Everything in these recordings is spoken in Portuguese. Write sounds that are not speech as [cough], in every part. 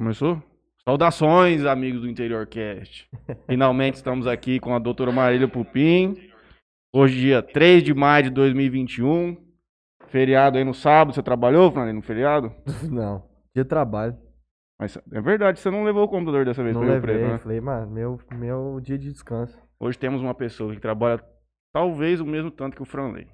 Começou? Saudações, amigos do Interior Cast. [laughs] Finalmente estamos aqui com a doutora Marília Pupim. Hoje, dia 3 de maio de 2021. Feriado aí no sábado. Você trabalhou, Fernando, no feriado? [laughs] Não, dia de trabalho. Mas é verdade, você não levou o computador dessa vez Não Rio levei, Preto, né? falei, mano, meu, meu dia de descanso. Hoje temos uma pessoa que trabalha talvez o mesmo tanto que o Franley.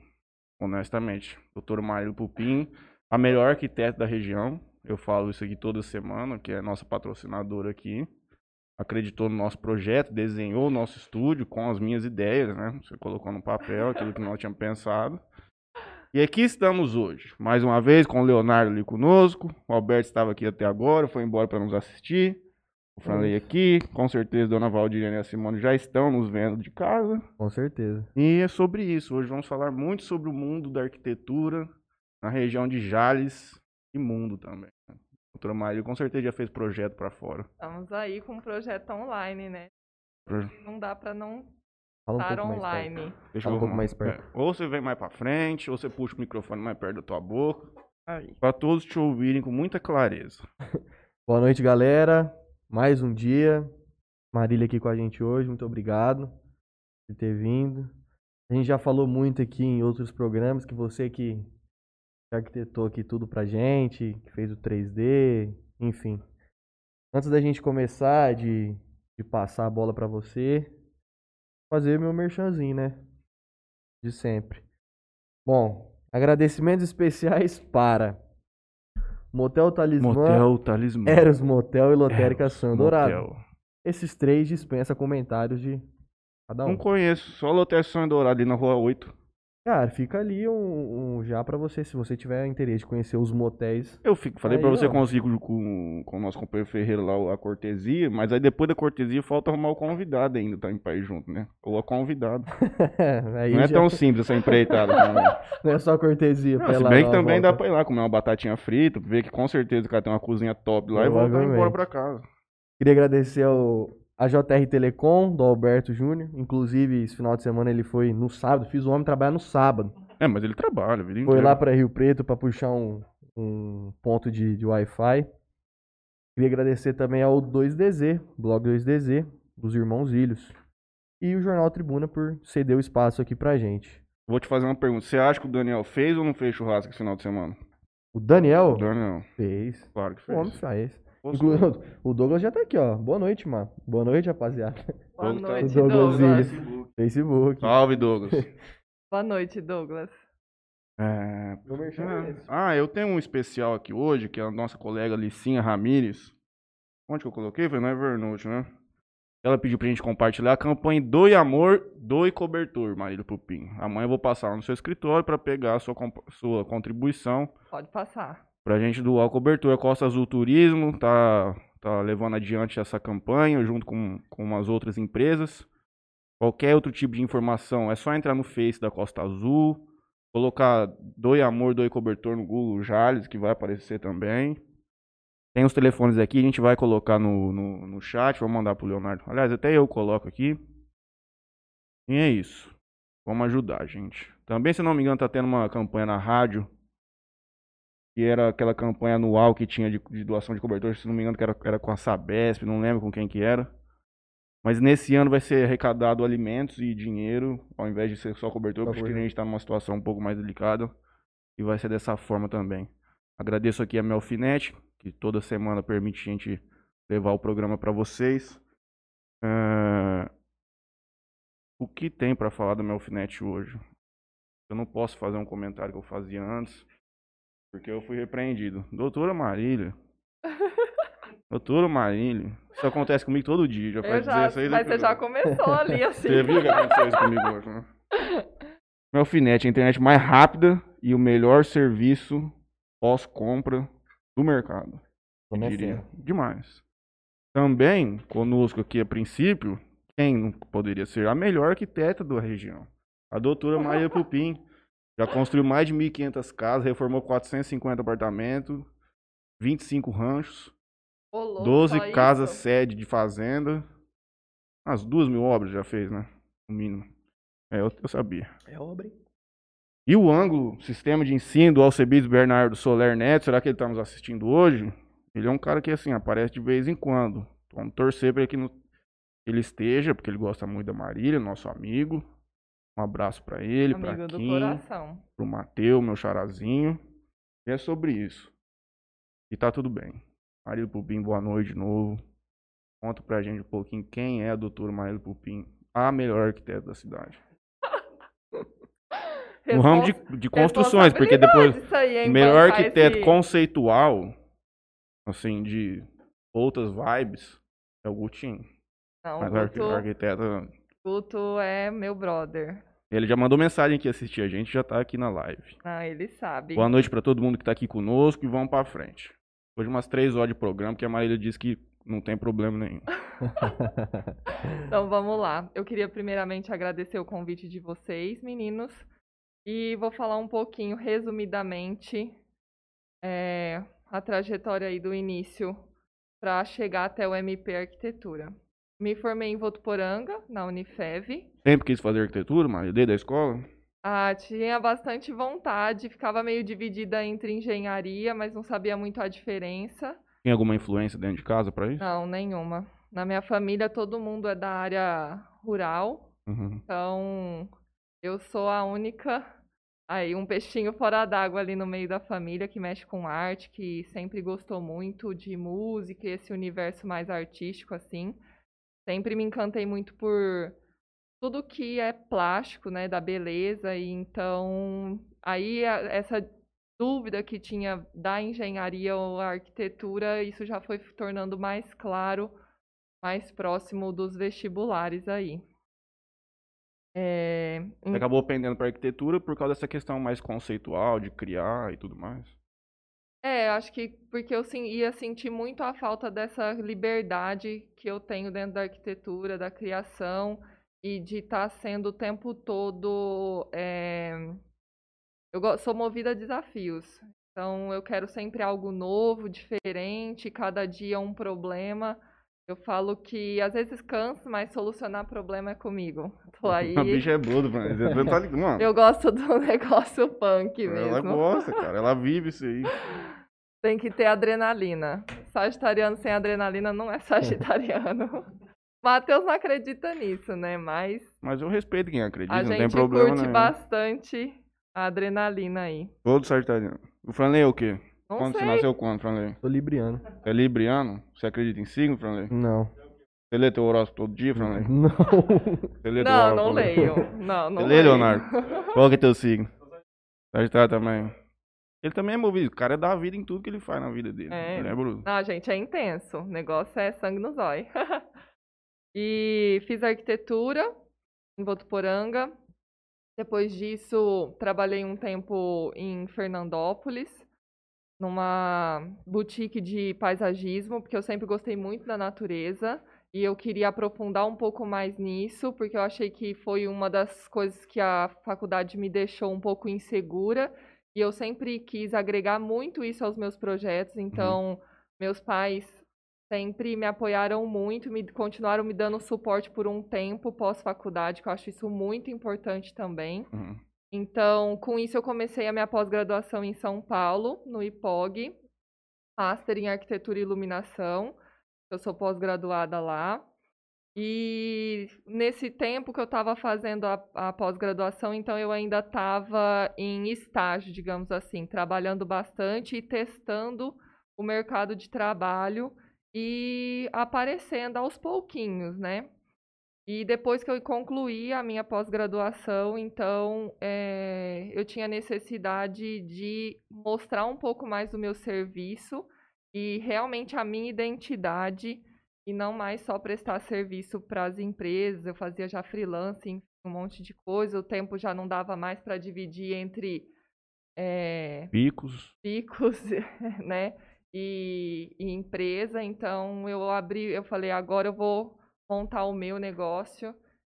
Honestamente. Doutor Marília Pupim, a melhor arquiteta da região. Eu falo isso aqui toda semana, que é nossa patrocinadora aqui. Acreditou no nosso projeto, desenhou o nosso estúdio com as minhas ideias, né? Você colocou no papel aquilo que nós tínhamos pensado. E aqui estamos hoje, mais uma vez com o Leonardo ali conosco. O Alberto estava aqui até agora, foi embora para nos assistir. O Franley aqui, com certeza Dona Valdirene e a Simone já estão nos vendo de casa. Com certeza. E é sobre isso. Hoje vamos falar muito sobre o mundo da arquitetura na região de Jales mundo também. né? Doutora Maria com certeza já fez projeto para fora. Estamos aí com um projeto online, né? Pro- Não dá pra não Fala um estar online. perto. Deixa Fala um pouco mais perto. É, ou você vem mais para frente, ou você puxa o microfone mais perto da tua boca, para todos te ouvirem com muita clareza. [laughs] Boa noite, galera. Mais um dia. Marília aqui com a gente hoje, muito obrigado por ter vindo. A gente já falou muito aqui em outros programas que você que arquitetou aqui tudo pra gente, que fez o 3D, enfim. Antes da gente começar de, de passar a bola pra você, fazer meu merchanzinho, né? De sempre. Bom, agradecimentos especiais [laughs] para Motel Talismã, Motel Talismã. Eros Motel e Lotérica Eros Sonho Dourado. Motel. Esses três dispensa comentários de cada um. Não conheço, só Loteção Dourado ali na rua 8. Cara, fica ali um, um já pra você, se você tiver interesse de conhecer os motéis. Eu fico, falei pra você ó. conseguir com, com, o nosso companheiro Ferreira lá a cortesia, mas aí depois da cortesia falta arrumar o convidado ainda, tá em paz junto, né? Ou a convidada. [laughs] Não é já- tão [laughs] simples essa empreitada não é só cortesia. Não, se bem que também dá volta. pra ir lá comer uma batatinha frita, ver que com certeza o cara tem uma cozinha top lá e voltar embora pra casa. Queria agradecer ao a JR Telecom, do Alberto Júnior. Inclusive, esse final de semana ele foi no sábado, fiz o homem trabalhar no sábado. É, mas ele trabalha, Foi lá pra Rio Preto pra puxar um, um ponto de, de Wi-Fi. Queria agradecer também ao 2DZ, blog 2DZ, dos irmãos Ilhos. E o Jornal Tribuna por ceder o espaço aqui pra gente. Vou te fazer uma pergunta. Você acha que o Daniel fez ou não fez churrasco esse final de semana? O Daniel O Daniel, fez. claro que O homem fez. faz. Inclu- [laughs] O Douglas já tá aqui, ó. Boa noite, mano. Boa noite, rapaziada. Boa Douglas tá- noite, Douglas Douglas. Ilha. Facebook. Salve, Douglas. [laughs] Boa noite, Douglas. É, é. Ah, eu tenho um especial aqui hoje, que é a nossa colega Licinha Ramires. Onde que eu coloquei? Foi no Evernote, né? Ela pediu pra gente compartilhar a campanha Doe Amor, Doe Cobertor, Marília Pupim. Amanhã eu vou passar lá no seu escritório pra pegar a sua, sua contribuição Pode passar. Pra gente doar o cobertor. A Costa Azul Turismo tá, tá levando adiante essa campanha junto com, com umas outras empresas. Qualquer outro tipo de informação é só entrar no Face da Costa Azul, colocar Doe Amor, Doe Cobertor no Google Jales, que vai aparecer também. Tem os telefones aqui, a gente vai colocar no, no, no chat, vou mandar pro Leonardo. Aliás, até eu coloco aqui. E é isso. Vamos ajudar, gente. Também, se não me engano, tá tendo uma campanha na rádio que era aquela campanha anual que tinha de, de doação de cobertor, se não me engano, que era, era com a Sabesp, não lembro com quem que era. Mas nesse ano vai ser arrecadado alimentos e dinheiro, ao invés de ser só cobertor, porque a gente está numa situação um pouco mais delicada. E vai ser dessa forma também. Agradeço aqui a Melfinet, que toda semana permite a gente levar o programa para vocês. É, O que tem para falar da Melfinet hoje? Eu não posso fazer um comentário que eu fazia antes, porque eu fui repreendido. Doutora Marília. [laughs] Doutora Marília. Isso acontece comigo todo dia. Já Eu faz já, 16 mas você já começou ali, [laughs] assim. Você viu que aconteceu isso comigo hoje, né? Melfinet, a internet mais rápida e o melhor serviço pós-compra do mercado. eu. Comecei. Demais. Também, conosco aqui a princípio, quem não poderia ser a melhor arquiteta da região? A doutora [laughs] Maria Pupim. Já construiu mais de 1.500 casas, reformou 450 apartamentos, 25 ranchos, Ô, louco, 12 só casas isso? sede de fazenda. Umas duas mil obras já fez, né? No mínimo. É, eu, eu sabia. É obra? E o ângulo, sistema de ensino do Alcebiades Bernardo Soler Neto, será que ele está nos assistindo hoje? Ele é um cara que, assim, aparece de vez em quando. Vamos torcer para que no- ele esteja, porque ele gosta muito da Marília, nosso amigo. Um abraço pra ele, do Kim, coração. pro Mateu, meu charazinho. E é sobre isso. E tá tudo bem. Marília Pupim, boa noite de novo. Conta pra gente um pouquinho quem é a doutora Marília Pupim, a melhor arquiteta da cidade. [laughs] No ramo de, de construções, porque depois aí, hein, o melhor arquiteto esse- conceitual, assim, de outras vibes, é o Gutinho. Não, Mas o o Guto, arquiteto, Guto é meu brother. Ele já mandou mensagem que assistir a gente, já tá aqui na live. Não, ele sabe. Boa noite pra todo mundo que tá aqui conosco e vamos pra frente. Hoje umas três horas de programa, porque a Marília disse que não tem problema nenhum. [laughs] Então vamos lá. Eu queria primeiramente agradecer o convite de vocês, meninos, e vou falar um pouquinho, resumidamente, é, a trajetória aí do início para chegar até o MP Arquitetura. Me formei em Votuporanga, na Unifev. Sempre quis fazer arquitetura, Marília, desde a escola? Ah, tinha bastante vontade, ficava meio dividida entre engenharia, mas não sabia muito a diferença. Tem alguma influência dentro de casa pra isso? Não, nenhuma. Na minha família, todo mundo é da área rural, Uhum. então eu sou a única. Aí, um peixinho fora d'água ali no meio da família que mexe com arte, que sempre gostou muito de música e esse universo mais artístico, assim. Sempre me encantei muito por tudo que é plástico, né, da beleza, e então aí a- essa dúvida que tinha da engenharia ou arquitetura, isso já foi tornando mais claro, mais próximo dos vestibulares aí. É, Você acabou pendendo pra arquitetura por causa dessa questão mais conceitual, de criar e tudo mais. É, acho que porque eu sim- ia sentir muito a falta dessa liberdade que eu tenho dentro da arquitetura, da criação e de estar sendo o tempo todo. é, Eu sou movida a desafios. Então, eu quero sempre algo novo, diferente, cada dia um problema. Eu falo que às vezes canso, mas solucionar problema é comigo. [laughs] Tô [laughs] aí. A bicha é mano. Você não tá ligado, [laughs] mano. Eu gosto do negócio punk Ela mesmo. gosta, cara. Ela vive isso aí. Tem que ter adrenalina. Sagitariano sem adrenalina não é [laughs] sagitariano. [laughs] Matheus não acredita nisso, né? Mas Mas eu respeito quem acredita, a não tem gente problema curte nenhum. bastante a adrenalina aí. Todo sagitariano. O Franley é o quê? Não quando sei. você nasceu quando, Franley? Sou libriano. É libriano? Você acredita em signo, Franley? Não. Você lê teu horóscopo todo dia, Franley? [laughs] Não. Você lê teu Não, horóscopo não todo dia? leio. Não, não Você lê, leio. Leonardo? Qual que é teu signo? Sagitário também. Ele também é movido. O cara dá a vida em tudo que ele faz na vida dele. É. Ele é bruto. Não, gente, é intenso. O negócio é sangue no zóio. [laughs] e fiz arquitetura em Votuporanga. Depois disso, trabalhei um tempo em Fernandópolis, numa boutique de paisagismo, porque eu sempre gostei muito da natureza. E eu queria aprofundar um pouco mais nisso, porque eu achei que foi uma das coisas que a faculdade me deixou um pouco insegura. E eu sempre quis agregar muito isso aos meus projetos, então meus pais sempre me apoiaram muito, me continuaram me dando suporte por um tempo pós-faculdade, que eu acho isso muito importante também. Uhum. Então, com isso eu comecei a minha pós-graduação em São Paulo, no IPOG, Master em Arquitetura e Iluminação. Eu sou pós-graduada lá. E nesse tempo que eu estava fazendo a, a pós-graduação, então eu ainda estava em estágio, digamos assim, trabalhando bastante e testando o mercado de trabalho e aparecendo aos pouquinhos, né? E depois que eu concluí a minha pós-graduação, então eh, eu tinha necessidade de mostrar um pouco mais do meu serviço e realmente a minha identidade e não mais só prestar serviço para as empresas. Eu fazia já freelance, enfim, um monte de coisa. O tempo já não dava mais para dividir entre eh, Picos. picos, [laughs] né? E, e empresa. Então eu abri, eu falei, agora eu vou montar o meu negócio.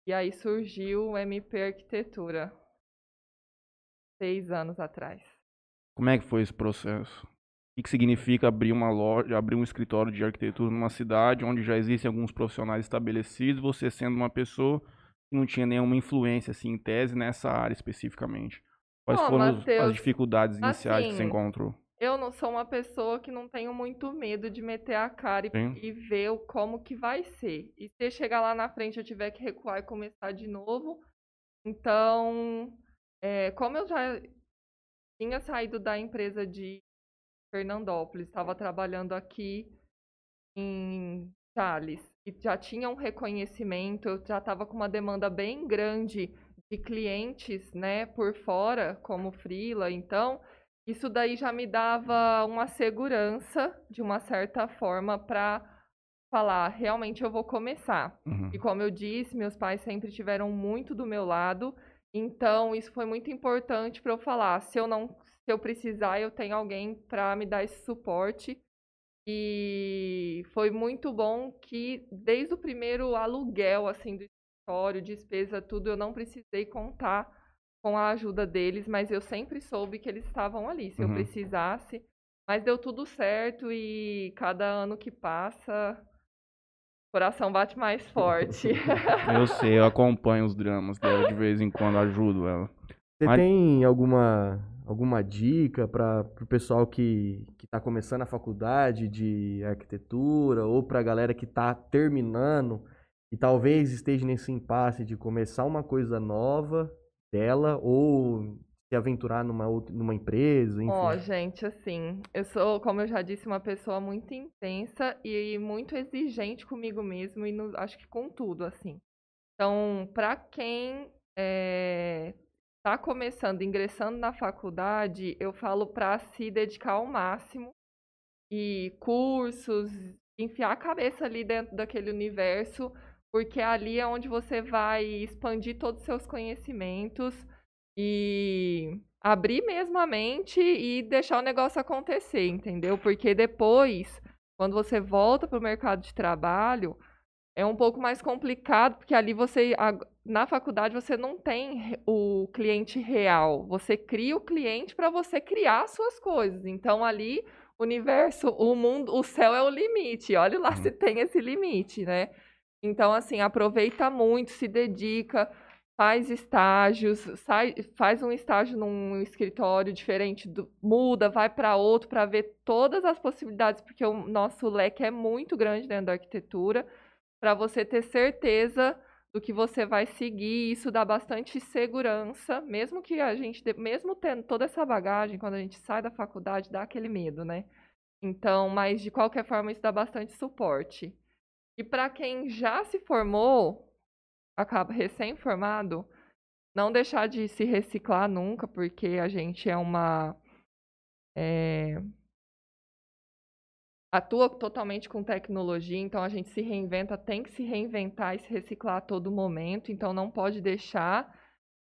E aí surgiu o MP Arquitetura. Seis anos atrás. Como é que foi esse processo? O que, significa abrir uma loja, abrir um escritório de arquitetura numa cidade onde já existem alguns profissionais estabelecidos, você sendo uma pessoa que não tinha nenhuma influência, assim, em tese, nessa área especificamente? Quais foram os- as dificuldades iniciais que você assim, encontrou? eu não sou uma pessoa que não tenho muito medo de meter a cara e, e ver o- como que vai ser. E se chegar lá na frente eu tiver que recuar e começar de novo, então, é, como eu já tinha saído da empresa de Fernandópolis, estava trabalhando aqui em Jales e já tinha um reconhecimento, eu já estava com uma demanda bem grande de clientes, né, por fora, como freela, então isso daí já me dava uma segurança de uma certa forma para falar, realmente eu vou começar. Uhum. E como eu disse, meus pais sempre tiveram muito do meu lado, então isso foi muito importante para eu falar, se eu não, se eu precisar, eu tenho alguém para me dar esse suporte. E foi muito bom que desde o primeiro aluguel assim do escritório, despesa, tudo, eu não precisei contar com a ajuda deles, mas eu sempre soube que eles estavam ali, se eu Uhum. precisasse. Mas deu tudo certo e cada ano que passa, o coração bate mais forte. [laughs] Eu sei, eu acompanho os dramas dela de vez em quando, ajudo ela. Você Mas- tem alguma, alguma dica para o pessoal que está começando a faculdade de arquitetura ou para a galera que está terminando e talvez esteja nesse impasse de começar uma coisa nova dela ou se aventurar numa, outra, numa empresa, enfim? Ó, gente, assim, eu sou, como eu já disse, uma pessoa muito intensa e muito exigente comigo mesmo e no- acho que com tudo, assim. Então, para quem está começando, ingressando na faculdade, eu falo para se dedicar ao máximo e cursos, enfiar a cabeça ali dentro daquele universo, porque ali é onde você vai expandir todos os seus conhecimentos e abrir mesmo a mente e deixar o negócio acontecer, entendeu? Porque depois, quando você volta para o mercado de trabalho, é um pouco mais complicado, porque ali você, na faculdade, você não tem o cliente real. Você cria o cliente para você criar as suas coisas. Então, ali, o universo, o mundo, o céu é o limite. Olha lá Uhum. se tem esse limite, né? Então, assim, aproveita muito, se dedica, faz estágios, sai, faz um estágio num escritório diferente, do- muda, vai para outro para ver todas as possibilidades, porque o nosso leque é muito grande dentro da arquitetura, para você ter certeza do que você vai seguir. Isso dá bastante segurança, mesmo que a gente, mesmo tendo toda essa bagagem, quando a gente sai da faculdade, dá aquele medo, né? Então, mas de qualquer forma, isso dá bastante suporte. E para quem já se formou, acaba recém-formado, não deixar de se reciclar nunca, porque a gente é uma. é, atua totalmente com tecnologia, então a gente se reinventa, tem que se reinventar e se reciclar a todo momento, então não pode deixar.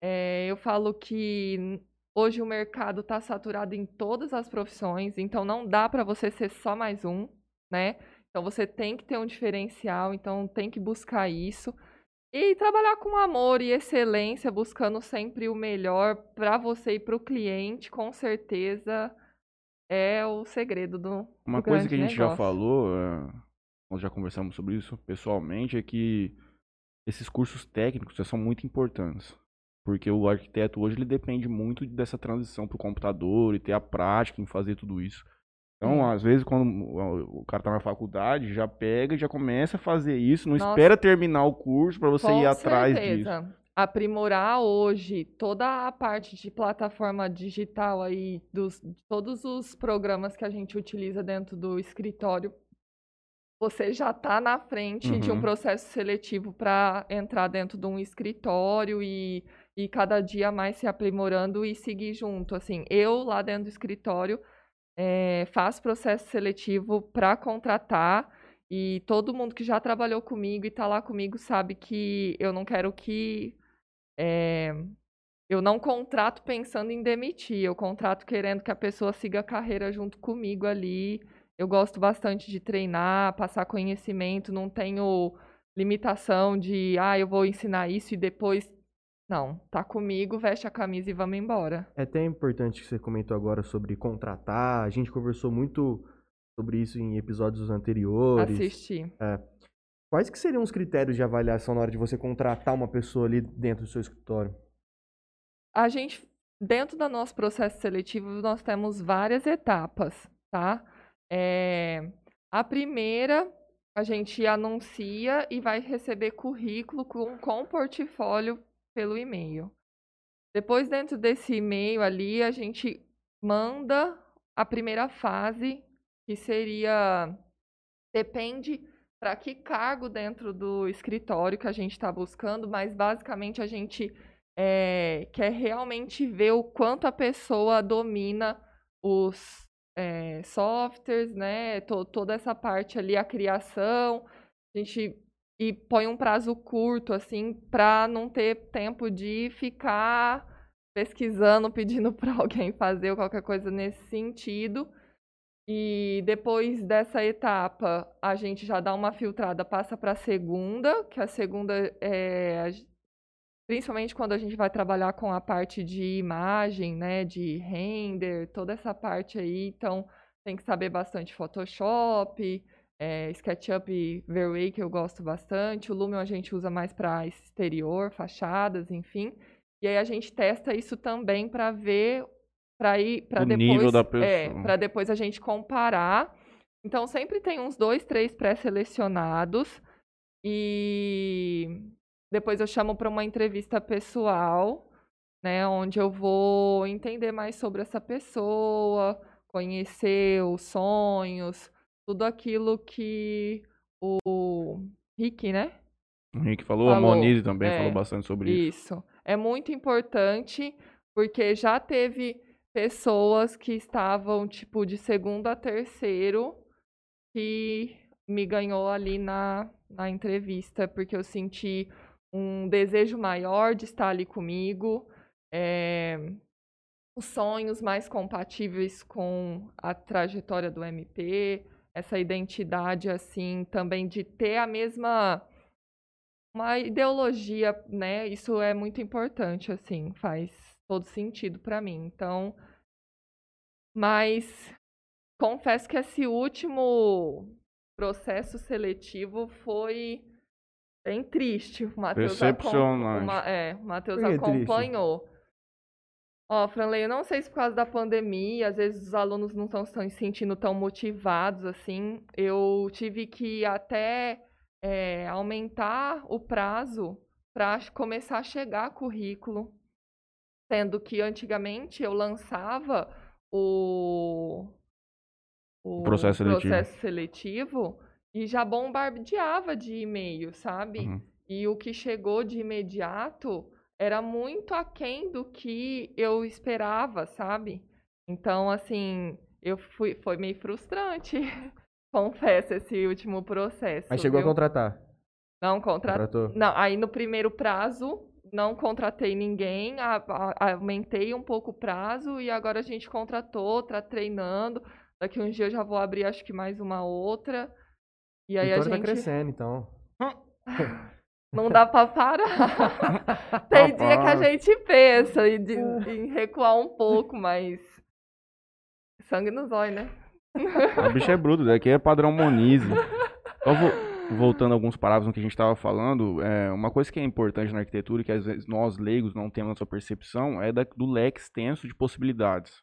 É, eu falo que hoje o mercado está saturado em todas as profissões, então não dá para você ser só mais um, né? Então você tem que ter um diferencial, então tem que buscar isso. E trabalhar com amor e excelência, buscando sempre o melhor para você e para o cliente, com certeza é o segredo do, Uma do coisa que a gente já negócio. falou, é, nós já conversamos sobre isso pessoalmente, é que esses cursos técnicos já são muito importantes. Porque o arquiteto hoje ele depende muito dessa transição para o computador e ter a prática em fazer tudo isso. Então, Sim. às vezes, quando o o cara tá na faculdade, já pega e já começa a fazer isso, não Nossa. espera terminar o curso para você Com ir atrás disso. Aprimorar hoje toda a parte de plataforma digital aí, dos, todos os programas que a gente utiliza dentro do escritório, você já está na frente de um Uhum. processo seletivo para entrar dentro de um escritório e, e cada dia mais se aprimorando e seguir junto. Assim, eu lá dentro do escritório eh, faço processo seletivo para contratar e todo mundo que já trabalhou comigo e está lá comigo sabe que eu não quero que. Eh, eu não contrato pensando em demitir, eu contrato querendo que a pessoa siga a carreira junto comigo ali. Eu gosto bastante de treinar, passar conhecimento, não tenho limitação de, ah, eu vou ensinar isso e depois. Não, tá comigo, veste a camisa e vamos embora. É até importante que você comentou agora sobre contratar. A gente conversou muito sobre isso em episódios anteriores. Assistir. Quais que seriam os critérios de avaliação na hora de você contratar uma pessoa ali dentro do seu escritório? A gente dentro do nosso processo seletivo, nós temos várias etapas, tá? É, a primeira, a gente anuncia e vai receber currículo com, com portfólio pelo e-mail. Depois, dentro desse e-mail ali, a gente manda a primeira fase, que seria. Depende para que cargo dentro do escritório que a gente está buscando, mas basicamente a gente é, quer realmente ver o quanto a pessoa domina os é, softwares, né? toda essa parte ali, a criação. A gente e põe um prazo curto, assim, para não ter tempo de ficar pesquisando, [laughs] pedindo para alguém fazer qualquer coisa nesse sentido. E depois dessa etapa, a gente já dá uma filtrada, passa para a segunda, que a segunda é principalmente quando a gente vai trabalhar com a parte de imagem, né, de render, toda essa parte aí, então tem que saber bastante Photoshop, é, SketchUp e Verway, que eu gosto bastante, o Lumion a gente usa mais para exterior, fachadas, enfim, e aí a gente testa isso também para ver para ir para depois é, para depois a gente comparar. Então sempre tem uns dois, três pré-selecionados e depois eu chamo para uma entrevista pessoal, né, onde eu vou entender mais sobre essa pessoa, conhecer os sonhos, tudo aquilo que o Rick, né? O Rick falou, a Falou, Monize também é, falou bastante sobre isso. Isso. É muito importante, porque já teve pessoas que estavam, tipo, de segundo a terceiro, que me ganhou ali na, na entrevista, porque eu senti um desejo maior de estar ali comigo, é, os sonhos mais compatíveis com a trajetória do MP, essa identidade, assim, também de ter a mesma uma ideologia, né? Isso é muito importante, assim, faz todo sentido para mim. Então, mas confesso que esse último processo seletivo foi bem triste. O Matheus acom- o Ma- é, o Matheus que triste? acompanhou. Ó, Franley, eu não sei se por causa da pandemia, às vezes os alunos não estão se sentindo tão motivados assim. Eu tive que até é, aumentar o prazo para começar a chegar currículo. Sendo que antigamente eu lançava o, o processo seletivo. processo seletivo e já bombardeava de e-mail, sabe? Uhum. E o que chegou de imediato era muito aquém do que eu esperava, sabe? Então, assim, eu fui, foi meio frustrante, [laughs] confesso, esse último processo. Aí chegou a viu? contratar. Não, contra... Contratou. não, aí no primeiro prazo não contratei ninguém, a- a- aumentei um pouco o prazo e agora a gente contratou, tá treinando. Daqui uns dias eu já vou abrir acho que mais uma outra. E aí a Vitória tá gente crescendo, então. [laughs] não dá pra parar. [laughs] Tem dia que a gente pensa em, de- em recuar um pouco, mas sangue nos olhos, né? A bicha é bruto, daqui é padrão Monize. [laughs] Só vo- voltando a alguns parágrafos no que a gente estava falando, é, uma coisa que é importante na arquitetura, que às vezes nós leigos não temos essa percepção, é da- do leque extenso de possibilidades.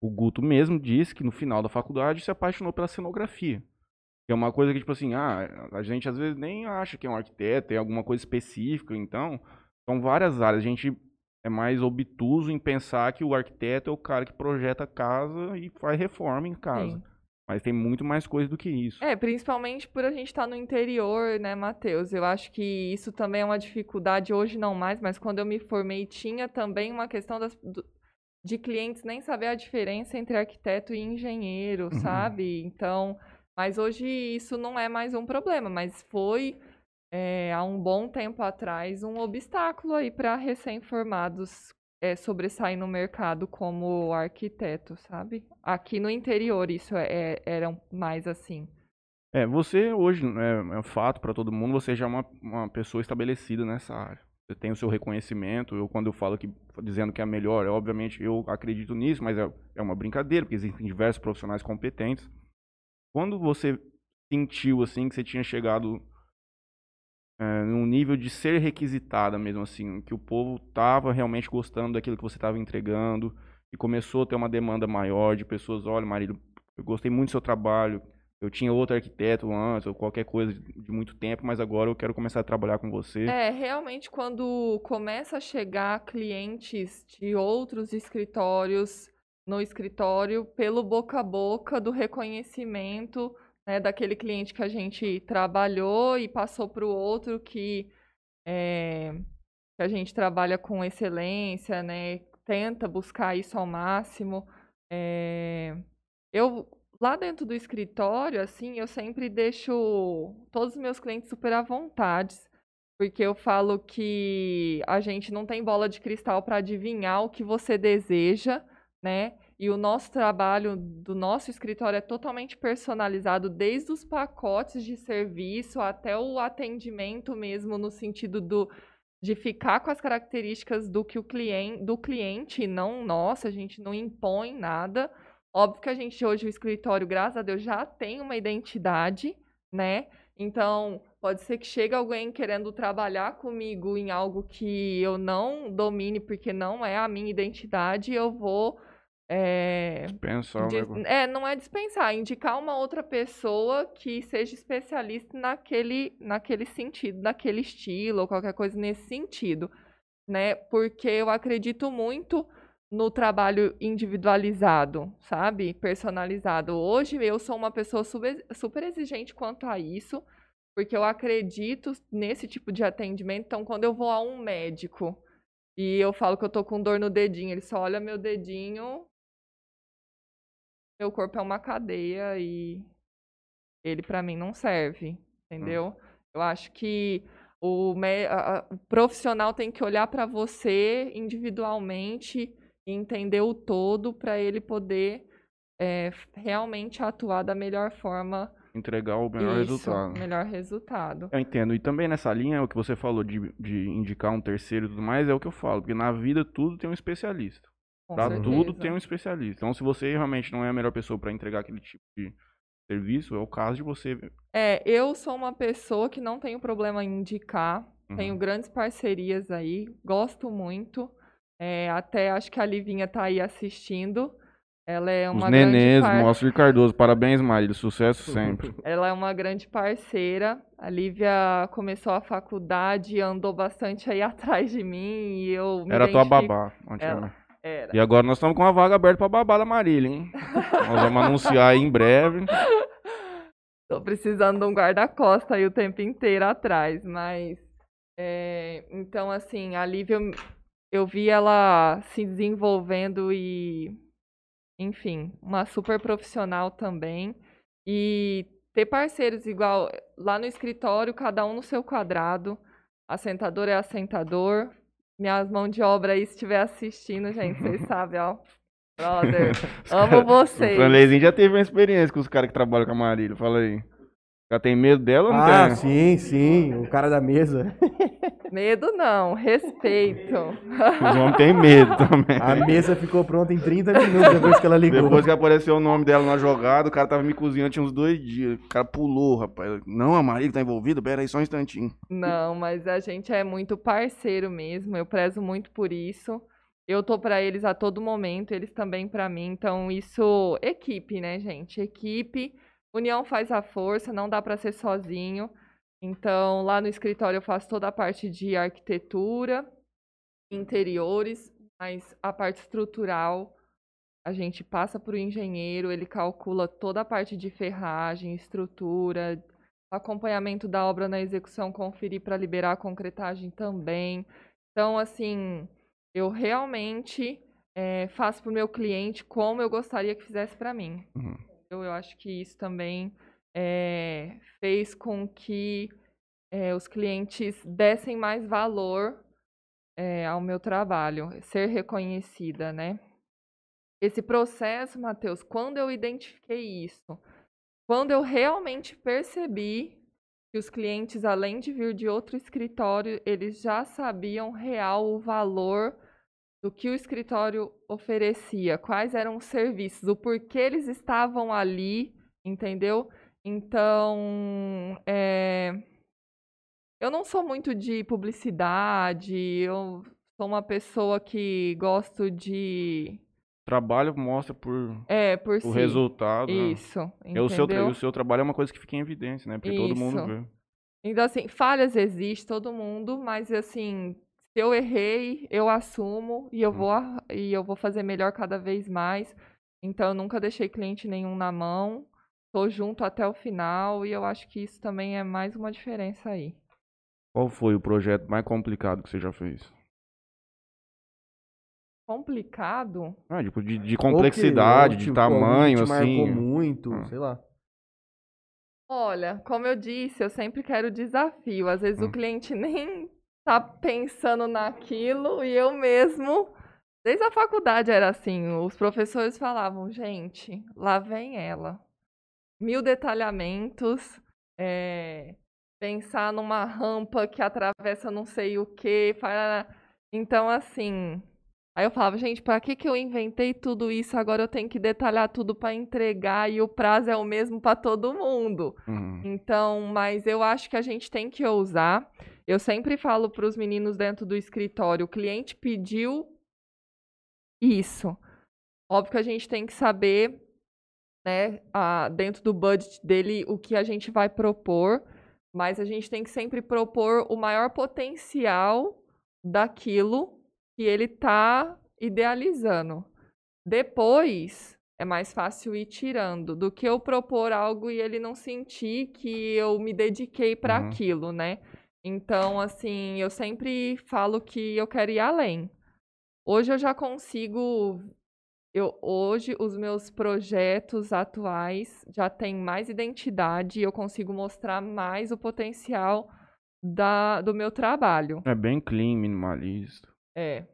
O Guto mesmo disse que no final da faculdade se apaixonou pela cenografia. Que é uma coisa que, tipo assim, ah, a gente às vezes nem acha que é um arquiteto, tem alguma coisa específica, então, são várias áreas. A gente é mais obtuso em pensar que o arquiteto é o cara que projeta a casa e faz reforma em casa. Sim. Mas tem muito mais coisa do que isso. É, principalmente por a gente estar no interior, né, Matheus? Eu acho que isso também é uma dificuldade, hoje não mais, mas quando eu me formei tinha também uma questão das, do- de clientes nem saber a diferença entre arquiteto e engenheiro, Uhum. sabe? Então, mas hoje isso não é mais um problema, mas foi é, há um bom tempo atrás um obstáculo aí para recém-formados é, sobressair no mercado como arquiteto, sabe? Aqui no interior isso é, é- era mais assim. É, você hoje, é, é um fato para todo mundo, você já é uma, uma pessoa estabelecida nessa área. Você tem o seu reconhecimento. Eu, quando eu falo que, dizendo que é a melhor, é, obviamente eu acredito nisso, mas é, é uma brincadeira, porque existem diversos profissionais competentes. Quando você sentiu, assim, que você tinha chegado é, num nível de ser requisitada mesmo assim, que o povo tava realmente gostando daquilo que você estava entregando e começou a ter uma demanda maior de pessoas, olha, marido, eu gostei muito do seu trabalho, eu tinha outro arquiteto antes, ou qualquer coisa de muito tempo, mas agora eu quero começar a trabalhar com você. É, realmente quando começa a chegar clientes de outros escritórios no escritório pelo boca a boca do reconhecimento né, daquele cliente que a gente trabalhou e passou para o outro que, é, que a gente trabalha com excelência, né, tenta buscar isso ao máximo. É, eu Lá dentro do escritório, assim, eu sempre deixo todos os meus clientes super à vontade, porque eu falo que a gente não tem bola de cristal para adivinhar o que você deseja, né? E o nosso trabalho do nosso escritório é totalmente personalizado, desde os pacotes de serviço até o atendimento mesmo, no sentido do, de ficar com as características do que o cliente, do cliente, não nossa, a gente não impõe nada. Óbvio que a gente hoje, o escritório, graças a Deus, já tem uma identidade, né? Então, pode ser que chegue alguém querendo trabalhar comigo em algo que eu não domine, porque não é a minha identidade, eu vou. É, dispensar. é, não é dispensar, indicar uma outra pessoa que seja especialista naquele, naquele sentido, naquele estilo, ou qualquer coisa nesse sentido, né? Porque eu acredito muito no trabalho individualizado, sabe? Personalizado. Hoje eu sou uma pessoa super exigente quanto a isso, porque eu acredito nesse tipo de atendimento. Então, quando eu vou a um médico e eu falo que eu tô com dor no dedinho, ele só olha meu dedinho, meu corpo é uma cadeia e ele para mim não serve, entendeu? Hum. Eu acho que o, o profissional tem que olhar para você individualmente e entender o todo para ele poder é, realmente atuar da melhor forma. Entregar o melhor Isso, resultado. melhor resultado. Eu entendo. E também nessa linha, o que você falou de, de indicar um terceiro e tudo mais, é o que eu falo. Porque na vida tudo tem um especialista. Certeza. tudo tem um especialista. Então, se você realmente não é a melhor pessoa para entregar aquele tipo de serviço, é o caso de você. É, eu sou uma pessoa que não tenho problema em indicar. Uhum. Tenho grandes parcerias aí, gosto muito. É, até acho que a Livinha tá aí assistindo. Ela é uma Os nenês, grande par... de Cardoso, parabéns, Marília, sucesso sempre. [laughs] Ela é uma grande parceira. A Lívia começou a faculdade, andou bastante aí [laughs] atrás de mim e eu me Era tua babá, Ela... Era. E agora nós estamos com uma vaga aberta pra babá da Marília, hein? nós vamos anunciar aí em breve. [laughs] Tô precisando de um guarda-costa aí o tempo inteiro atrás, mas... É... Então, assim, a Lívia eu vi ela se desenvolvendo e, enfim, uma super profissional também. E ter parceiros igual lá no escritório, cada um no seu quadrado. Assentador é assentador. Minhas mãos de obra aí, se estiver assistindo, gente, vocês [laughs] sabem, ó. Brother, amo vocês. O Franlezinho já teve uma experiência com os caras que trabalham com a Marília, fala aí. Já tem medo dela ou não ah, tem? sim, sim. O cara da mesa. [laughs] Medo não, respeito. Os homens têm medo também. A mesa ficou pronta em 30 minutos depois que ela ligou. Depois que apareceu o nome dela na jogada, o cara tava me cozinhando, tinha uns dois dias. O cara pulou, rapaz. Não, a Marília tá envolvida? Pera aí só um instantinho. Não, mas a gente é muito parceiro mesmo. Eu prezo muito por isso. Eu tô para eles a todo momento, eles também para mim. Então, isso. Equipe, né, gente? Equipe União faz a força, não dá para ser sozinho. Então, lá no escritório eu faço toda a parte de arquitetura, interiores, mas a parte estrutural a gente passa para o engenheiro, ele calcula toda a parte de ferragem, estrutura, acompanhamento da obra na execução, conferir para liberar a concretagem também. Então, assim, eu realmente é, faço para o meu cliente como eu gostaria que fizesse para mim. Uhum. Eu acho que isso também é, fez com que é, os clientes dessem mais valor é, ao meu trabalho, ser reconhecida, né? Esse processo, Matheus, quando eu identifiquei isso, quando eu realmente percebi que os clientes, além de vir de outro escritório, eles já sabiam real o valor do que o escritório oferecia, quais eram os serviços, o porquê eles estavam ali, entendeu? Então, é, eu não sou muito de publicidade, eu sou uma pessoa que gosto de. Trabalho mostra por É, por o si. resultado. né? Isso. E o, seu, entendeu? o seu trabalho é uma coisa que fica em evidência, né? Porque todo mundo Isso. vê. Então, assim, falhas existe todo mundo, mas assim, se eu errei, eu assumo e eu Hum. vou e eu vou fazer melhor cada vez mais. Então, eu nunca deixei cliente nenhum na mão. Tô junto até o final e eu acho que isso também é mais uma diferença aí. Qual foi o projeto mais complicado que você já fez? Complicado? Ah, tipo, de, de que- complexidade, de tipo, tamanho, te assim. marcou muito, Ah. sei lá. Olha, como eu disse, eu sempre quero desafio. Às vezes Hum. o cliente [laughs] nem tá pensando naquilo e eu mesmo. Desde a faculdade era assim, os professores falavam, gente, lá vem ela. Mil detalhamentos, é, pensar numa rampa que atravessa não sei o fa- Então, assim. Aí eu falava, gente, pra que, que eu inventei tudo isso? Agora eu tenho que detalhar tudo pra entregar e o prazo é o mesmo pra todo mundo. Uhum. Então, mas eu acho que a gente tem que ousar. Eu sempre falo para os meninos dentro do escritório, o cliente pediu isso. Óbvio que a gente tem que saber, né, a- dentro do budget dele, o que a gente vai propor, mas a gente tem que sempre propor o maior potencial daquilo que ele está idealizando. Depois é mais fácil ir tirando do que eu propor algo e ele não sentir que eu me dediquei para Uhum. aquilo, né? Então, assim, eu sempre falo que eu quero ir além. Hoje eu já consigo. Eu, hoje, os meus projetos atuais já têm mais identidade e eu consigo mostrar mais o potencial da, do meu trabalho. É bem clean, minimalista. É.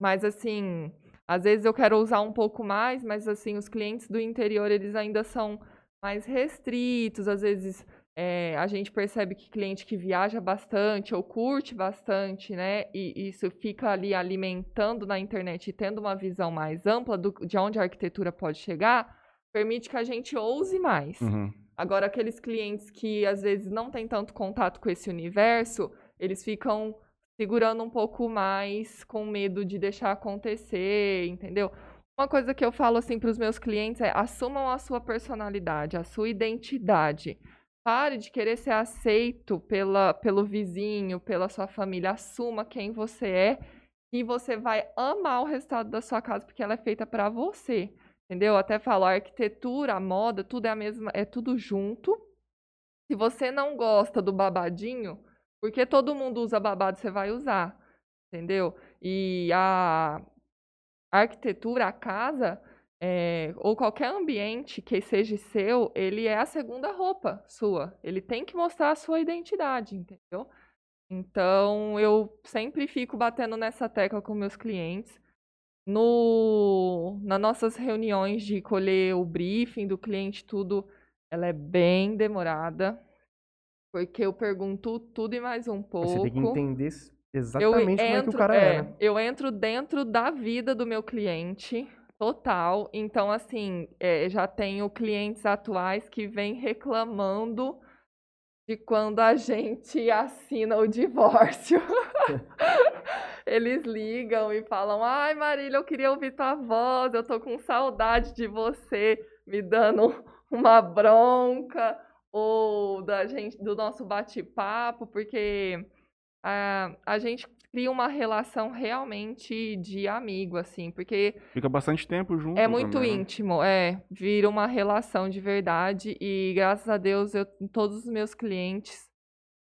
Mas assim, às vezes eu quero usar um pouco mais, mas assim, os clientes do interior, eles ainda são mais restritos. Às vezes é, a gente percebe que cliente que viaja bastante ou curte bastante, né? E isso fica ali alimentando na internet e tendo uma visão mais ampla do, de onde a arquitetura pode chegar, permite que a gente ouse mais. Uhum. Agora, aqueles clientes que às vezes não têm tanto contato com esse universo, eles ficam segurando um pouco mais, com medo de deixar acontecer, entendeu? Uma coisa que eu falo assim para os meus clientes é: assumam a sua personalidade, a sua identidade. Pare de querer ser aceito pela, pelo vizinho, pela sua família. Assuma quem você é e você vai amar o resultado da sua casa porque ela é feita para você. Entendeu? Eu até falo, a arquitetura, a moda, tudo é a mesma, é tudo junto. Se você não gosta do babadinho, porque todo mundo usa babado, você vai usar. Entendeu? E a arquitetura, a casa, é, ou qualquer ambiente que seja seu, ele é a segunda roupa sua. Ele tem que mostrar a sua identidade, entendeu? Então, eu sempre fico batendo nessa tecla com meus clientes. No, nas nossas reuniões de colher o briefing do cliente, tudo, ela é bem demorada, porque eu pergunto tudo e mais um pouco. Você tem que entender s- Eu exatamente como é que o cara é, né? Eu entro dentro da vida do meu cliente, total. Então, assim, é, já tenho clientes atuais que vêm reclamando de quando a gente assina o divórcio. [laughs] Eles ligam e falam: Ai, Marília, eu queria ouvir tua voz, eu tô com saudade de você, me dando uma bronca, ou da gente, do nosso bate-papo, porque a, a gente cria uma relação realmente de amigo, assim, porque Fica bastante tempo junto. é muito também, né? íntimo, é, vira uma relação de verdade e graças a Deus eu todos os meus clientes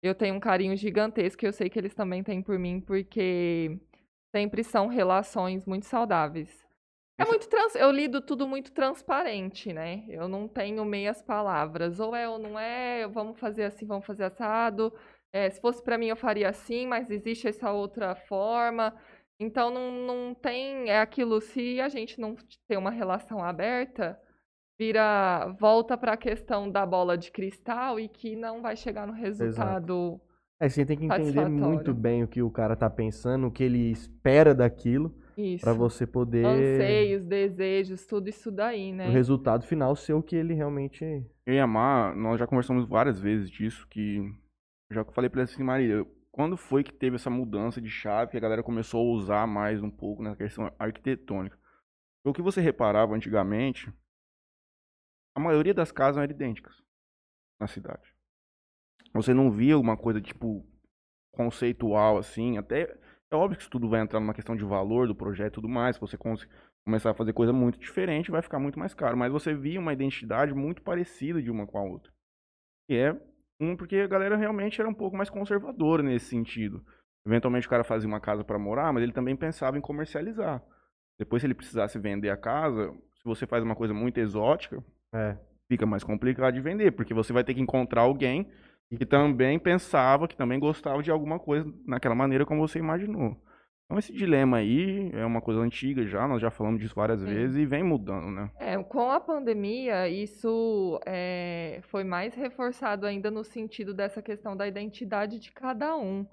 eu tenho um carinho gigantesco e eu sei que eles também têm por mim porque sempre são relações muito saudáveis. É muito trans, eu lido tudo muito transparente, né? Eu não tenho meias palavras, ou é ou não é, vamos fazer assim, vamos fazer assado. É, se fosse pra mim eu faria assim, mas existe essa outra forma. Então não, não tem, é aquilo, se a gente não ter uma relação aberta, vira, volta para a questão da bola de cristal e que não vai chegar no resultado. É, você tem que entender muito bem o que o cara tá pensando, o que ele espera daquilo, Isso. pra você poder Anseios, desejos, tudo isso daí, né? o resultado final ser o que ele realmente Eu e a Mar, nós já conversamos várias vezes disso, que Já que eu falei pra ele assim, Maria, quando foi que teve essa mudança de chave, que a galera começou a usar mais um pouco na questão arquitetônica? O que você reparava antigamente, a maioria das casas eram idênticas na cidade. Você não via uma coisa, tipo, conceitual, assim, até... É óbvio que isso tudo vai entrar numa questão de valor do projeto e tudo mais, se você começar a fazer coisa muito diferente, vai ficar muito mais caro. Mas você via uma identidade muito parecida de uma com a outra. E é um, porque a galera realmente era um pouco mais conservadora nesse sentido. Eventualmente o cara fazia uma casa para morar, mas ele também pensava em comercializar. Depois, se ele precisasse vender a casa, se você faz uma coisa muito exótica, É. fica mais complicado de vender, porque você vai ter que encontrar alguém que também pensava, que também gostava de alguma coisa naquela maneira como você imaginou. Então esse dilema aí é uma coisa antiga já, nós já falamos disso várias Sim. vezes e vem mudando, né? É, com a pandemia, isso é, foi mais reforçado ainda no sentido dessa questão da identidade de cada um.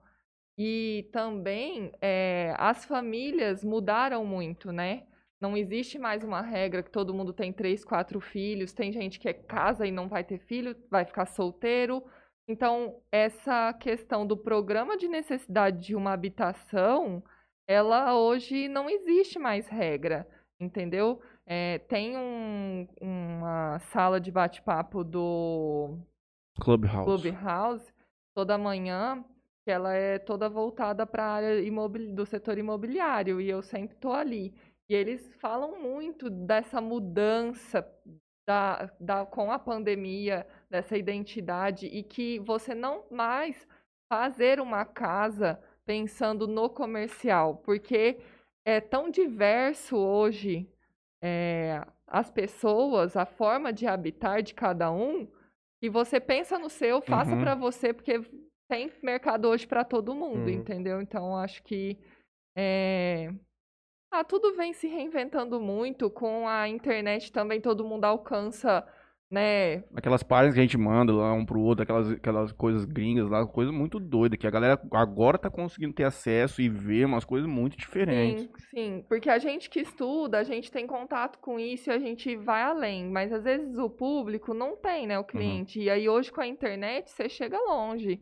E também é, as famílias mudaram muito, né? Não existe mais uma regra que todo mundo tem três, quatro filhos. Tem gente que é casa e não vai ter filho, vai ficar solteiro. Então, essa questão do programa de necessidade de uma habitação, ela hoje não existe mais regra, entendeu? É, tem um- uma sala de bate-papo do Clubhouse. Clubhouse toda manhã, que ela é toda voltada para a área imobili- do setor imobiliário, e eu sempre estou ali. E eles falam muito dessa mudança da, da, com a pandemia, dessa identidade, e que você não mais fazer uma casa pensando no comercial, porque é tão diverso hoje é, as pessoas, a forma de habitar de cada um, que você pensa no seu, faça Uhum. para você, porque tem mercado hoje para todo mundo, Uhum. entendeu? Então acho que é, ah, tudo vem se reinventando muito com a internet também todo mundo alcança, né? Aquelas páginas que a gente manda lá um pro outro, aquelas, aquelas coisas gringas lá, coisa muito doida, que a galera agora tá conseguindo ter acesso e ver umas coisas muito diferentes. Sim, sim, porque a gente que estuda, a gente tem contato com isso e a gente vai além, mas às vezes o público não tem, né, o cliente. E aí hoje com a internet você chega longe.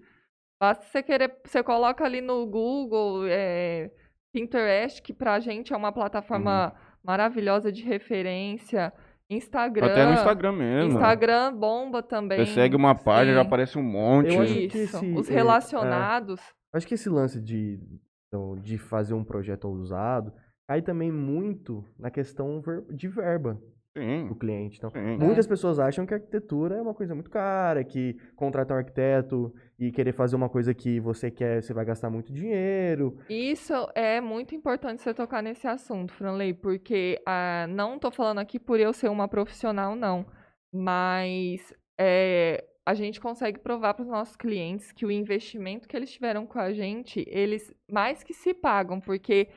Basta você querer, você coloca ali no Google, é, Pinterest, que pra gente é uma plataforma maravilhosa de referência, Instagram. Até no Instagram mesmo. Instagram bomba também. Você segue uma página, já sim. aparece um monte. Eu acho que Isso, esse- os é, é. relacionados. Acho que esse lance de, então, de fazer um projeto ousado cai também muito na questão de verba Sim, do cliente. Então, sim. muitas pessoas acham que a arquitetura é uma coisa muito cara, que contratar um arquiteto e querer fazer uma coisa que você quer, você vai gastar muito dinheiro. Isso é muito importante você tocar nesse assunto, Franley, porque ah, não tô falando aqui por eu ser uma profissional, não. Mas é, a gente consegue provar para os nossos clientes que o investimento que eles tiveram com a gente, eles mais que se pagam, porque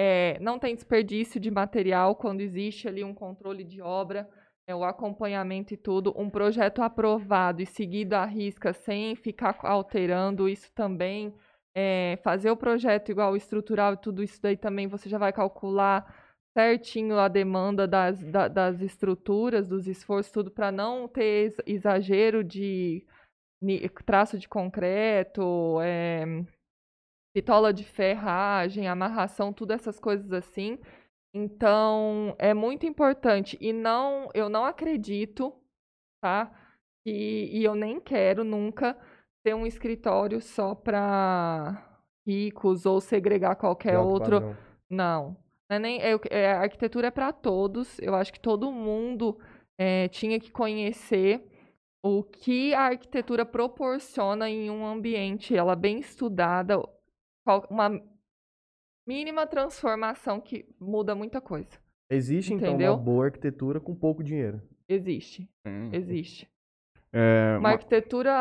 é, não tem desperdício de material quando existe ali um controle de obra, é, o acompanhamento e tudo, um projeto aprovado e seguido à risca sem ficar alterando, isso também é, fazer o projeto igual estrutural e tudo isso daí também você já vai calcular certinho a demanda das, da- das estruturas, dos esforços, tudo para não ter ex- exagero de traço de concreto, é, bitola de ferragem, amarração, tudo essas coisas assim. Então, é muito importante. E não, eu não acredito, tá? E, e eu nem quero nunca ter um escritório só para ricos ou segregar qualquer alto outro. padrão. Não. É nem, é, é, a arquitetura é para todos. Eu acho que todo mundo é, tinha que conhecer o que a arquitetura proporciona em um ambiente, ela bem estudada, uma mínima transformação que muda muita coisa. Existe, então, Entendeu? uma boa arquitetura com pouco dinheiro. Existe, Sim. existe. É, Uma ma- arquitetura,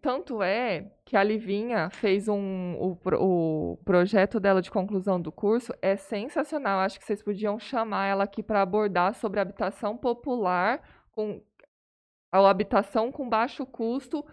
tanto é que a Livinha fez um, o, o projeto dela de conclusão do curso, é sensacional. Acho que vocês podiam chamar ela aqui para abordar sobre habitação popular, com a habitação com baixo custo,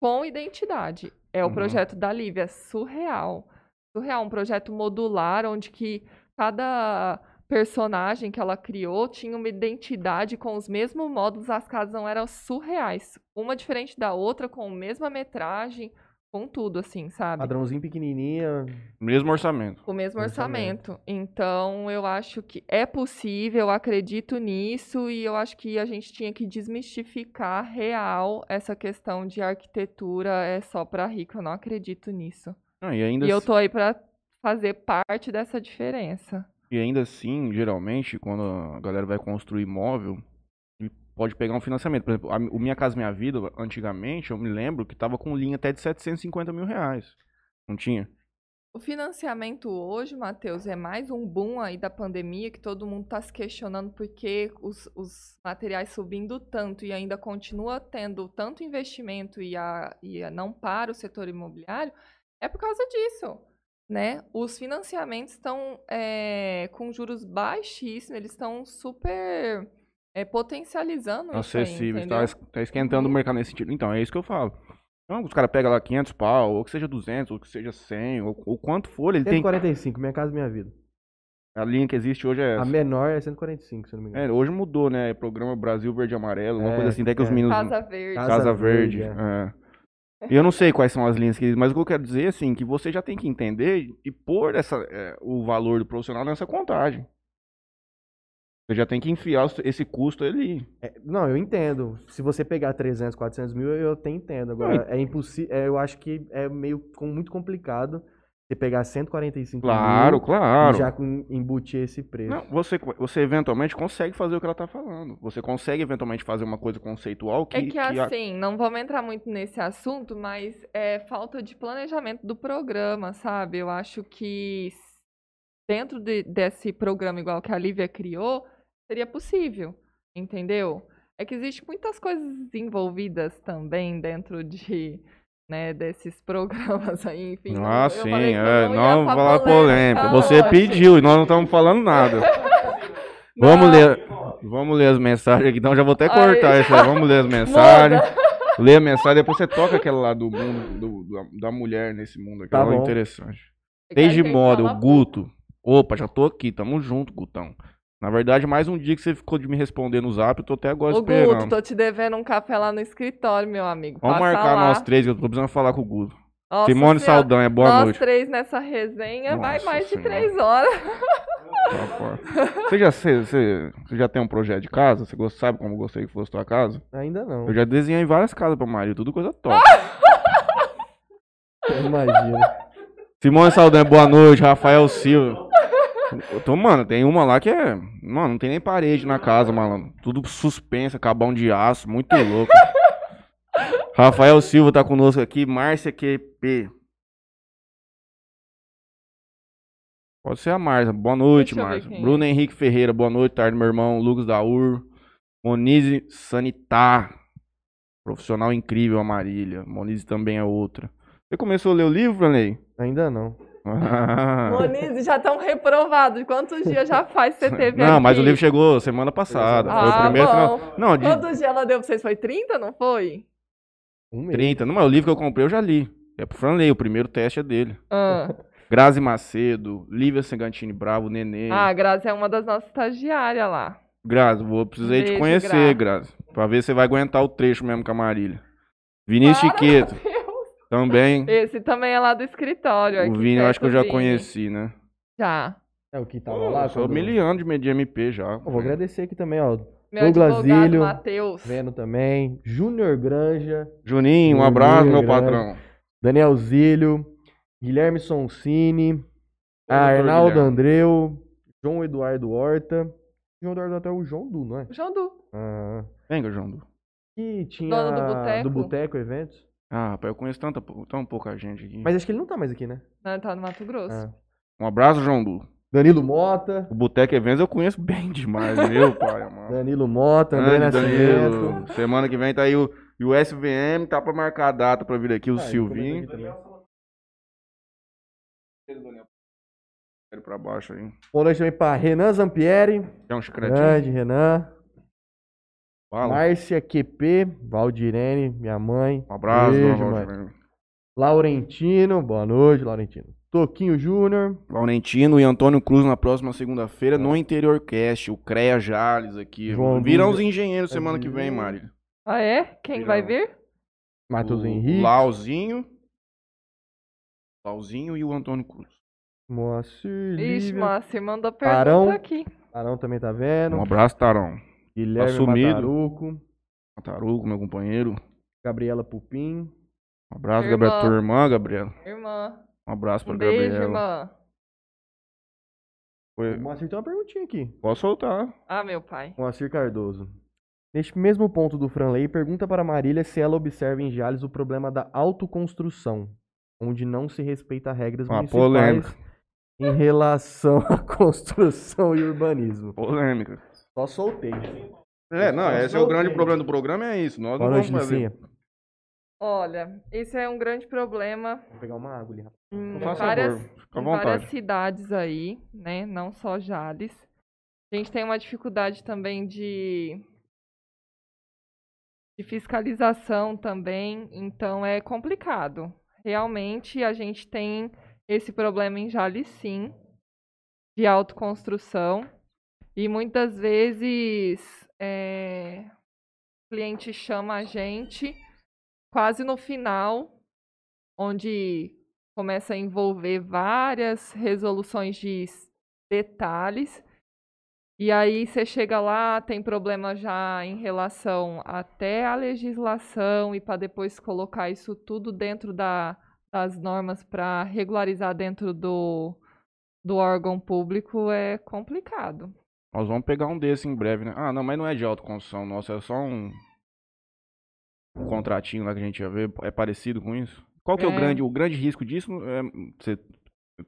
com identidade. É o Uhum. projeto da Lívia, surreal. Surreal, um projeto modular, onde que cada personagem que ela criou tinha uma identidade com os mesmos módulos, as casas não eram surreais. Uma diferente da outra, com a mesma metragem, com tudo, assim, sabe? Padrãozinho pequenininha. Mesmo orçamento. O mesmo Orçamento. orçamento. Então, eu acho que é possível, eu acredito nisso e eu acho que a gente tinha que desmistificar real essa questão de arquitetura é só para rico. Eu não acredito nisso. Não, e, ainda E eu assim, tô aí para fazer parte dessa diferença. e ainda assim, geralmente, quando a galera vai construir imóvel, pode pegar um financiamento. Por exemplo, a, o Minha Casa Minha Vida, antigamente, eu me lembro que tava com linha até de 750 mil reais. Não tinha? O financiamento hoje, Matheus, é mais um boom aí da pandemia que todo mundo está se questionando por que os, os materiais subindo tanto e ainda continua tendo tanto investimento e, a, e a não para o setor imobiliário, é por causa disso. Né? Os financiamentos estão é, com juros baixíssimos, eles estão super é, potencializando isso aí, tá, tá esquentando o mercado nesse sentido. Então, é isso que eu falo. Então, os caras pegam lá 500 pau, ou que seja 200, ou que seja 100, ou, ou quanto for, ele tem... 145, Minha Casa Minha Vida. A linha que existe hoje é A essa. menor é 145, se não me engano. É, hoje mudou, né? Programa Brasil Verde e Amarelo, uma É, coisa assim, até que os é. meninos... Casa Verde. Casa Casa Verde. Verde, é. E eu não sei quais são as linhas que mas o que eu quero dizer assim, que você já tem que entender e pôr essa, é, o valor do profissional nessa contagem. Você já tem que enfiar esse custo ali. É, não, eu entendo. Se você pegar 300, 400 mil, eu até entendo. Agora, é impossível. eu acho que é meio com- muito complicado você pegar 145 Claro, mil claro. e já com- embutir esse preço. Não, você, você eventualmente consegue fazer o que ela tá falando. Você consegue eventualmente fazer uma coisa conceitual que. É que a- assim, não vamos entrar muito nesse assunto, mas é falta de planejamento do programa, sabe? Eu acho que dentro de- desse programa igual que a Lívia criou, seria possível, entendeu? É que existem muitas coisas envolvidas também dentro de, [laughs] né, desses programas aí, enfim. Ah, eu sim, falei é, não não pra falar polêmica. Você hoje. pediu e nós não estamos falando nada. [laughs] Vamos ler, vamos ler as mensagens aqui, então já vou até cortar isso aí. Vamos ler as [laughs] muda. mensagens. Lê a mensagem, depois você toca aquela lá do mundo, do- do- da mulher nesse mundo aqui. Tá é interessante. Desde moda, o Guto. Opa, já tô aqui, tamo junto, Gutão. Na verdade, mais um dia que você ficou de me responder no zap, eu tô até agora Ô, esperando. Guto, tô te devendo um café lá no escritório, meu amigo. Vamos Passa marcar lá. nós três, que eu tô precisando falar com o Guto. Nossa Simone Senhora, Saldanha, boa Nós noite. três nessa resenha vai Nossa mais de Senhora. três horas. Rapaz. Você já, você, você- você já tem um projeto de casa? Você sabe como eu gostaria que fosse tua casa? Ainda não. Eu já desenhei várias casas pra Maria, tudo coisa top. [laughs] Imagina. Simone Saldanha, boa noite. Rafael Silva. Eu tô, mano, tem uma lá que é. Mano, não tem nem parede na casa, mano. Tudo suspensa, cabão de aço, muito louco. [laughs] Rafael Silva tá conosco aqui. Márcia QP. Pode ser a Márcia. Boa noite, Márcia. é. Bruno Henrique Ferreira, boa noite, tarde, meu irmão. Lucas da UR. Monize Sanitar. Profissional incrível, a Marília. Monize também é outra. Você começou a ler o livro, Franley? Ainda não. Monize, já estão reprovados. Quantos dias já faz você teve Não, mas o aqui? livro chegou semana passada. Foi o Ah, primeiro bom. final. Não, de Quantos dias ela deu pra vocês? Foi 30, não foi? Um mês. 30. Não, mas o livro que eu comprei eu já li. É pro Franley, o primeiro teste é dele. Ah, Grazi Macedo, Lívia Sangantini Bravo, Nenê. ah a Grazi é uma das nossas estagiárias lá. Grazi, vou precisei te Beijo, conhecer, Grazi. Pra ver se você vai aguentar o trecho mesmo com a Marília. Vinícius Chiqueto. [laughs] também. Esse também é lá do escritório. O Vini eu acho que eu já Vini. conheci, né? Já. É o que tava Pô, lá. eu sou quando- miliano de de MP já. Pô, vou agradecer aqui também, ó. Meu Douglas advogado. Matheus. Vendo também. Júnior Granja. Juninho, um abraço, meu grande. patrão. Daniel Zílio. Guilherme Sonsini. Doutor Arnaldo Guilherme. Andreu. João Eduardo Horta. João Eduardo Horta é o João Du, não é? João Du. Ah. Venga, João. Du. E tinha Dono do Boteco. do Boteco Eventos. Ah, rapaz, eu conheço tanta, pou- tão pouca gente aqui. Mas acho que ele não tá mais aqui, né? Não, tá no Mato Grosso. Ah. Um abraço, João Du. Danilo Mota. O Boteco Eventos eu conheço bem [laughs] demais, meu pai, mano. Danilo Mota, André Grande Nascimento. Danilo. Semana que vem tá aí o, e o SVM, tá pra marcar a data pra vir aqui, o Ah, ele Silvinho. comentou aqui também. Ele pra baixo aí. Boa noite também pra Renan Zampieri. Quer um chicletinho? Grande Renan. Fala. Márcia QP. Valdirene, minha mãe. Um abraço, Beijo, mãe. Laurentino. Boa noite, Laurentino. Toquinho Júnior. Laurentino e Antônio Cruz na próxima segunda-feira no Interior Cast, o CREA Jales aqui. João Virão os engenheiros semana que vem. Mari. Ah, é? Quem vai Virão. vir? Matheus Henrique. Lauzinho Lauzinho e o Antônio Cruz. Moacir, Ixi. Márcio, manda pergunta Arão. aqui. Arão também tá vendo. Um abraço, Tarão. Guilherme sumido. Mataruco. Tarugo, meu companheiro. Gabriela Pupim. Um abraço, Irmã. Gabriela. Tua irmã, Gabriela. Irmã. Um abraço pra Um beijo, Gabriela. irmã. Foi- O Moacir tem uma perguntinha aqui. Pode soltar. Ah, meu pai. Moacir Cardoso. Neste mesmo ponto do Franley, pergunta para Marília se ela observa em Jales o problema da autoconstrução, onde não se respeita regras Uma municipais polêmica. em relação à [laughs] construção e urbanismo. Polêmica. Só soltei. É, não, Só esse é o grande problema do programa, é isso. Nós Boa não noite, vamos fazer. Olha, esse é um grande problema Vou pegar uma água ali. rapaz. em Faça várias, favor, fica à em várias vontade. cidades aí, né? Não só Jales. A gente tem uma dificuldade também de, de fiscalização também, então é complicado. Realmente a gente tem esse problema em Jales sim, de autoconstrução. E muitas vezes é, o cliente chama a gente quase no final, onde começa a envolver várias resoluções de detalhes. E aí você chega lá, tem problema já em relação até à legislação e para depois colocar isso tudo dentro da, das normas para regularizar dentro do, do órgão público é complicado. Nós vamos pegar um desse em breve, né? Ah, não, mas não é de autoconstrução, nossa, é só um, um contratinho lá que a gente ia ver. É parecido com isso? Qual que é, o É. grande, o grande risco disso? É, você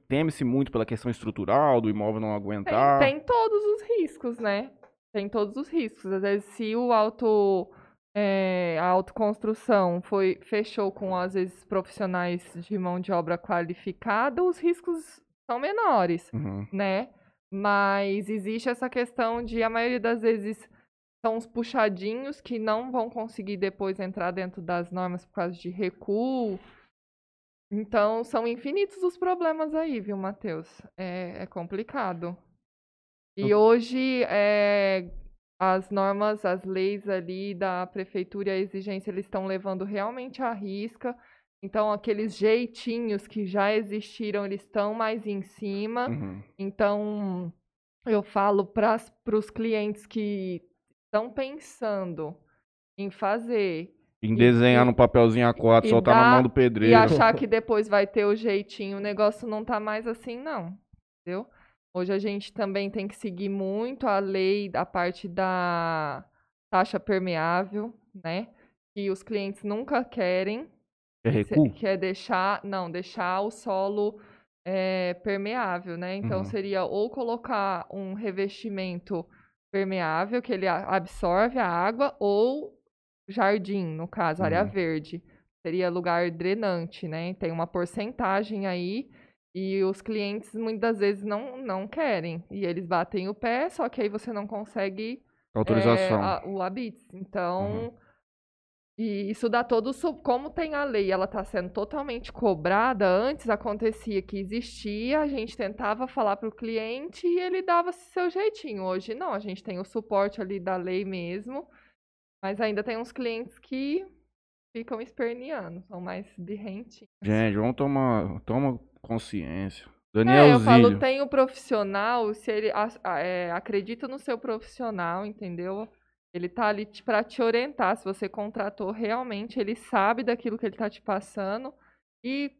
teme-se muito pela questão estrutural, do imóvel não Tem, aguentar? tem todos os riscos, né? Tem todos os riscos. Às vezes, se o auto, é, a autoconstrução foi, fechou com, às vezes, profissionais de mão de obra qualificada, os riscos são menores, Uhum. né? Mas existe essa questão de, a maioria das vezes, são os puxadinhos que não vão conseguir depois entrar dentro das normas por causa de recuo. Então, são infinitos os problemas aí, viu, Matheus? É, é complicado. E hoje, é, as normas, as leis ali da prefeitura e a exigência, eles estão levando realmente à risca. Então, aqueles jeitinhos que já existiram, eles estão mais em cima. Uhum. Então, eu falo para os clientes que estão pensando em fazer Em E- desenhar e- no papelzinho A4, e soltar na dar- mão do e pedreiro. achar que [laughs] depois vai ter o jeitinho, o negócio não tá mais assim, não. Entendeu? Hoje a gente também tem que seguir muito a lei da parte da taxa permeável, né? Que os clientes nunca querem, É recuo? que é deixar, não, deixar o solo é, permeável, né? Então Uhum. seria ou colocar um revestimento permeável, que ele absorve a água, ou jardim, no caso, área Uhum. verde. Seria lugar drenante, né? Tem uma porcentagem aí e os clientes muitas vezes não, não querem. E eles batem o pé, só que aí você não consegue é, Autorização. a- o habits. Então, Uhum. E isso dá todo o como tem a lei, ela está sendo totalmente cobrada. Antes acontecia que existia, a gente tentava falar para o cliente e ele dava seu jeitinho. Hoje não, a gente tem o suporte ali da lei mesmo, mas ainda tem uns clientes que ficam esperneando, são mais birrentinhos. Gente, vamos tomar toma consciência. É, eu Daniel falo, tem o profissional, se ele as- a- é, acredita no seu profissional, entendeu? Ele tá ali pra te orientar. Se você contratou realmente, ele sabe daquilo que ele tá te passando. E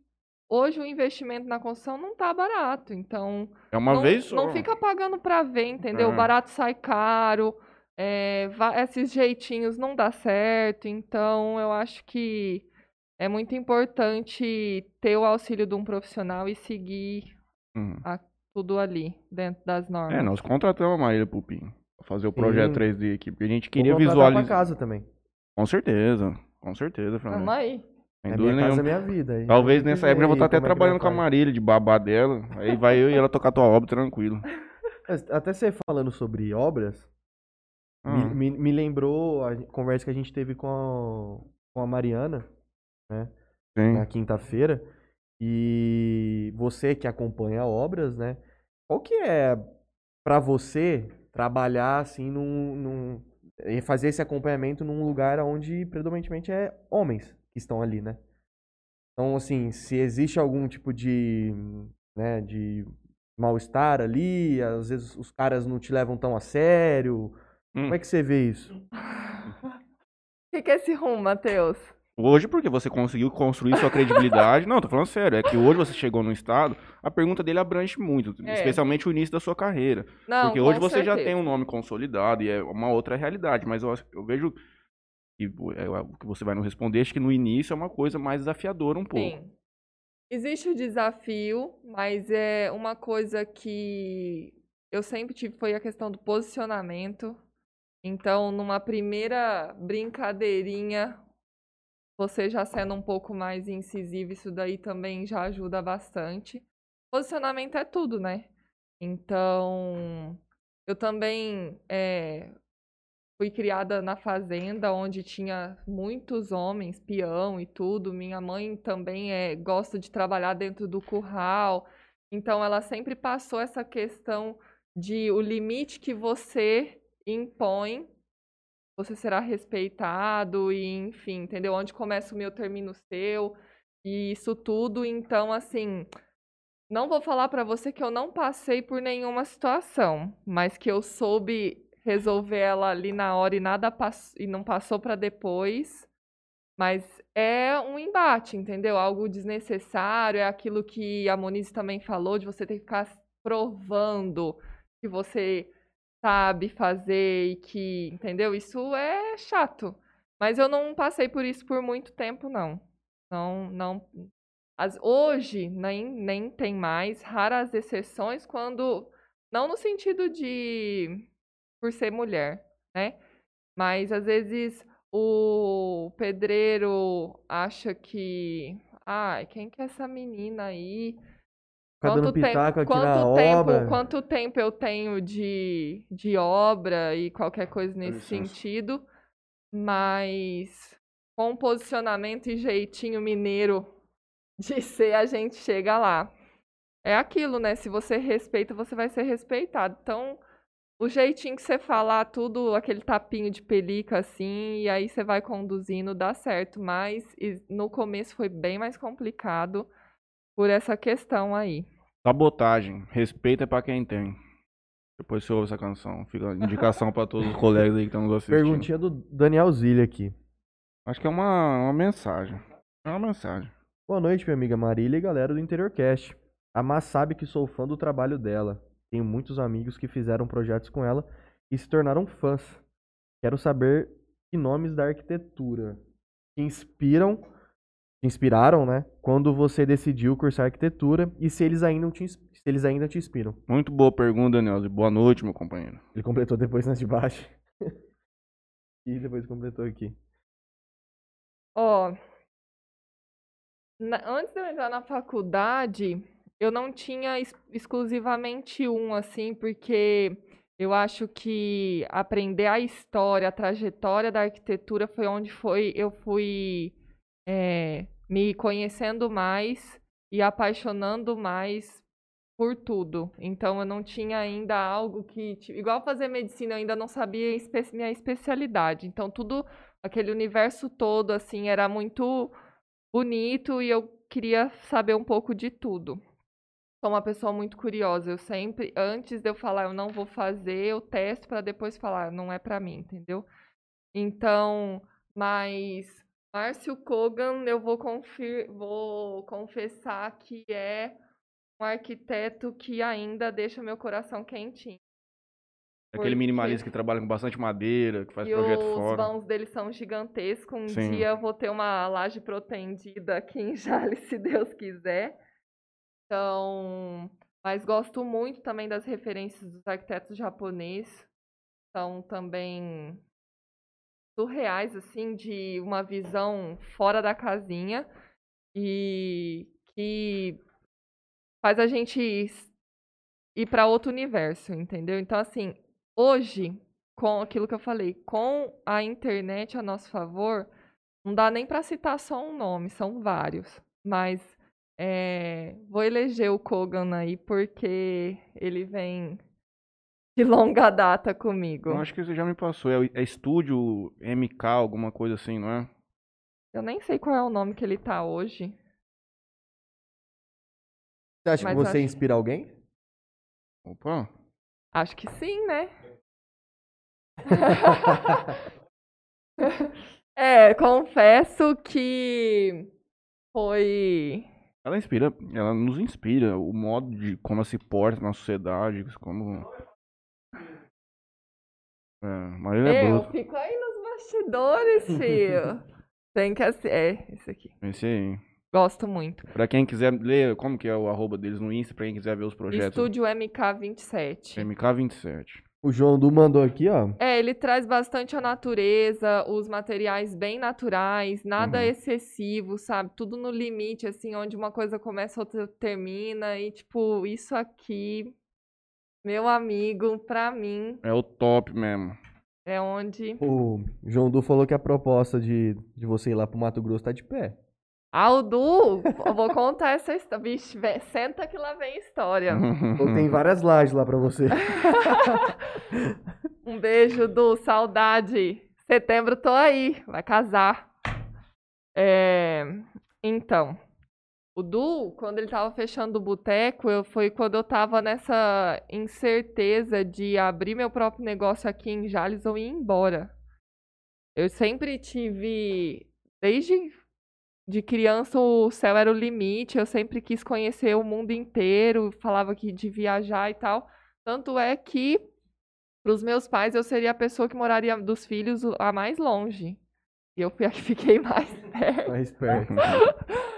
hoje o investimento na construção não tá barato. Então, É uma não, vez só. não fica pagando pra ver, entendeu? O É. barato sai caro. é, esses jeitinhos não dá certo. Então, eu acho que é muito importante ter o auxílio de um profissional e seguir Uhum. tudo ali, dentro das normas. É, nós contratamos a Marília Pupim fazer o projeto Sim. 3D aqui. Porque a gente queria visualizar. pra casa também. Com certeza. Com certeza, Tamo Fernando. aí. Sem é minha casa, é minha vida. aí Talvez que nessa época eu vou estar até é que trabalhando com a. Marília, de babá dela. Aí vai eu e ela tocar tua obra tranquilo. [laughs] Até você falando sobre obras, me, Ah, me, me lembrou a conversa que a gente teve com a, com a Mariana sim. na quinta-feira. E você que acompanha obras, né? Qual que é pra você trabalhar assim num, num e fazer esse acompanhamento num lugar onde predominantemente é homens que estão ali, né? Então, assim, se existe algum tipo de, né, de mal-estar ali, às vezes os caras não te levam tão a sério. Hum. Como é que você vê isso? O [laughs] que, que é esse rumo, Matheus? Hoje, porque você conseguiu construir sua credibilidade. [laughs] Não, tô falando sério. É que hoje você chegou no estado, a pergunta dele abrange muito, É. especialmente o início da sua carreira. Não, porque hoje você já certeza. tem um nome consolidado e é uma outra realidade. Mas eu, eu vejo que é, o que você vai não responder, acho que no início é uma coisa mais desafiadora um pouco. Sim. Existe o desafio, mas é uma coisa que eu sempre tive foi a questão do posicionamento. Então, numa primeira brincadeirinha, você já sendo um pouco mais incisivo, isso daí também já ajuda bastante. Posicionamento é tudo, né? Então, eu também é, fui criada na fazenda, onde tinha muitos homens, peão e tudo. Minha mãe também é, gosta de trabalhar dentro do curral. Então, ela sempre passou essa questão de o limite que você impõe, você será respeitado, e enfim, entendeu? Onde começa o meu, termina o seu, e isso tudo. Então, assim, não vou falar pra você que eu não passei por nenhuma situação, mas que eu soube resolver ela ali na hora e nada pass... e não passou pra depois. Mas é um embate, entendeu? Algo desnecessário, é aquilo que a Monize também falou, de você ter que ficar provando que você sabe fazer e que, entendeu? Isso é chato. Mas eu não passei por isso por muito tempo, não. Não, não. As, hoje nem, nem tem mais, raras exceções quando. Não no sentido de. por ser mulher, né? Mas às vezes o pedreiro acha que. Ai, quem que é essa menina aí? Ficar dando pitaco aqui na quanto tempo, obra. quanto tempo eu tenho de, de obra e qualquer coisa nesse sentido, mas com posicionamento e jeitinho mineiro [laughs] de ser, a gente chega lá. É aquilo, né? Se você respeita, você vai ser respeitado. Então, o jeitinho que você falar tudo, aquele tapinho de pelica assim, e aí você vai conduzindo, dá certo. Mas e- no começo foi bem mais complicado por essa questão aí. Sabotagem. Respeito é pra quem tem. Depois você ouve essa canção. Fica a indicação pra todos os colegas aí que estão nos assistindo. Perguntinha do Daniel Zilli aqui. Acho que é uma, uma mensagem. É uma mensagem. Boa noite, minha amiga Marília e galera do Interior Cast. A Má sabe que sou fã do trabalho dela. Tenho muitos amigos que fizeram projetos com ela e se tornaram fãs. Quero saber que nomes da arquitetura te inspiram, te inspiraram, né? Quando você decidiu cursar arquitetura e se eles ainda te, se eles ainda te inspiram. Muito boa pergunta, Daniel. Boa noite, meu companheiro. Ele completou depois nas de baixo. [laughs] e depois completou aqui. Ó, na- antes de eu entrar na faculdade, eu não tinha ex- exclusivamente um, assim, porque eu acho que aprender a história, a trajetória da arquitetura foi onde foi, eu fui é, me conhecendo mais e apaixonando mais por tudo. Então eu não tinha ainda algo que, igual fazer medicina, eu ainda não sabia minha especialidade. Então tudo aquele universo todo assim era muito bonito e eu queria saber um pouco de tudo. Sou uma pessoa muito curiosa. Eu sempre, antes de eu falar eu não vou fazer, eu testo para depois falar não é para mim, entendeu? Então, mas Márcio Kogan, eu vou, confir, vou confessar que é um arquiteto que ainda deixa meu coração quentinho. Aquele Porque- minimalista que trabalha com bastante madeira, que faz e projeto os fora. vãos deles são gigantescos. Um Sim. dia eu vou ter uma laje protendida aqui em [laughs] Jales, se Deus quiser. Então, mas gosto muito também das referências dos arquitetos japoneses. São também surreais, assim, de uma visão fora da casinha e que faz a gente ir para outro universo, entendeu? Então, assim, hoje, com aquilo que eu falei, com a internet a nosso favor, não dá nem para citar só um nome, são vários. Mas é, vou eleger o Kogan aí porque ele vem de longa data comigo. Eu acho que você já me passou. É, é estúdio MK, alguma coisa assim, não é? Eu nem sei qual é o nome que ele tá hoje. Você acha Mas que você acho- inspira alguém? Opa. Acho que sim, né? [laughs] é, confesso que foi. Ela inspira, ela nos inspira, o modo de como ela se porta na sociedade, como. É, Marília é Eu bruto. fico aí nos bastidores, filho. [laughs] Tem que assim. É, esse aqui. Esse aí. Gosto muito. Pra quem quiser ler, como que é o arroba deles no Insta, pra quem quiser ver os projetos. Estúdio MK27. MK27. O João Du mandou aqui, ó. É, ele traz bastante a natureza, os materiais bem naturais, nada Uhum. excessivo, sabe? Tudo no limite, assim, onde uma coisa começa, outra termina. E, tipo, isso aqui, meu amigo, pra mim, É o top mesmo. é onde. O João Du falou que a proposta de, de você ir lá pro Mato Grosso tá de pé. Ah, o Du, eu vou contar essa história. Vixe, vé- senta que lá vem história. Ou tem várias lajes lá pra você. [laughs] Um beijo, Du, saudade. Setembro tô aí, vai casar. É, Então, o Du, quando ele tava fechando o boteco, eu, foi quando eu tava nessa incerteza de abrir meu próprio negócio aqui em Jales ou ir embora. Eu sempre tive, desde de criança, o céu era o limite, eu sempre quis conhecer o mundo inteiro, falava que de viajar e tal. Tanto é que para os meus pais, eu seria a pessoa que moraria dos filhos a mais longe. E eu fui a que [laughs] fiquei mais perto. Mais perto. [laughs]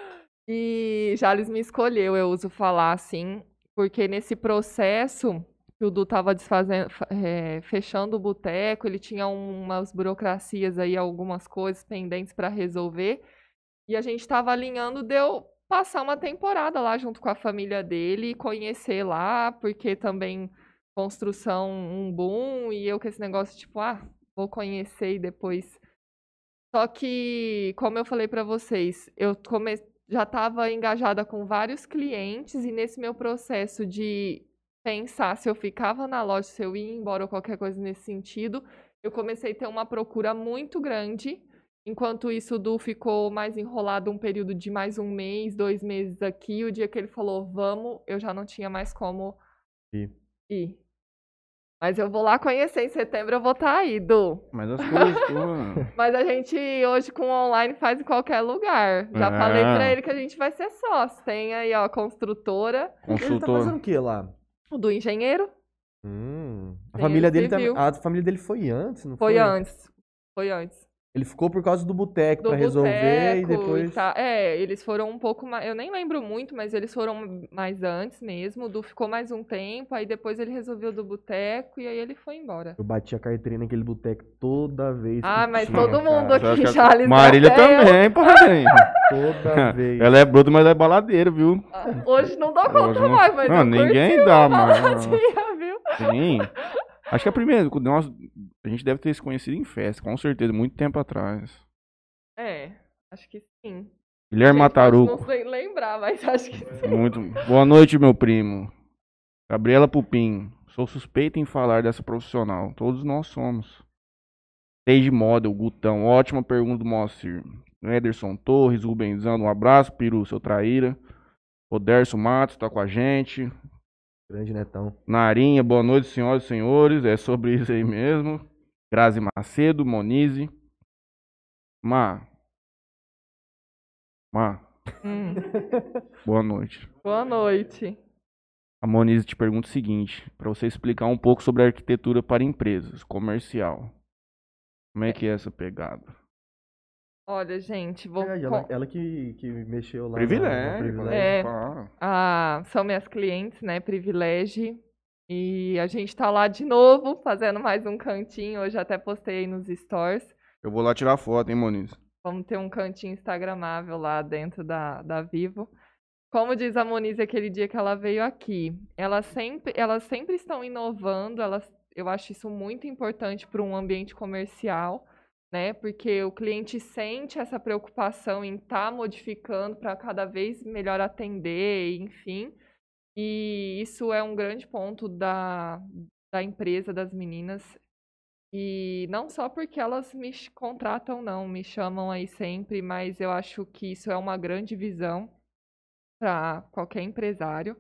E Jales me escolheu, eu uso falar assim, porque nesse processo que o Du estava fa- eh, fechando o boteco, ele tinha umas burocracias aí, algumas coisas pendentes para resolver. E a gente estava alinhando, deu passar uma temporada lá junto com a família dele conhecer lá, porque também construção um boom e eu com esse negócio tipo, ah, vou conhecer e depois. Só que, como eu falei para vocês, eu come... já estava engajada com vários clientes e nesse meu processo de pensar se eu ficava na loja, se eu ia embora ou qualquer coisa nesse sentido, eu comecei a ter uma procura muito grande. Enquanto isso, o Du ficou mais enrolado um período de mais um mês, dois meses aqui. O dia que ele falou, vamos, eu já não tinha mais como Ir. ir. Mas eu vou lá conhecer em setembro, eu vou estar aí, Du. Mas as coisas. [laughs] Mas a gente hoje com online faz em qualquer lugar. Já falei pra É. ele que a gente vai ser sócio. Tem aí, ó, a construtora, Ele tá fazendo o que lá? o do engenheiro. Hum, a família ele dele também. civil. A família dele foi antes, não foi? Foi antes. Foi antes. Ele ficou por causa do boteco pra resolver e depois. tal. É, eles foram um pouco mais. Eu nem lembro muito, mas eles foram mais antes mesmo. O Du ficou mais um tempo, aí depois ele resolveu do boteco e aí ele foi embora. Eu bati a carteirinha naquele boteco toda vez. que Ah, mas tinha, todo mundo cara. aqui que já lhes Marília também, padrinho. [laughs] Toda [laughs] vez. Ela é bruta, mas é baladeira, viu? Hoje não dou Hoje conta não- mais, mas Não, eu ninguém dá, mano. baladinha, viu? Sim. [laughs] Acho que é a primeira. Nós, a gente deve ter se conhecido em festa, com certeza, muito tempo atrás. É, acho que sim. Guilherme Mataruco. Não sei lembrar, mas acho que sim. Muito. Boa noite, meu primo. Gabriela Pupim. Sou suspeita em falar dessa profissional. Todos nós somos. Stage Model, Gutão. Ótima pergunta do Moacir. Ederson Torres, Rubenzano, um abraço, Peru, seu traíra. Oderso Matos tá com a gente. Grande netão. Narinha, boa noite, senhoras e senhores. É sobre isso aí mesmo. Grazi Macedo, Monize. Ma. Ma, Hum, [laughs] boa noite. boa noite. A Monize te pergunta o seguinte, para você explicar um pouco sobre arquitetura para empresas, comercial. Como é que é essa pegada? Olha, gente, vou. Con- ela, ela que, que mexeu lá. na- no Privilégio. privilégio. É. Claro. Ah, são minhas clientes, né? Privilégio. E a gente tá lá de novo, fazendo mais um cantinho. Hoje até postei aí nos stores. Eu vou lá tirar foto, hein, Monize? Vamos ter um cantinho instagramável lá dentro da, da Vivo. Como diz a Monize aquele dia que ela veio aqui, elas sempre, elas sempre estão inovando, elas, eu acho isso muito importante para um ambiente comercial, né? Porque o cliente sente essa preocupação em estar modificando para cada vez melhor atender, enfim. E isso é um grande ponto da, da empresa, das meninas. E não só porque elas me contratam, não, me chamam aí sempre, mas eu acho que isso é uma grande visão. para qualquer empresário,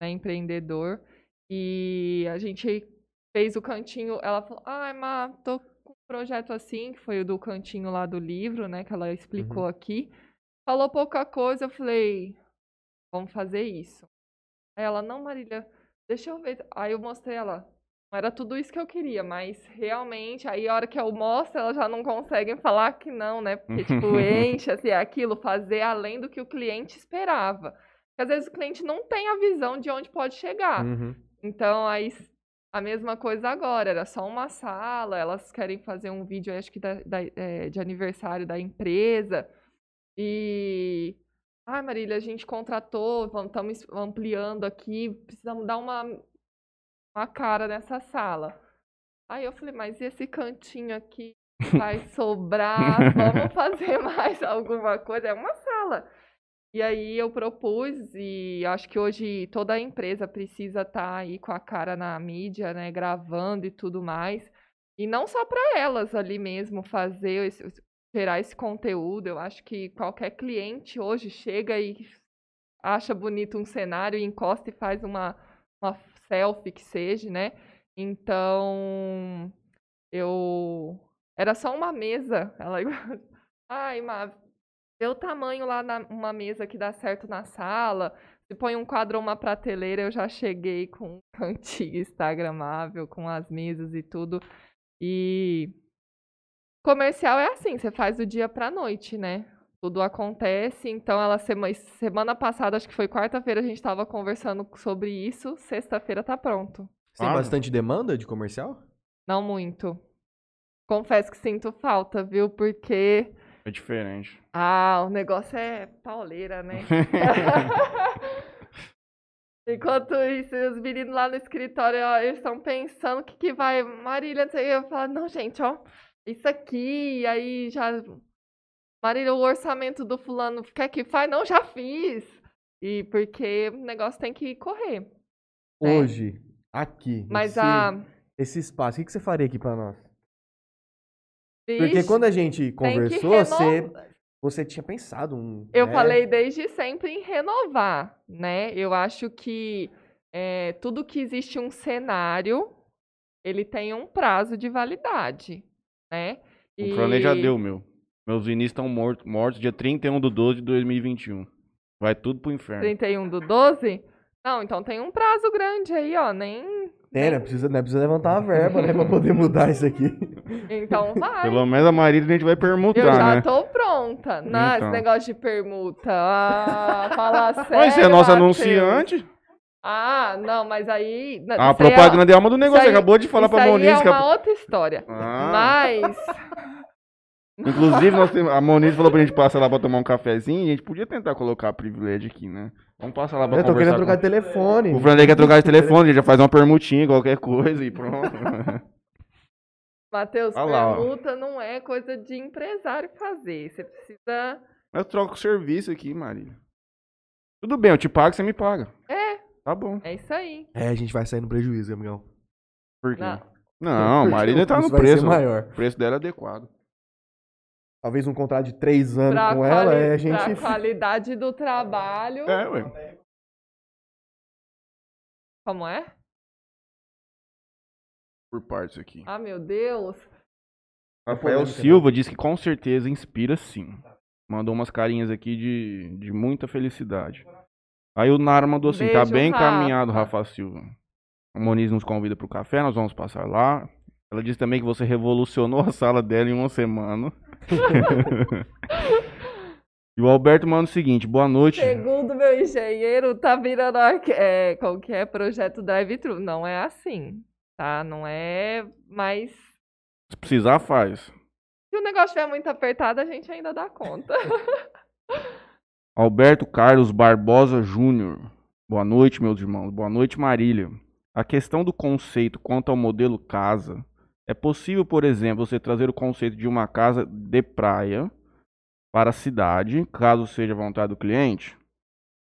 né, empreendedor. E a gente fez o cantinho. Ela falou: Ai, Má, tô projeto assim, que foi o do cantinho lá do livro, né? Que ela explicou Uhum. aqui. Falou pouca coisa, eu falei: Vamos fazer isso. Aí ela: Não, Marília, deixa eu ver. Aí eu mostrei ela. Não era tudo isso que eu queria, mas realmente, aí a hora que eu mostro, ela já não consegue falar que não, né? Porque, [laughs] tipo, enche, assim, é aquilo, fazer além do que o cliente esperava. Porque às vezes o cliente não tem a visão de onde pode chegar. Uhum. Então, aí a mesma coisa agora, era só uma sala, elas querem fazer um vídeo, acho que da- da- eh, de aniversário da empresa. E. Ai, Marília, a gente contratou, estamos ampliando aqui, precisamos dar uma, uma cara nessa sala. Aí eu falei, mas e esse cantinho aqui vai [laughs] sobrar? Vamos fazer [laughs] mais alguma coisa? É uma sala. E aí eu propus, e acho que hoje toda empresa precisa estar aí com a cara na mídia, né, gravando e tudo mais. E não só para elas ali mesmo fazer, esse, gerar esse conteúdo. Eu acho que qualquer cliente hoje chega e acha bonito um cenário encosta e faz uma, uma selfie que seja, né? Então, eu. Era só uma mesa. Ela. [laughs] Ai, Má, vê o tamanho lá na uma mesa que dá certo na sala. Se põe um quadro ou uma prateleira, eu já cheguei com um [laughs] cantinho instagramável, com as mesas e tudo. E comercial é assim, você faz do dia pra noite, né? Tudo acontece. Então, ela sema- semana passada, acho que foi quarta-feira, a gente estava conversando sobre isso. Sexta-feira tá pronto. Tem Ah. bastante demanda de comercial? Não muito. Confesso que sinto falta, viu? Porque É diferente. ah, o negócio é pauleira, né? [laughs] [laughs] Enquanto isso, os meninos lá no escritório, ó, eles estão pensando o que, que vai. Marília, não sei eu falo, não, gente, ó, isso aqui, e aí já. Marília, o orçamento do fulano quer que faz? Não, já fiz. E porque o negócio tem que correr. É. Hoje, aqui, Mas esse, a. esse espaço, o que que você faria aqui pra nós? Porque Vixe, quando a gente conversou, você, você tinha pensado um... Eu né? falei desde sempre em renovar, né? Eu acho que é, tudo que existe um cenário, ele tem um prazo de validade, né? O Franley já E- deu, meu. Meus vinis estão mortos, mortos dia 31 de 12 de 2021. Vai tudo pro inferno. 31 do 12? Não, então tem um prazo grande aí, ó. Nem. Tem, né? Precisa, né? Precisa levantar uma verba, né? Pra [laughs] poder mudar isso aqui. Então vai. Pelo menos a Marília a gente vai permutar, Eu já né? tô pronta. Não, esse Então. negócio de permuta. Ah, falar [laughs] sério. Mas você é nosso anunciante. Ah, não, mas aí. A isso aí é- propaganda é alma do negócio. isso Você aí- acabou de falar isso pra aí Moniz. é que a- uma outra história. Ah. Mas. [laughs] Inclusive, nós temos- a Moniz falou pra gente passar lá pra tomar um cafezinho. E a gente podia tentar colocar privilégio aqui, né? Vamos passar lá pra Eu tô querendo conversar trocar com- de telefone. O Franley quer trocar de telefone, gente já faz uma permutinha, qualquer coisa e pronto. [laughs] Matheus, Olha lá, ó. permuta não é coisa de empresário fazer. Você precisa. Eu troco o serviço aqui, Marília. Tudo bem, eu te pago, você me paga. É, Tá bom. é isso aí. É, a gente vai sair no prejuízo, amigão. Por quê? Não. Não, Marília tá no preço. maior. O preço dela é adequado. Talvez um contrato de três anos Pra, com ela, é a pra gente... [laughs] qualidade do trabalho. É, ué. Como é? Por partes aqui. Ah, meu Deus. Rafael polêmica, Silva disse que com certeza inspira sim. Mandou umas carinhas aqui de, de muita felicidade. Aí o Nara mandou assim, tá Beijo, bem Rafa. encaminhado, Rafa Silva. A Moniz nos convida pro café, nós vamos passar lá. Ela disse também que você revolucionou a sala dela em uma semana. [laughs] e o Alberto manda o seguinte, boa noite. Segundo meu engenheiro, tá virando é, qualquer projeto drive-thru. Não é assim, tá? Não é. Mas Se precisar, faz. se o negócio estiver muito apertado, a gente ainda dá conta. [laughs] Alberto Carlos Barbosa Júnior. Boa noite, meus irmãos. Boa noite, Marília. A questão do conceito quanto ao modelo casa. É possível, por exemplo, você trazer o conceito de uma casa de praia para a cidade, caso seja a vontade do cliente?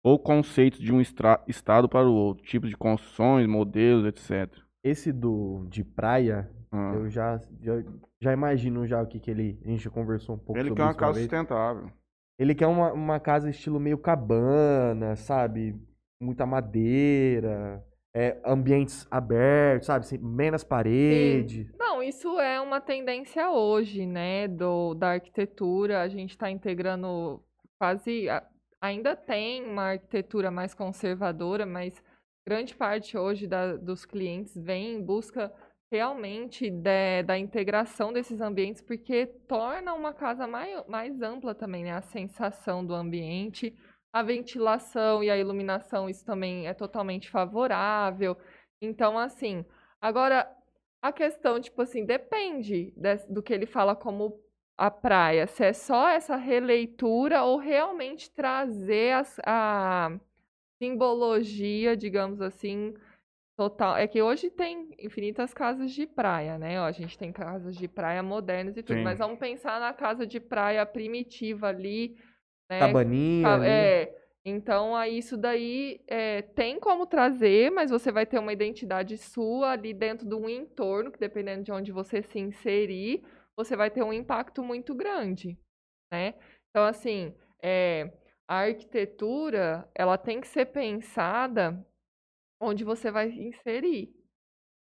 Ou conceitos de um estado para o outro, tipos de construções, modelos, etc. Esse do de praia, Ah. eu já, já, já imagino já o que que ele... A gente já conversou um pouco Ele sobre quer uma casa vez. sustentável. Ele quer uma, uma casa estilo meio cabana, sabe? Muita madeira, é, ambientes abertos, sabe? Menos parede. Não, isso é uma tendência hoje, né, do, da arquitetura. A gente está integrando quase. Ainda tem uma arquitetura mais conservadora, mas grande parte hoje da- dos clientes vem em busca realmente de- da integração desses ambientes, porque torna uma casa mai- mais ampla também, né? A sensação do ambiente, a ventilação e a iluminação, isso também é totalmente favorável. Então, assim, agora a questão, tipo assim, depende des- do que ele fala como a praia, se é só essa releitura ou realmente trazer as- a simbologia, digamos assim, total. É que hoje tem infinitas casas de praia, né? Ó, a gente tem casas de praia modernas e tudo, Sim. mas vamos pensar na casa de praia primitiva ali, né? Cabaninha. É, então aí isso daí é, tem como trazer, mas você vai ter uma identidade sua ali dentro de um entorno, que dependendo de onde você se inserir, você vai ter um impacto muito grande, né? Então, assim, é, a arquitetura, ela tem que ser pensada onde você vai inserir.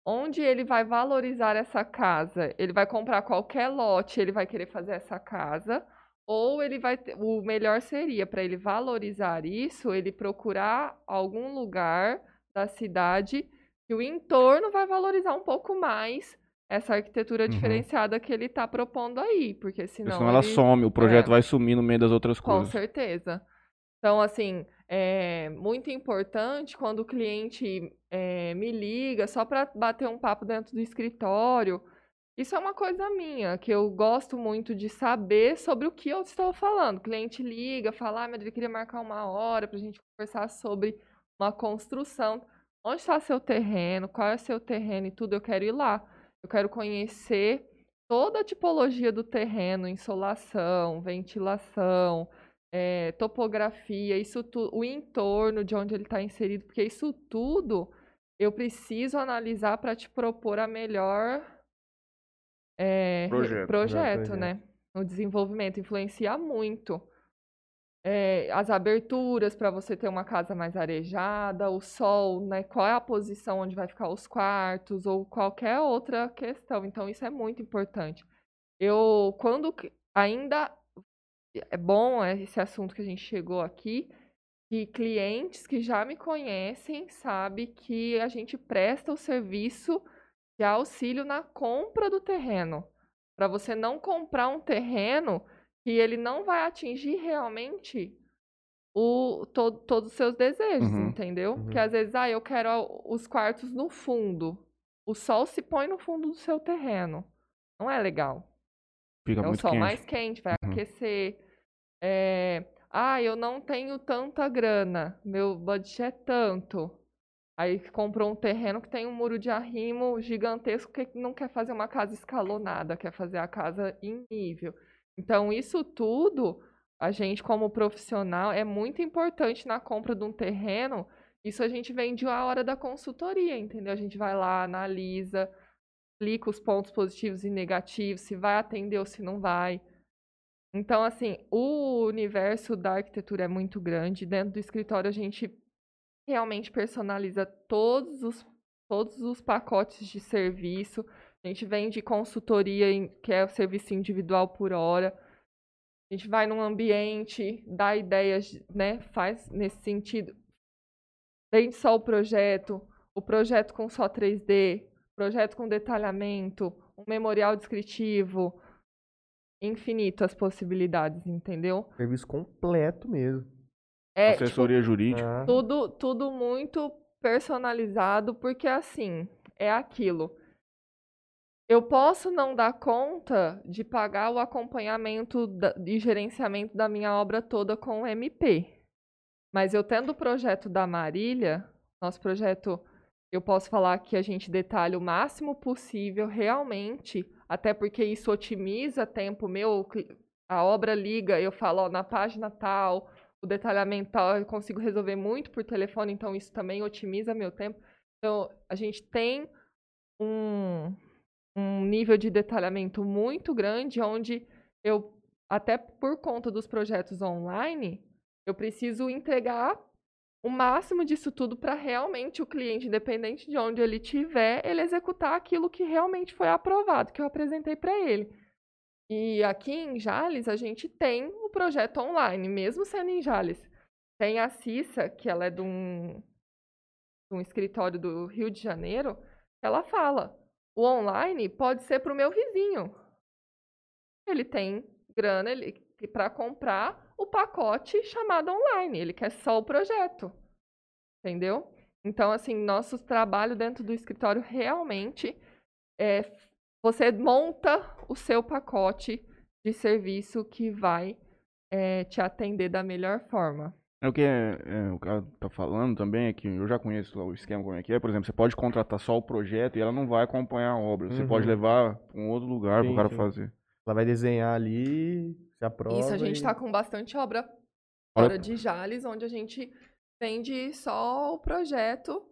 Onde ele vai valorizar essa casa? Ele vai comprar qualquer lote, ele vai querer fazer essa casa, ou ele vai ter- o melhor seria para ele valorizar isso, ele procurar algum lugar da cidade que o entorno vai valorizar um pouco mais essa arquitetura Uhum. diferenciada que ele está propondo aí, porque Porque senão senão ela ele- some, o projeto é. vai sumir no meio das outras com coisas. certeza. Então, assim, é muito importante quando o cliente eh, me liga só para bater um papo dentro do escritório. Isso é uma coisa minha, que eu gosto muito de saber sobre o que eu estou falando. O cliente liga, fala, ah, Madrid, queria marcar uma hora para a gente conversar sobre uma construção. Onde está seu terreno? Qual é seu terreno e tudo? Eu quero ir lá. Eu quero conhecer toda a tipologia do terreno, insolação, ventilação, eh, topografia, isso tu, o entorno de onde ele está inserido, porque isso tudo eu preciso analisar para te propor a melhor eh, re- Projeto. projeto, né? O desenvolvimento influencia muito. Eh, as aberturas para você ter uma casa mais arejada, o sol, né? Qual é a posição onde vai ficar os quartos ou qualquer outra questão. Então, isso é muito importante. Eu, quando ainda é bom esse assunto que a gente chegou aqui, que clientes que já me conhecem sabem que a gente presta o serviço de auxílio na compra do terreno. Para você não comprar um terreno que ele não vai atingir realmente o, to- todos os seus desejos, Uhum. entendeu? Uhum. Porque às vezes, ah, eu quero os quartos no fundo. O sol se põe no fundo do seu terreno. Não é legal. Fica É o sol quente. mais quente, vai Uhum. aquecer. É, Ah, eu não tenho tanta grana, meu budget é tanto. Aí comprou um terreno que tem um muro de arrimo gigantesco que não quer fazer uma casa escalonada, quer fazer a casa em nível. Então, isso tudo, a gente como profissional, é muito importante na compra de um terreno. Isso a gente vende a hora da consultoria, entendeu? A gente vai lá, analisa, explica os pontos positivos e negativos, se vai atender ou se não vai. Então, assim, o universo da arquitetura é muito grande. Dentro do escritório, a gente realmente personaliza todos os, todos os pacotes de serviço. A gente vende consultoria, em- que é o serviço individual por hora. A gente vai num ambiente, dá ideias, né? Faz nesse sentido. Vende só o projeto, o projeto com só 3D, projeto com detalhamento, um memorial descritivo. Infinito as possibilidades, entendeu? Serviço completo mesmo. É, tipo, Assessoria jurídica. Ah, tudo, tudo muito personalizado, porque assim, é aquilo. Eu posso não dar conta de pagar o acompanhamento e gerenciamento da minha obra toda com o MP. Mas eu tendo o projeto da Marília, nosso projeto, eu posso falar que a gente detalha o máximo possível, realmente, até porque isso otimiza tempo meu. A obra liga, eu falo, ó, na página tal, o detalhamento tal, eu consigo resolver muito por telefone, então isso também otimiza meu tempo. Então, a gente tem um, um nível de detalhamento muito grande, onde eu até por conta dos projetos online, eu preciso entregar o máximo disso tudo para realmente o cliente, independente de onde ele estiver, ele executar aquilo que realmente foi aprovado, que eu apresentei para ele. E aqui em Jales, a gente tem o projeto online, mesmo sendo em Jales. Tem a Cissa, que ela é de um, de um escritório do Rio de Janeiro, ela fala: o online pode ser para o meu vizinho. Ele tem grana para comprar o pacote chamado online. Ele quer só o projeto. Entendeu? Então, assim, nosso trabalho dentro do escritório realmente é você monta o seu pacote de serviço que vai é, te atender da melhor forma. É o que é, é, o cara tá falando também é que eu já conheço o esquema como é que é. Por exemplo, você pode contratar só o projeto e ela não vai acompanhar a obra. Você uhum. pode levar para um outro lugar para o cara sim. fazer. Ela vai desenhar ali, se aprova. Isso, a gente está e... com bastante obra fora de Jales, onde a gente vende só o projeto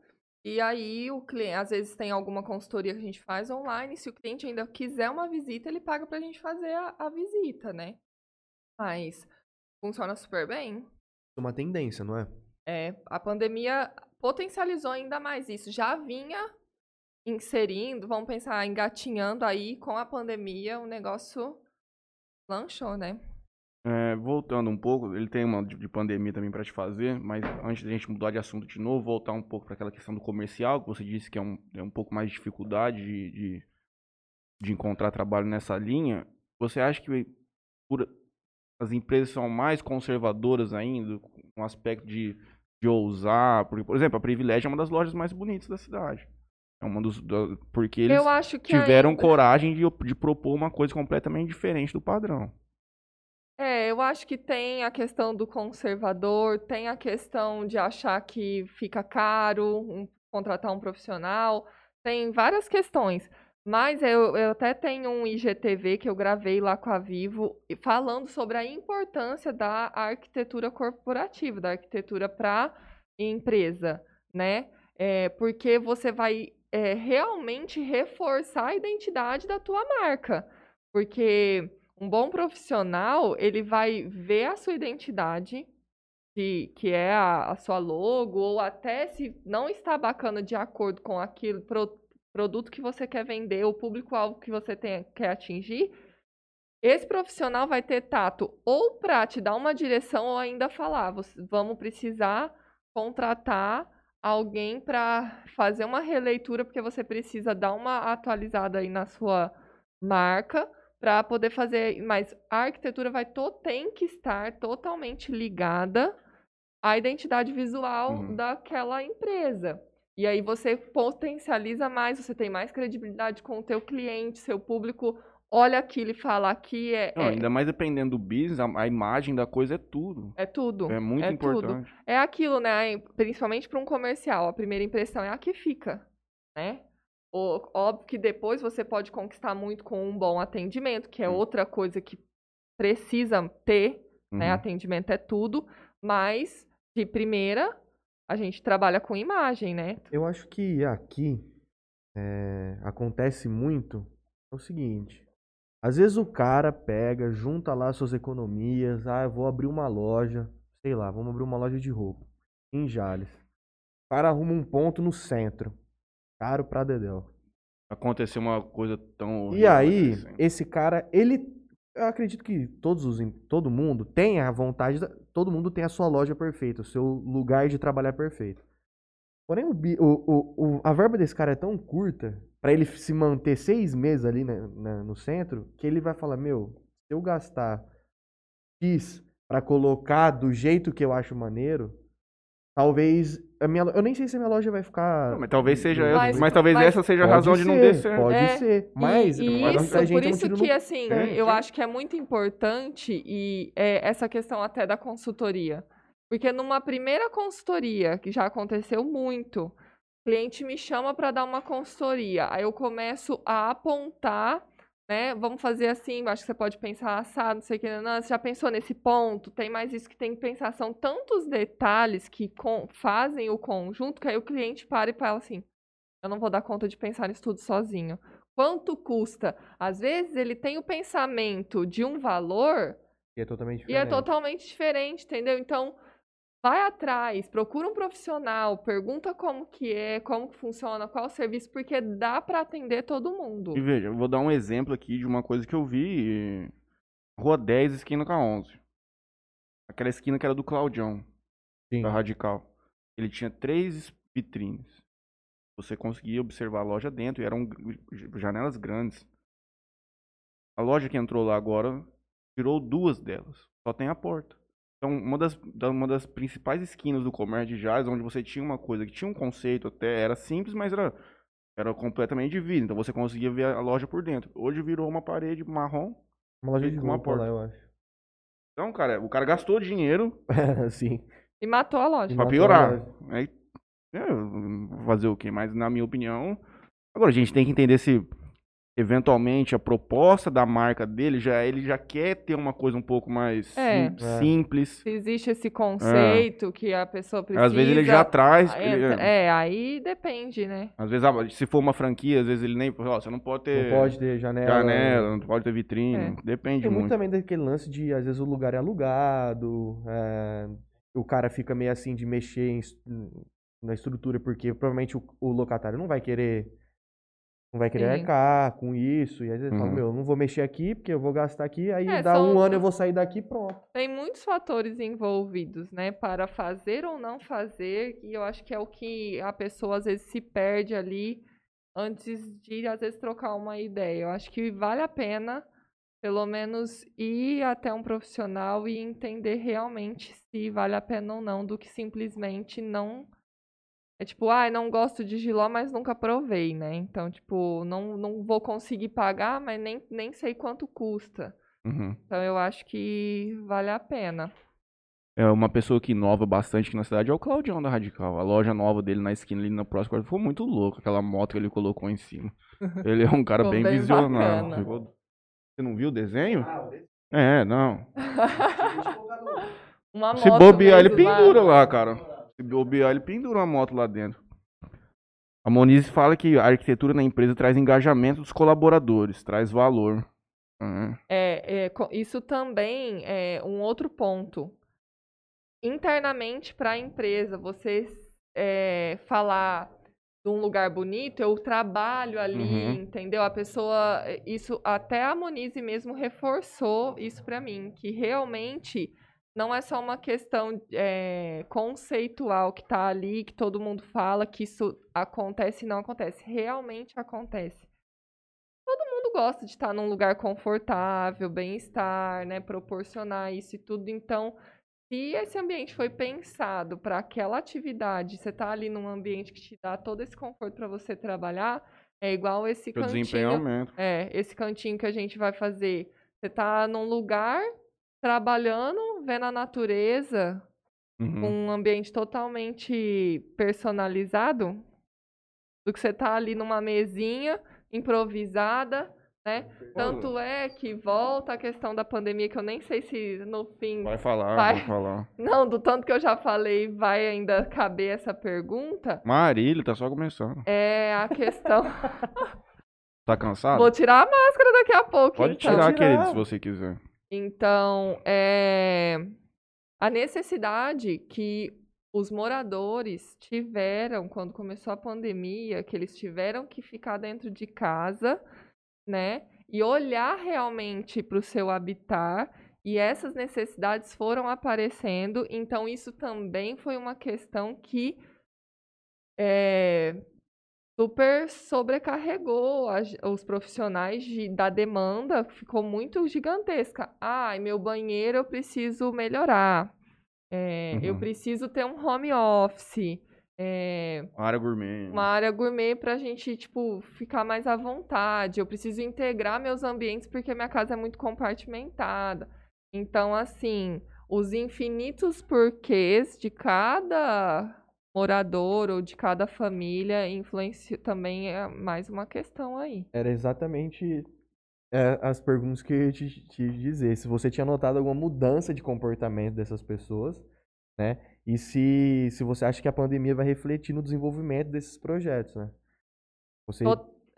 e aí o cliente, às vezes tem alguma consultoria que a gente faz online, se o cliente ainda quiser uma visita, ele paga pra gente fazer a, a visita, né? Mas funciona super bem. Uma tendência, não é? É, a pandemia potencializou ainda mais isso. Já vinha inserindo, vamos pensar, engatinhando aí com a pandemia, o negócio lanchou, né? É, voltando um pouco, ele tem uma de, de pandemia também para te fazer, mas antes da gente mudar de assunto de novo, voltar um pouco para aquela questão do comercial, que você disse que é um, é um pouco mais de dificuldade de, de, de encontrar trabalho nessa linha. Você acha que por, as empresas são mais conservadoras ainda, com o aspecto de, de ousar? Porque, por exemplo, a Privilégio é uma das lojas mais bonitas da cidade. É uma dos. Da, porque eles tiveram ainda... coragem de, de propor uma coisa completamente diferente do padrão. É, eu acho que tem a questão do conservador, tem a questão de achar que fica caro um, contratar um profissional, tem várias questões. Mas eu, eu até tenho um IGTV que eu gravei lá com a Vivo, falando sobre a importância da arquitetura corporativa, da arquitetura para empresa, né? É, porque você vai é, realmente reforçar a identidade da tua marca. Porque um bom profissional, ele vai ver a sua identidade, que, que é a, a sua logo, ou até se não está bacana de acordo com aquele pro, produto que você quer vender, o público-alvo que você tem, quer atingir, esse profissional vai ter tato ou para te dar uma direção ou ainda falar, vamos precisar contratar alguém para fazer uma releitura porque você precisa dar uma atualizada aí na sua marca para poder fazer. Mas a arquitetura vai to, tem que estar totalmente ligada à identidade visual uhum. daquela empresa. E aí você potencializa mais, você tem mais credibilidade com o teu cliente, seu público olha aquilo e fala aqui é, Não, é... Ainda mais dependendo do business, a, a, imagem da coisa é tudo. É tudo. É muito é importante. Tudo. É aquilo, né? Principalmente para um comercial, a primeira impressão é a que fica, né? Óbvio que depois você pode conquistar muito com um bom atendimento, que é outra coisa que precisa ter, né? uhum. Atendimento é tudo, mas de primeira a gente trabalha com imagem, né? Eu acho que aqui é, acontece muito é o seguinte. Às vezes o cara pega, junta lá suas economias, ah, eu vou abrir uma loja, sei lá, vamos abrir uma loja de roupa em Jales. O cara arruma um ponto no centro caro pra Dedéu. Aconteceu uma coisa tão. E aí, assim. esse cara, ele. Eu acredito que todos os, todo mundo tem a vontade. Todo mundo tem a sua loja perfeita, o seu lugar de trabalhar perfeito. Porém, o, o, o, a verba desse cara é tão curta para ele se manter seis meses ali né, né, no centro que ele vai falar: Meu, se eu gastar X para colocar do jeito que eu acho maneiro, Talvez a minha, eu nem sei se a minha loja vai ficar. Não, mas talvez seja, mas, mas talvez mas, essa seja a razão ser, de não descer. Pode é, ser, mas e, e isso, por isso que no... assim, é, eu acho que é muito importante e é essa questão até da consultoria, porque numa primeira consultoria que já aconteceu muito, o cliente me chama para dar uma consultoria, aí eu começo a apontar né? Vamos fazer assim, acho que você pode pensar assado, não sei o que, não, você já pensou nesse ponto? Tem mais isso que tem que pensar. São tantos detalhes que com, fazem o conjunto que aí o cliente para e fala assim: eu não vou dar conta de pensar nisso tudo sozinho. Quanto custa? Às vezes ele tem o pensamento de um valor, E é totalmente E é diferente. totalmente diferente, entendeu? Então, vai atrás, procura um profissional, pergunta como que é, como que funciona, qual o serviço, porque dá para atender todo mundo. E veja, eu vou dar um exemplo aqui de uma coisa que eu vi. Rua 10, esquina com a 11. Aquela esquina que era do Claudião, Sim. da Radical. Ele tinha três vitrines. Você conseguia observar a loja dentro e eram janelas grandes. A loja que entrou lá agora tirou duas delas. Só tem a porta. Então, uma das, da- uma das principais esquinas do comércio de Jales, onde você tinha uma coisa que tinha um conceito até, era simples, mas era, era completamente de vidro. Então você conseguia ver a loja por dentro. Hoje virou uma parede marrom. Uma loja de uma roupa lá, porta. eu acho. Então, cara, o cara gastou dinheiro [laughs] Sim. E matou a loja. E pra piorar. Aí, é, fazer o quê? Mas na minha opinião. Agora, a gente tem que entender se eventualmente a proposta da marca dele já ele já quer ter uma coisa um pouco mais É. É. simples. Se existe esse conceito que a pessoa precisa. Às vezes ele já traz. ah, ele- entra- é, aí depende, né? Às vezes, ah, se for uma franquia, às vezes ele nem. Ó, você não pode ter Não pode ter janela. janela, não pode ter vitrine. É. Depende Tem muito muito. também daquele lance de, às vezes, o lugar é alugado, é, o cara fica meio assim de mexer em na estrutura, porque provavelmente o, o locatário não vai querer não vai querer Sim. arcar com isso, e às vezes fala, Uhum. meu, eu não vou mexer aqui, porque eu vou gastar aqui, aí É, dá um ano eu vou sair daqui pronto. Tem muitos fatores envolvidos, né? Para fazer ou não fazer, e eu acho que é o que a pessoa às vezes se perde ali antes de, às vezes, trocar uma ideia. Eu acho que vale a pena, pelo menos, ir até um profissional e entender realmente se vale a pena ou não, do que simplesmente não. É tipo, ah, não gosto de giló, mas nunca provei, né? Então, tipo, não, não vou conseguir pagar, mas nem, nem sei quanto custa. Uhum. Então eu acho que vale a pena. É uma pessoa que inova bastante aqui na cidade é o Claudião da Radical. A loja nova dele na esquina ali na próxima foi muito louco, aquela moto que ele colocou em cima. [laughs] Ele é um cara bem, bem visionário. Ficou- Você não viu o desenho? É, não. Uma Se moto bobear, ele pendura lá, cara. Se bobear, ele pendura uma moto lá dentro. A Monize fala que a arquitetura na empresa traz engajamento dos colaboradores, traz valor. Uhum. É, é, isso também é um outro ponto. Internamente para a empresa, você é, falar de um lugar bonito, eu trabalho ali, Uhum. entendeu? A pessoa, isso até a Monize mesmo reforçou isso para mim, que realmente não é só uma questão é, conceitual que está ali, que todo mundo fala que isso acontece e não acontece. Realmente acontece. Todo mundo gosta de estar num lugar confortável, bem-estar, né? Proporcionar isso e tudo. Então, se esse ambiente foi pensado para aquela atividade, você tá ali num ambiente que te dá todo esse conforto para você trabalhar, é igual esse Seu cantinho. desempenho aumenta. É, esse cantinho que a gente vai fazer. Você tá num lugar trabalhando, vendo a natureza, Uhum. com um ambiente totalmente personalizado, do que você tá ali numa mesinha improvisada, né? Tanto é que volta a questão da pandemia, que eu nem sei se no fim. Vai falar, Vai. vai falar. [laughs] Não, do tanto que eu já falei, vai ainda caber essa pergunta. Marília, tá só começando. É a questão. Tá cansado? Vou tirar a máscara daqui a pouco, Pode então. tirar, Tirar. querido, se você quiser. Então, é, a necessidade que os moradores tiveram quando começou a pandemia, que eles tiveram que ficar dentro de casa, né? E olhar realmente para o seu habitat. E essas necessidades foram aparecendo. Então, isso também foi uma questão que é, super sobrecarregou a ge- os profissionais de- da demanda, ficou muito gigantesca. Ai, meu banheiro eu preciso melhorar. É, Eu Uhum. preciso ter um home office. é, Área gourmet. uma área gourmet pra gente, tipo, ficar mais à vontade. Eu preciso integrar meus ambientes porque minha casa é muito compartimentada. Então, assim, os infinitos porquês de cada morador ou de cada família influencia também é mais uma questão aí. Era exatamente é, as perguntas que eu ia te, te dizer. Se você tinha notado alguma mudança de comportamento dessas pessoas, né? E se, se você acha que a pandemia vai refletir no desenvolvimento desses projetos, né? Você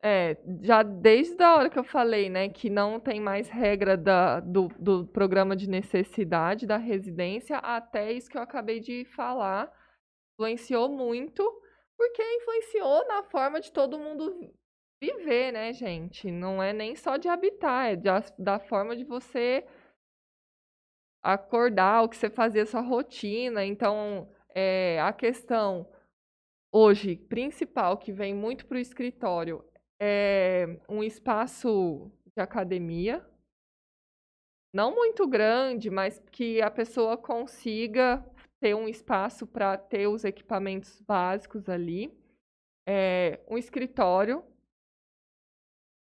É, já desde a hora que eu falei, né, que não tem mais regra da, do, do programa de necessidade da residência, até isso que eu acabei de falar, influenciou muito, porque influenciou na forma de todo mundo viver, né, gente? Não é nem só de habitar, é da, da forma de você acordar, o que você fazia, sua rotina. Então, é, a questão hoje principal que vem muito para o escritório é um espaço de academia, não muito grande, mas que a pessoa consiga ter um espaço para ter os equipamentos básicos ali. É, um escritório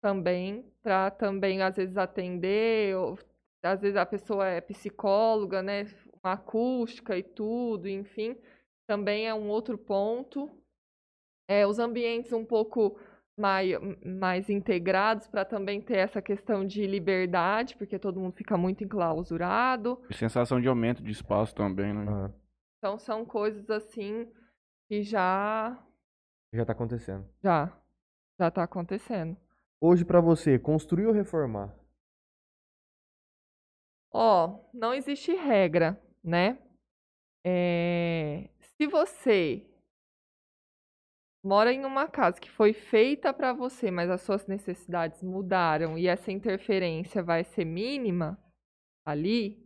também, para também às vezes atender, ou, às vezes a pessoa é psicóloga, né, uma acústica e tudo, enfim, também é um outro ponto. É, os ambientes um pouco mais, mais integrados para também ter essa questão de liberdade, porque todo mundo fica muito enclausurado. E sensação de aumento de espaço também, né? Aham. Então são coisas assim que já Já tá acontecendo. já já tá acontecendo. Hoje, pra você, construir ou reformar? Ó, não existe regra, né? É, se você mora em uma casa que foi feita para você, mas as suas necessidades mudaram e essa interferência vai ser mínima ali,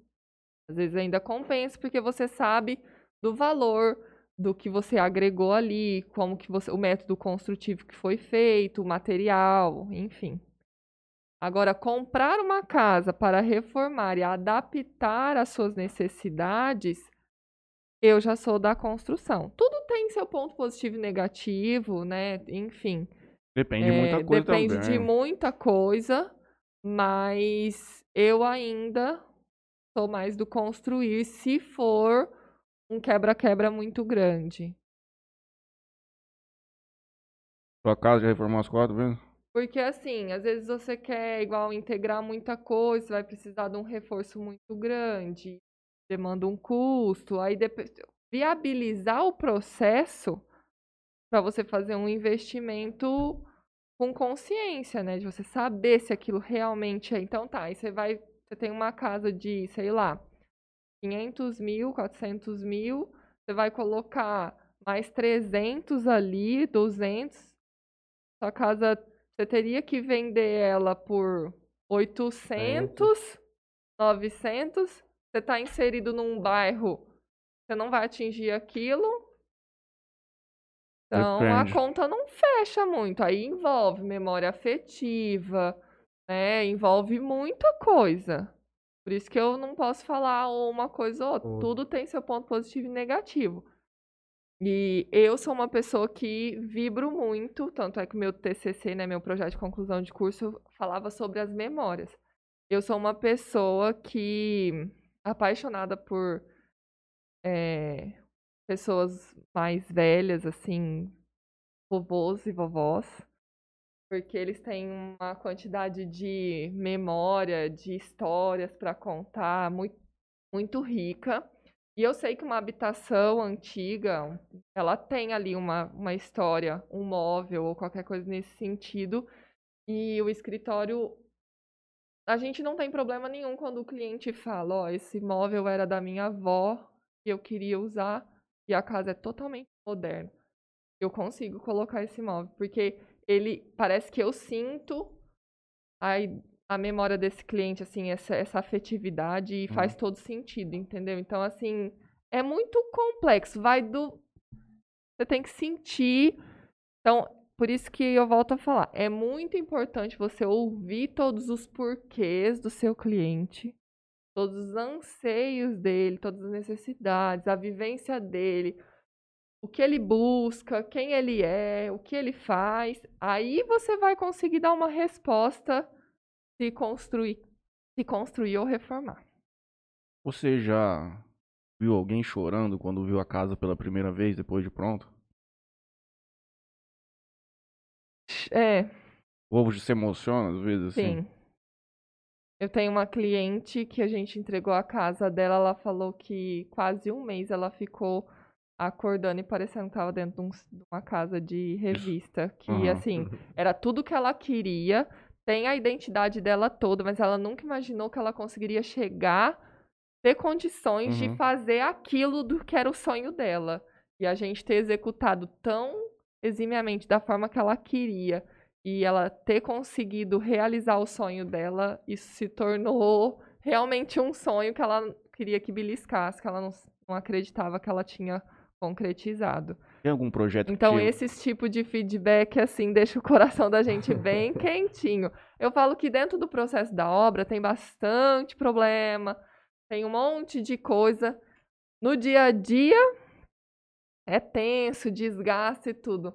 às vezes ainda compensa porque você sabe do valor do que você agregou ali, como que você, o método construtivo que foi feito, o material, enfim. Agora, comprar uma casa para reformar e adaptar às suas necessidades, eu já sou da construção. Tudo tem seu ponto positivo e negativo, né? Enfim. Depende de É, muita coisa depende também. de muita coisa, mas eu ainda sou mais do construir se for um quebra-quebra muito grande. Sua casa já reformou as quatro vezes? Porque assim, às vezes você quer igual integrar muita coisa, vai precisar de um reforço muito grande, demanda um custo, aí depois viabilizar o processo para você fazer um investimento com consciência, né? De você saber se aquilo realmente é. Então tá, aí você vai, você tem uma casa de, sei lá, 500 mil, 400 mil, você vai colocar mais 300 ali, 200, sua casa, você teria que vender ela por 800, 900, você está inserido num bairro, você não vai atingir aquilo, então a Depende. conta não fecha muito. Aí envolve memória afetiva, né? Envolve muita coisa. Por isso que eu não posso falar uma coisa ou outra. Tudo tem seu ponto positivo e negativo. E eu sou uma pessoa que vibro muito, tanto é que o meu TCC, né, meu projeto de conclusão de curso, falava sobre as memórias. Eu sou uma pessoa que apaixonada por eh, pessoas mais velhas, assim, vovôs e vovós, porque eles têm uma quantidade de memória, de histórias para contar muito, muito rica. E eu sei que uma habitação antiga, ela tem ali uma, uma história, um móvel ou qualquer coisa nesse sentido. E o escritório, a gente não tem problema nenhum quando o cliente fala, ó, esse móvel era da minha avó e eu queria usar e a casa é totalmente moderna. Eu consigo colocar esse móvel, porque ele parece que eu sinto a, a memória desse cliente, assim, essa, essa afetividade e faz todo sentido, entendeu? Então, assim, é muito complexo, vai do. Você tem que sentir. Então, por isso que eu volto a falar, é muito importante você ouvir todos os porquês do seu cliente, todos os anseios dele, todas as necessidades, a vivência dele, o que ele busca, quem ele é, o que ele faz. Aí você vai conseguir dar uma resposta se construir, se construir ou reformar. Você já viu alguém chorando quando viu a casa pela primeira vez depois de pronto? É, O povo se emociona às vezes assim? sim. Eu tenho uma cliente que a gente entregou a casa dela, ela falou que quase um mês ela ficou acordando e parecendo que tava dentro de, um- de uma casa de revista. Que, Aham. assim, era tudo que ela queria, tem a identidade dela toda, mas ela nunca imaginou que ela conseguiria chegar, ter condições de Uhum. fazer aquilo do que era o sonho dela. E a gente ter executado tão eximiamente da forma que ela queria e ela ter conseguido realizar o sonho dela, isso se tornou realmente um sonho que ela queria que beliscasse, que ela não, não acreditava que ela tinha concretizado. Tem algum projeto Então, que... esses tipo de feedback, assim, deixa o coração da gente [laughs] bem quentinho. Eu falo que dentro do processo da obra tem bastante problema, tem um monte de coisa. No dia a dia, é tenso, desgaste e tudo.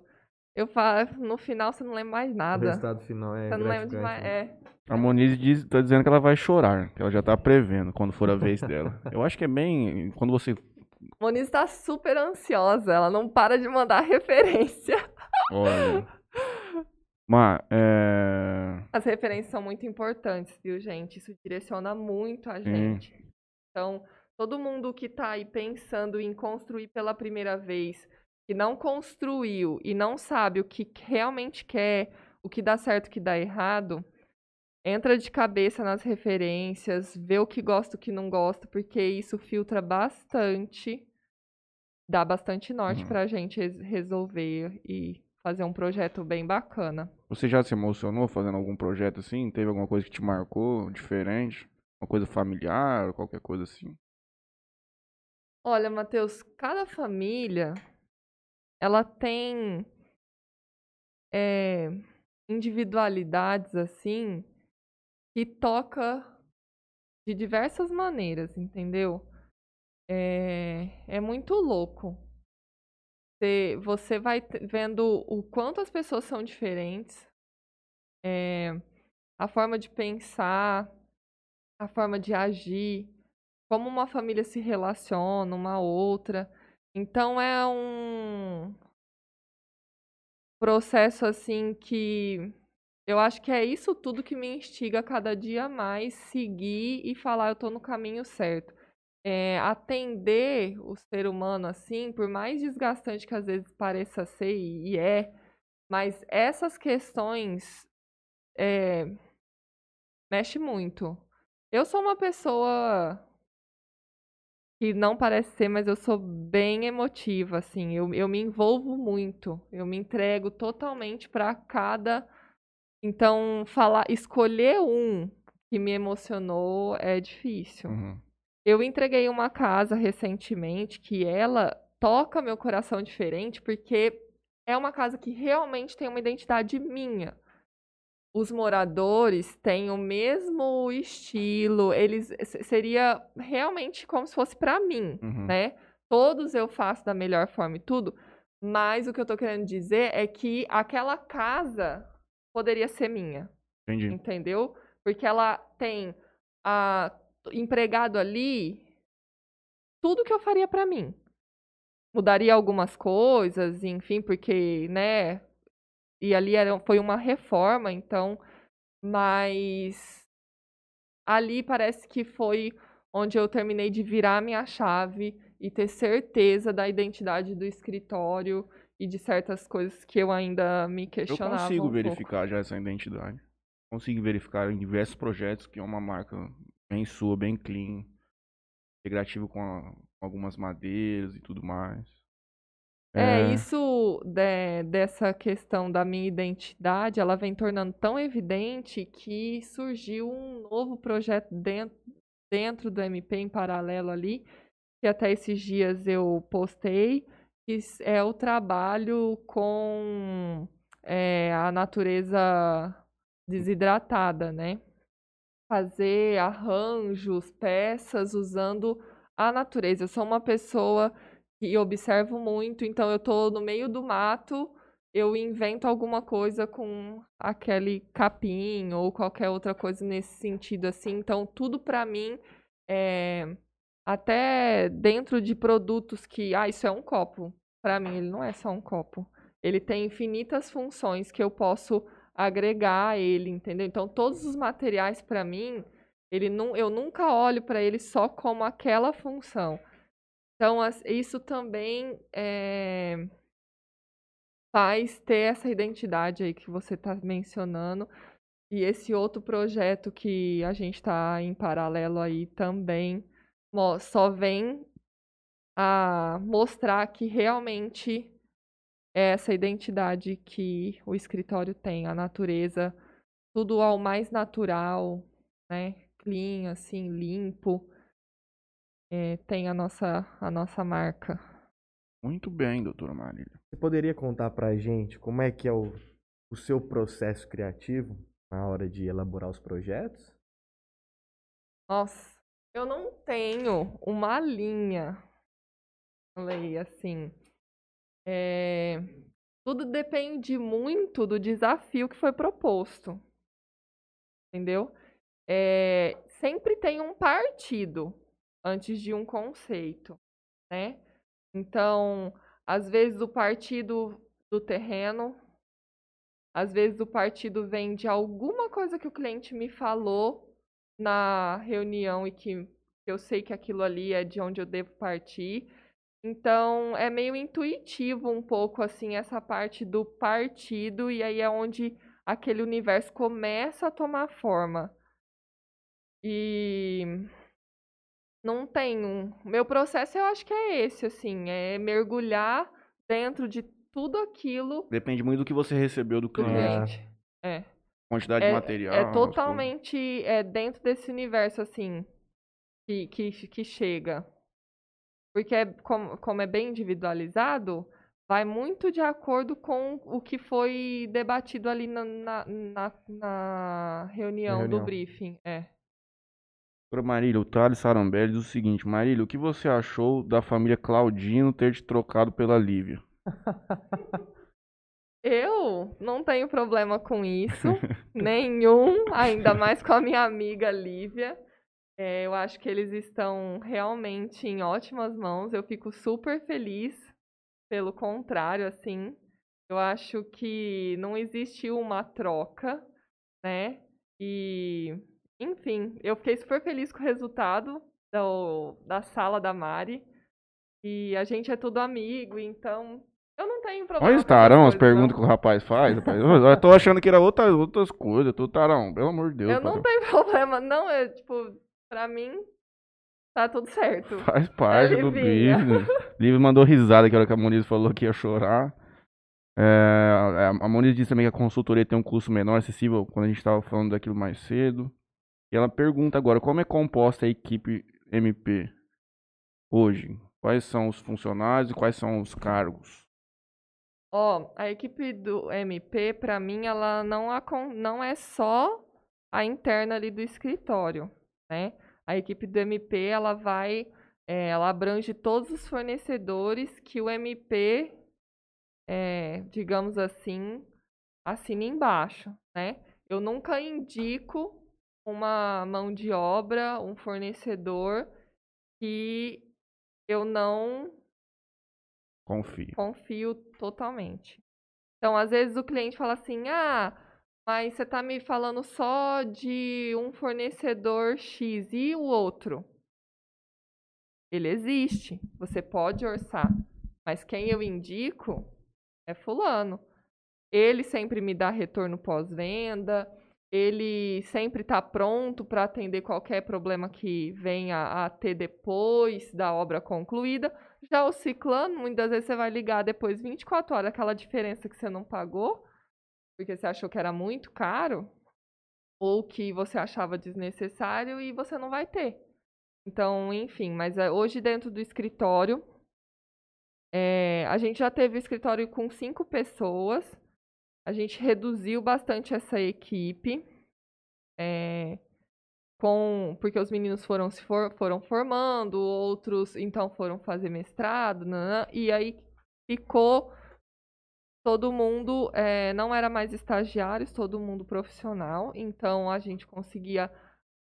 Eu falo, no final você não lembra mais O nada. resultado final é Você não lembra de mais. né? É. A Moniz diz, tá dizendo que ela vai chorar, que ela já tá prevendo quando for a vez dela. [laughs] Eu acho que é bem... Quando você... Moniz tá super ansiosa, ela não para de mandar [laughs] referência. Olha... [laughs] Mas, é... As referências são muito importantes, viu, gente? Isso direciona muito a Sim. gente. Então, todo mundo que tá aí pensando em construir pela primeira vez, que não construiu e não sabe o que realmente quer, o que dá certo e o que dá errado, entra de cabeça nas referências, vê o que gosta e o que não gosta, porque isso filtra bastante, dá bastante norte Uhum. pra gente res- resolver e fazer um projeto bem bacana. Você já se emocionou fazendo algum projeto assim? Teve alguma coisa que te marcou diferente? Uma coisa familiar, qualquer coisa assim? Olha, Matheus, cada família ela tem é, individualidades assim que toca de diversas maneiras, entendeu? É, é muito louco. Você, vai vendo o quanto as pessoas são diferentes, é, a forma de pensar, a forma de agir, como uma família se relaciona uma outra. Então é um processo assim que eu acho que é isso tudo que me instiga a cada dia mais seguir e falar eu tô no caminho certo. É, atender o ser humano assim, por mais desgastante que às vezes pareça ser e e é, mas essas questões é, mexe muito. Eu sou uma pessoa que não parece ser, mas eu sou bem emotiva, assim. Eu, eu me envolvo muito. Eu me entrego totalmente para cada. Então, falar, escolher um que me emocionou é difícil. Uhum. Eu entreguei uma casa recentemente que ela toca meu coração diferente porque é uma casa que realmente tem uma identidade minha. Os moradores têm o mesmo estilo, eles se- seria realmente como se fosse para mim, Uhum. né? Todos eu faço da melhor forma e tudo, mas o que eu tô querendo dizer é que aquela casa poderia ser minha Entendi. entendeu? Porque ela tem a empregado ali tudo que eu faria pra mim. Mudaria algumas coisas, enfim, porque, né? E ali era, foi uma reforma, então, mas ali parece que foi onde eu terminei de virar a minha chave e ter certeza da identidade do escritório e de certas coisas que eu ainda me Eu questionava. consigo um pouco. verificar já essa identidade. Consigo verificar em diversos projetos que é uma marca bem sua, bem clean. Integrativo com, a- com algumas madeiras e tudo mais. É, isso de- dessa questão da minha identidade, ela vem tornando tão evidente que surgiu um novo projeto dentro, dentro do MP em paralelo ali, que até esses dias eu postei, que é o trabalho com é, a natureza desidratada, né? Fazer arranjos, peças usando a natureza. Eu sou uma pessoa que observo muito, então eu tô no meio do mato, eu invento alguma coisa com aquele capim ou qualquer outra coisa nesse sentido assim. Então tudo pra mim é até dentro de produtos que, ah, isso é um copo. Pra mim ele não é só um copo. Ele tem infinitas funções que eu posso agregar a ele, entendeu? Então todos os materiais pra mim, ele não, eu nunca olho pra ele só como aquela função. Então, isso também é, faz ter essa identidade aí que você está mencionando. E esse outro projeto que a gente está em paralelo aí também só vem a mostrar que realmente é essa identidade que o escritório tem, a natureza, tudo ao mais natural, né? Clean, assim, limpo. É, tem a nossa, a nossa marca. Muito bem, doutora Marília. Você poderia contar pra gente como é que é o, o seu processo criativo na hora de elaborar os projetos? Nossa, eu não tenho uma linha, falei assim. É, tudo depende muito do desafio que foi proposto. Entendeu? É, sempre tem um partido antes de um conceito, né? Então, às vezes o partido do terreno, às vezes o partido vem de alguma coisa que o cliente me falou na reunião e que eu sei que aquilo ali é de onde eu devo partir. Então, é meio intuitivo um pouco assim essa parte do partido e aí é onde aquele universo começa a tomar forma. E não tem um. Meu processo eu acho que é esse, assim, é mergulhar dentro de tudo aquilo. Depende muito do que você recebeu do cliente. cliente. É. Quantidade é, de material. É totalmente é, dentro desse universo, assim, que, que, que chega. Porque, é, como, como é bem individualizado, vai muito de acordo com o que foi debatido ali na, na, na, na reunião, reunião, do briefing. É. Para Marília, o Thales Sarambelli diz o seguinte: Marília, o que você achou da família Claudino ter te trocado pela Lívia? [laughs] Eu não tenho problema com isso, [laughs] nenhum, ainda mais com a minha amiga Lívia. É, eu acho que eles estão realmente em ótimas mãos. Eu fico super feliz. Pelo contrário, assim, eu acho que não existiu uma troca, né? E, enfim, eu fiquei super feliz com o resultado do, da sala da Mari. E a gente é tudo amigo, então eu não tenho problema. Olha tarão, as perguntas que o rapaz faz. Rapaz. Eu tô achando que era outra, outras coisas, tu tarão, pelo amor de Deus. Eu não tenho [laughs] problema, não, é tipo, pra mim, tá tudo certo. Faz parte do business. Livre mandou risada que hora que a Moniz falou que ia chorar. É, a Moniz disse também que a consultoria tem um custo menor, acessível, quando a gente estava falando daquilo mais cedo. E ela pergunta agora, como é composta a equipe MP hoje? Quais são os funcionários e quais são os cargos? Ó, oh, a equipe do MP, para mim, ela não, não é só a interna ali do escritório né? A equipe do MP ela vai, é, ela abrange todos os fornecedores que o MP, é, digamos assim, assina embaixo, né? Eu nunca indico uma mão de obra, um fornecedor que eu não confio, confio totalmente. Então, às vezes o cliente fala assim: "Ah, mas você está me falando só de um fornecedor X e o outro? Ele existe, você pode orçar, mas quem eu indico é fulano. Ele sempre me dá retorno pós-venda, ele sempre está pronto para atender qualquer problema que venha a ter depois da obra concluída. Já o ciclano, muitas vezes você vai ligar depois 24 horas, aquela diferença que você não pagou, porque você achou que era muito caro ou que você achava desnecessário e você não vai ter. Então, enfim, mas eh, hoje dentro do escritório, é, a gente já teve o escritório com cinco pessoas, a gente reduziu bastante essa equipe, é, com, porque os meninos foram se for, foram formando, outros então foram fazer mestrado, e aí ficou todo mundo é, não era mais estagiários, todo mundo profissional, então a gente conseguia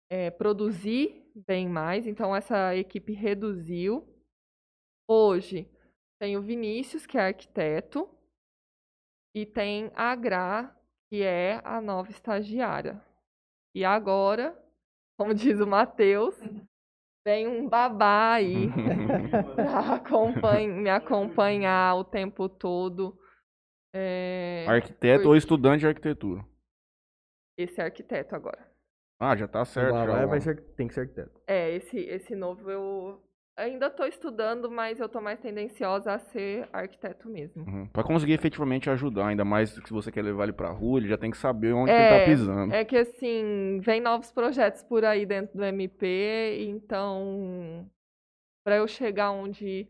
é, produzir bem mais, então essa equipe reduziu. Hoje tem o Vinícius, que é arquiteto, e tem a Gra, que é a nova estagiária. E agora, como [laughs] diz o Matheus, vem um babá aí [laughs] pra acompanha- me acompanhar o tempo todo. É, Arquiteto ou estudante de arquitetura. esse arquiteto agora. Ah, já tá certo. Vai, já, vai ser, tem que ser arquiteto. É, esse, esse novo eu ainda tô estudando, mas eu tô mais tendenciosa a ser arquiteto mesmo. Uhum. Pra conseguir efetivamente ajudar, ainda mais se você quer levar ele pra rua, ele já tem que saber onde que É, ele tá pisando. É que assim, vem novos projetos por aí dentro do MP, então para eu chegar onde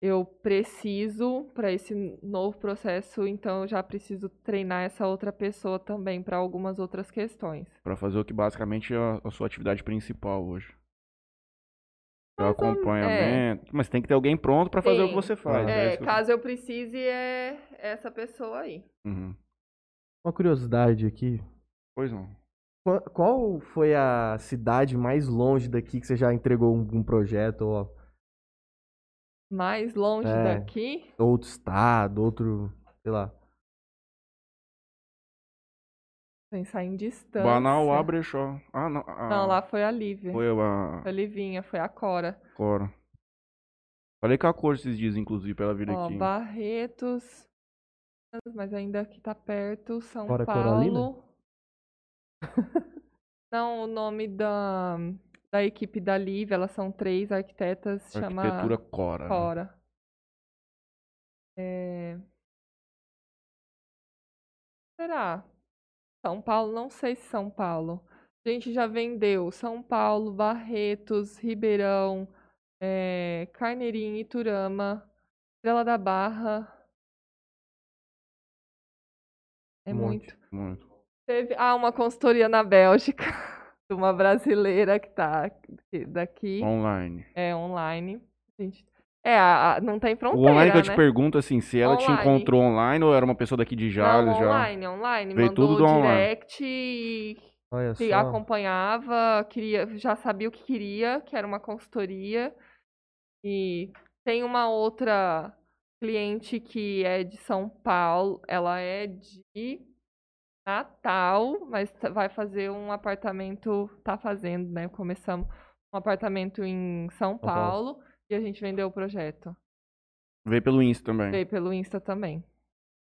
eu preciso para esse novo processo, então eu já preciso treinar essa outra pessoa também para algumas outras questões. Pra fazer o que basicamente é a, a sua atividade principal hoje. É o Mais ou- acompanhamento. Mas tem que ter alguém pronto pra fazer o que você faz. Ah. é É, caso eu precise, é essa pessoa aí. Uhum. Uma curiosidade aqui. Pois não. Qual, qual foi a cidade mais longe daqui que você já entregou um, um projeto? Ou Mais longe É. daqui, outro estado, outro. Sei lá. Pensar em distância. Banal, Abrechó. Ah, não. ah, Não, lá foi a Lívia. Foi a Foi a Livinha, foi a Cora. Cora. Falei com a cor esses dias, inclusive, pra ela vir Ó, aqui. Barretos. Mas ainda aqui tá perto. São Cora Coralina? Paulo. [laughs] Não, o nome da, da equipe da Lívia, elas são três arquitetas, chama Arquitetura Cora. né? Cora. É... Será? São Paulo, não sei se São Paulo. A gente já vendeu São Paulo, Barretos, Ribeirão, é, Carneirinho, Iturama, Estrela da Barra. É muito. Muito. Teve, ah, uma consultoria na Bélgica, [laughs] de uma brasileira que tá aqui- daqui, Online. é online. Gente, é, a- a- não tem O fronteira, online que eu te né? pergunto, assim, se ela te Online. encontrou online ou era uma pessoa daqui de Jales não, já? online, online. Veio Mandou tudo do online. direct e Olha que só. acompanhava, queria, já sabia o que queria, que era uma consultoria. E tem uma outra cliente que é de São Paulo, ela é de Natal, mas vai fazer um apartamento, tá fazendo, né? Começamos um apartamento em São Paulo. Paulo e a gente vendeu o projeto. Veio pelo Insta também. Veio pelo Insta também,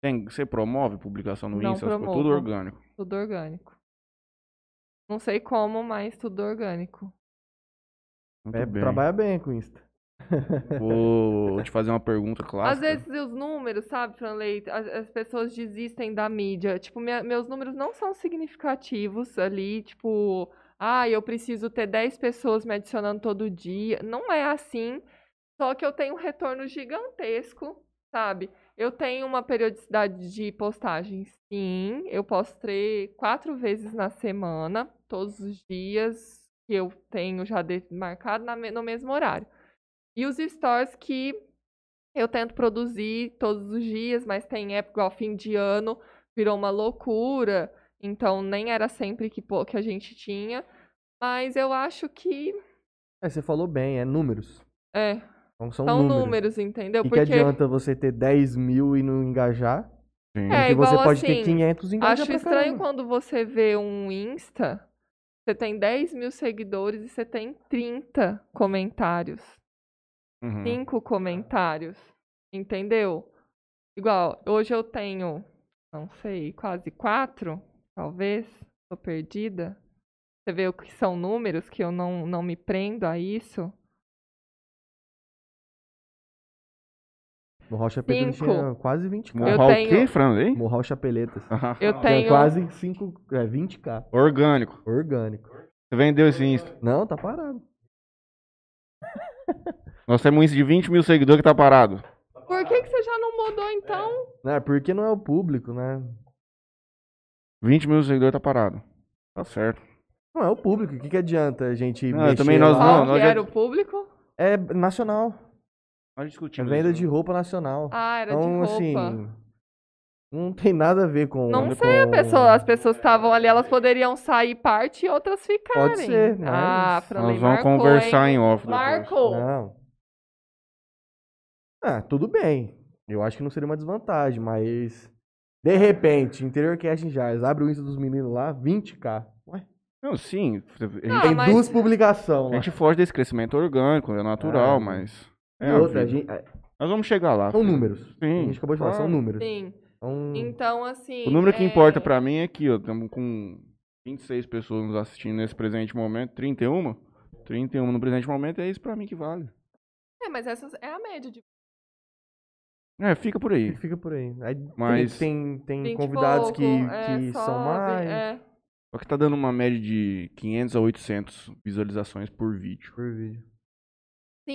Tem, você promove publicação no Não Insta? Promovo. tudo orgânico. tudo orgânico. Não sei como, mas tudo orgânico. É, bem. trabalha bem com Insta. Vou te fazer uma pergunta clássica. Às vezes os números, sabe, Franley, as, as pessoas desistem da mídia. Tipo, minha- meus números não são significativos ali, tipo, ah, eu preciso ter 10 pessoas me adicionando todo dia. Não é assim. Só que eu tenho um retorno gigantesco, sabe? Eu tenho uma periodicidade de postagens, sim. Eu posto tre- quatro vezes na semana, todos os dias que eu tenho já marcado na no mesmo horário. E os stories que eu tento produzir todos os dias, mas tem época, igual fim de ano, virou uma loucura. Então nem era sempre que, que a gente tinha. Mas eu acho que É, você falou bem, é números. é, Então são, são números. números, entendeu? E que Porque adianta você ter 10 mil e não engajar? Sim. É, Porque você igual pode ter assim, 500 e engajar acho pra estranho caramba. quando você vê um Insta, você tem 10 mil seguidores e você tem 30 comentários. Uhum. cinco comentários, entendeu? Igual, hoje eu tenho, não sei, quase quatro, talvez, tô perdida. Você vê o que são números que eu não, não me prendo a isso? Morral Chapeletas Cinco. tinha quase 20k. Eu Morral o tenho- quê, Franley? Morral Chapeletas. Eu Tinha tenho. quase 5, é, 20k. Orgânico. Orgânico. Você vendeu esse Insta. Não, tá parado. Nós temos um Insta de 20 mil seguidores que tá parado. Por que, que você já não mudou então? Não, é porque não é o público, né? 20 mil seguidores tá parado. Tá certo. Não é o público. O que, que adianta a gente Não, mexer também nós lá? não, Qual nós que já- era o público? É nacional. Nós É discutimos venda isso, de né? roupa nacional. Ah, era então, de roupa. assim... Não tem nada a ver com... não com- sei, a pessoa, as pessoas estavam ali, elas poderiam sair parte e outras ficarem. Pode ser, mas Ah, Franley, Nós vamos marcou, conversar hein? em off. Marcou. Não. Ah, tudo bem. Eu acho que não seria uma desvantagem, mas... De repente, Interior Cast em Jars, abre o Insta dos meninos lá, 20k. Ué, Não, sim. Ah, Tem mas- duas publicações a gente foge desse crescimento orgânico, é natural, Ah, mas. E É a outra, a gente- é, Nós vamos chegar lá. são números. Sim, a gente acabou de falar, são números. Sim. Então, Então, assim. O número que é, importa pra mim é aqui, ó. Estamos com 26 pessoas nos assistindo nesse presente momento. 31? 31 no presente momento é isso pra mim que vale. É, mas essa é a média de É, fica por aí. fica por aí. Aí tem- Mas- tem, tem 20 e convidados pouco, que, é, que são sobe, mais É. Só que tá dando uma média de 500 a 800 visualizações por vídeo. por vídeo.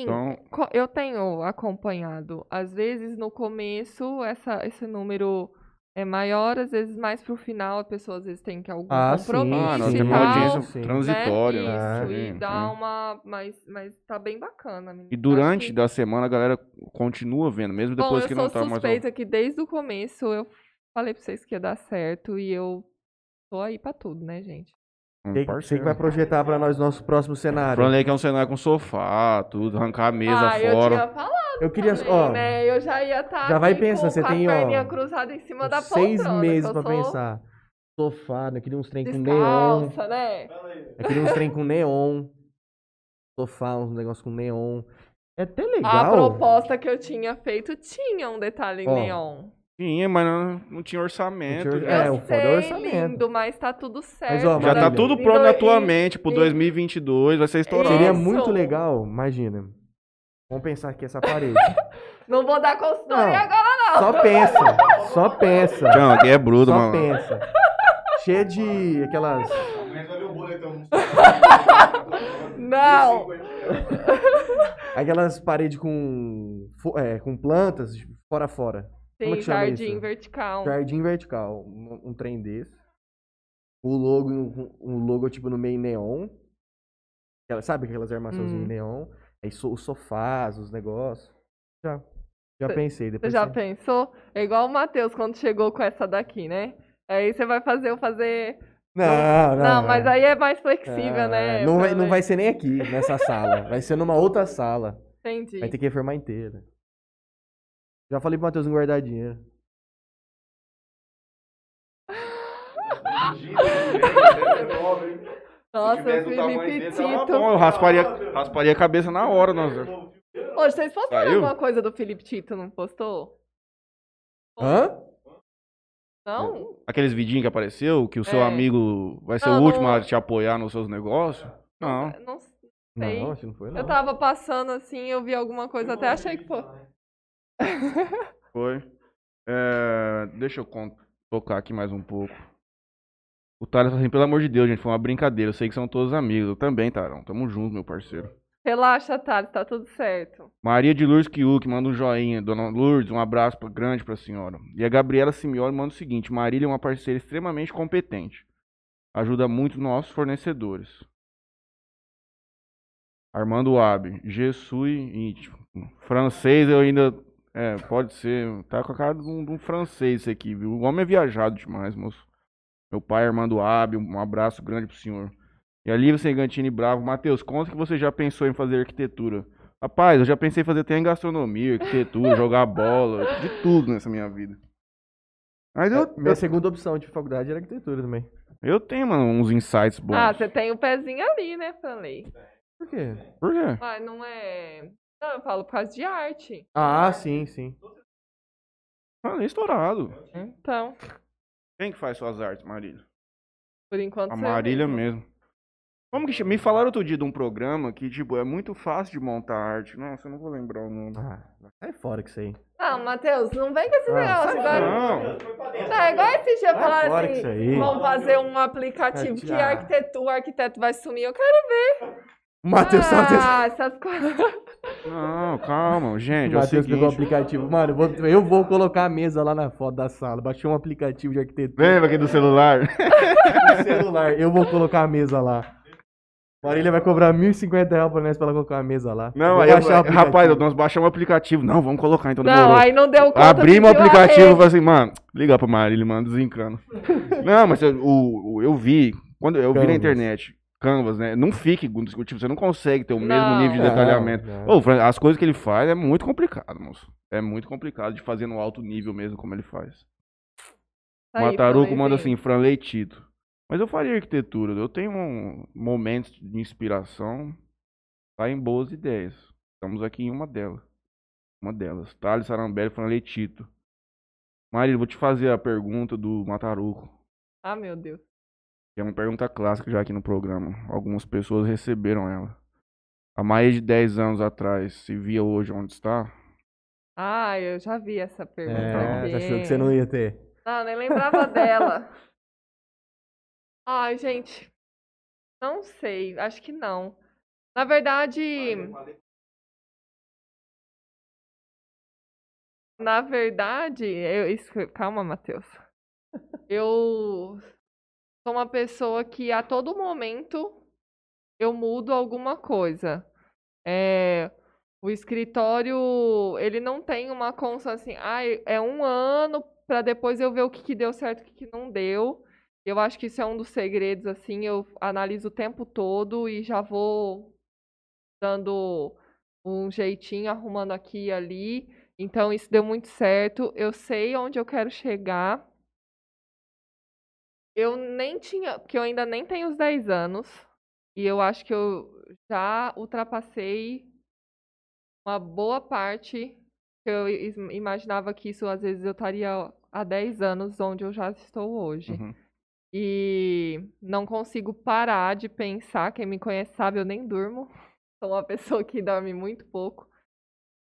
Sim, Então- eu tenho acompanhado. Às vezes no começo essa, esse número é maior, às vezes mais pro final a pessoa às vezes tem que algum Ah, sim, compromisso Ah, nós sim, e temos uma audiência sim. transitória. né? né? Isso, e Sim, dá sim. uma. Mas, mas tá bem bacana. menino. E durante que- da semana a galera continua vendo, mesmo Bom, depois eu que sou não tá mais. ao- suspeita que desde o começo eu falei pra vocês que ia dar certo e eu tô aí pra tudo, né, gente? Um Quem, que vai projetar pra nós nosso próximo cenário. Aí que é um cenário com sofá, tudo, arrancar a mesa ah, eu fora. tinha falado Eu queria, também, ó, né? Eu já ia estar já vai pensando, você tem, a ó, cruzada em cima da seis poltrona. meses eu pra sou pensar. Sofá, né? Queria uns trem com neon. Descalça, né? Eu queria uns trem com neon. Sofá, uns negócios com neon. É até A legal. proposta que eu tinha feito tinha um detalhe em Ó, neon. Tinha, mas não, não tinha orçamento. Não tinha-. É, o foda é orçamento. lindo, mas tá tudo certo. ó, Já tá tudo pronto na tua e- mente pro e- 2022, vai ser estourado. Seria muito legal, imagina. Vamos pensar aqui essa parede. [laughs] Não vou dar consultoria Não. agora, não. Só pensa, só pensa. Não, aqui é bruto, Só mano. pensa. Cheia de aquelas. Não. Aquelas paredes com. É, com plantas fora a fora. Como é jardim isso? vertical. Jardim vertical. Um, um trem desse. O logo, um, um logo tipo no meio neon. Aquela- sabe aquelas armaçãozinhas Hum. neon? Aí so- os sofás, os negócios. Já. Já Cê- pensei. Você Depois já você- pensou? É igual o Matheus quando chegou com essa daqui, né? Aí você vai fazer eu fazer. Não, não. Não, mas aí é mais flexível, Ah, né? Não vai, não vai ser nem aqui, nessa sala. Vai ser numa outra sala. Entendi. Vai ter que reformar inteira. Já falei pro Matheus não guardar dinheiro. Nossa, Felipe Tito. Bom, eu rasparia, rasparia a cabeça na hora, nossa. Hoje vocês postaram Saiu? alguma coisa do Felipe Tito, não postou? Hã? Não? Aqueles vidinhos que apareceu, que o seu É. amigo vai ser Não, o último não- a te apoiar nos seus negócios. Não. Não sei. Não, acho que não foi, não. Eu tava passando assim, eu vi alguma coisa, até achei que foi. Foi. É, deixa eu tocar aqui mais um pouco. O Thales tá assim, pelo amor de Deus, gente, foi uma brincadeira. Eu sei que são todos amigos. Eu também, Tarão. Tamo junto, meu parceiro. Relaxa, Thales, tá tudo certo. Maria de Lourdes Kiuk manda um joinha. Dona Lourdes, um abraço pra- grande pra senhora. E a Gabriela Simioli manda o seguinte: Marília é uma parceira extremamente competente. Ajuda muito nossos fornecedores. Armando Ab, Jesus íntimo. Francês eu ainda. É, pode ser. Tá com a cara de um, de um francês esse aqui, viu? O homem é viajado demais, moço. Meu pai, Armando Ab, um abraço grande pro senhor. E a Lívia Segantini Bravo. Matheus, conta que você já pensou em fazer arquitetura. Rapaz, eu já pensei em fazer até em gastronomia, arquitetura, [laughs] jogar bola, de tudo nessa minha vida. Mas eu, Minha eu, segunda opção de faculdade era arquitetura também. eu tenho, mano, uns insights bons. Ah, você tem o pezinho ali, né, Franley? Por quê? Por quê? Ah, não é. Não, eu falo por causa de arte. Ah, sim, sim. Mano, é estourado. Então, Quem que faz suas artes, Marília? por enquanto. A Marília mesmo. Como que chama? Me falaram outro dia de um programa que, tipo, é muito fácil de montar arte. Nossa, eu não vou lembrar o nome. Ah, sai fora com isso aí. Ah, Matheus, não vem com esse Ah, negócio sai agora. Não, Tá, igual esse dia Sai falaram fora assim: aí. vamos fazer um aplicativo que Ah. arquiteto, o arquiteto vai sumir. Eu quero O Matheus Ah, essas coisas. não, calma, gente. O É o Matheus pegou o seguinte. aplicativo. Mano, eu vou, eu vou colocar a mesa lá na foto da sala. Baixei um aplicativo de arquitetura Lembra aqui do celular? [laughs] no celular. Eu vou colocar a mesa lá. Marília vai cobrar 1.050 reais pra nós pra ela colocar a mesa lá. Não, Vou aí, eu, baixar o aplicativo. rapaz, nós baixamos o aplicativo. Não, vamos colocar então. Não, demorou. aí não deu conta. Abrimos o pediu a aplicativo e rede. falei assim, mano, liga pra Marília, mano, desencana. [laughs] não, mas eu, o, o- eu vi, quando eu vi na internet, Canvas, né? Não fique discutivo, você não consegue ter o mesmo Não. nível de Não, detalhamento. não. Ô, Fran, as coisas que ele faz é muito complicado, moço. É muito complicado de fazer no alto nível mesmo, como ele faz. Aí, Mataruco manda assim, Franley Tito. Mas eu faria arquitetura. Eu tenho um, momentos de inspiração, tá em boas ideias. Estamos aqui em uma delas. Uma delas. Thales Sarambelli Franletito. Marília, vou te fazer a pergunta do Mataruco. Ah, meu Deus. É uma pergunta clássica já aqui no programa. Algumas pessoas receberam ela. Há mais de 10 anos atrás, se via hoje onde está? Ah, eu já vi essa pergunta É, você achou que você não ia ter. Não, nem lembrava [laughs] dela. Ai, gente. Não sei, acho que não. Na verdade, na verdade, eu, isso- calma, Matheus. Eu sou uma pessoa que a todo momento eu mudo alguma coisa. É, o escritório, ele não tem uma constância assim, ah, é um ano para depois eu ver o que, que deu certo e o que, que não deu. Eu acho que isso é um dos segredos, assim, eu analiso o tempo todo e já vou dando um jeitinho, arrumando aqui e ali. Então, isso deu muito certo. Eu sei onde eu quero chegar. Eu nem tinha, porque eu ainda nem tenho os 10 anos. E eu acho que eu já ultrapassei uma boa parte. que Eu imaginava que isso, às vezes, eu estaria há 10 anos onde eu já estou hoje. Uhum. E não consigo parar de pensar. Quem me conhece sabe, eu nem durmo. [laughs] Sou uma pessoa que dorme muito pouco.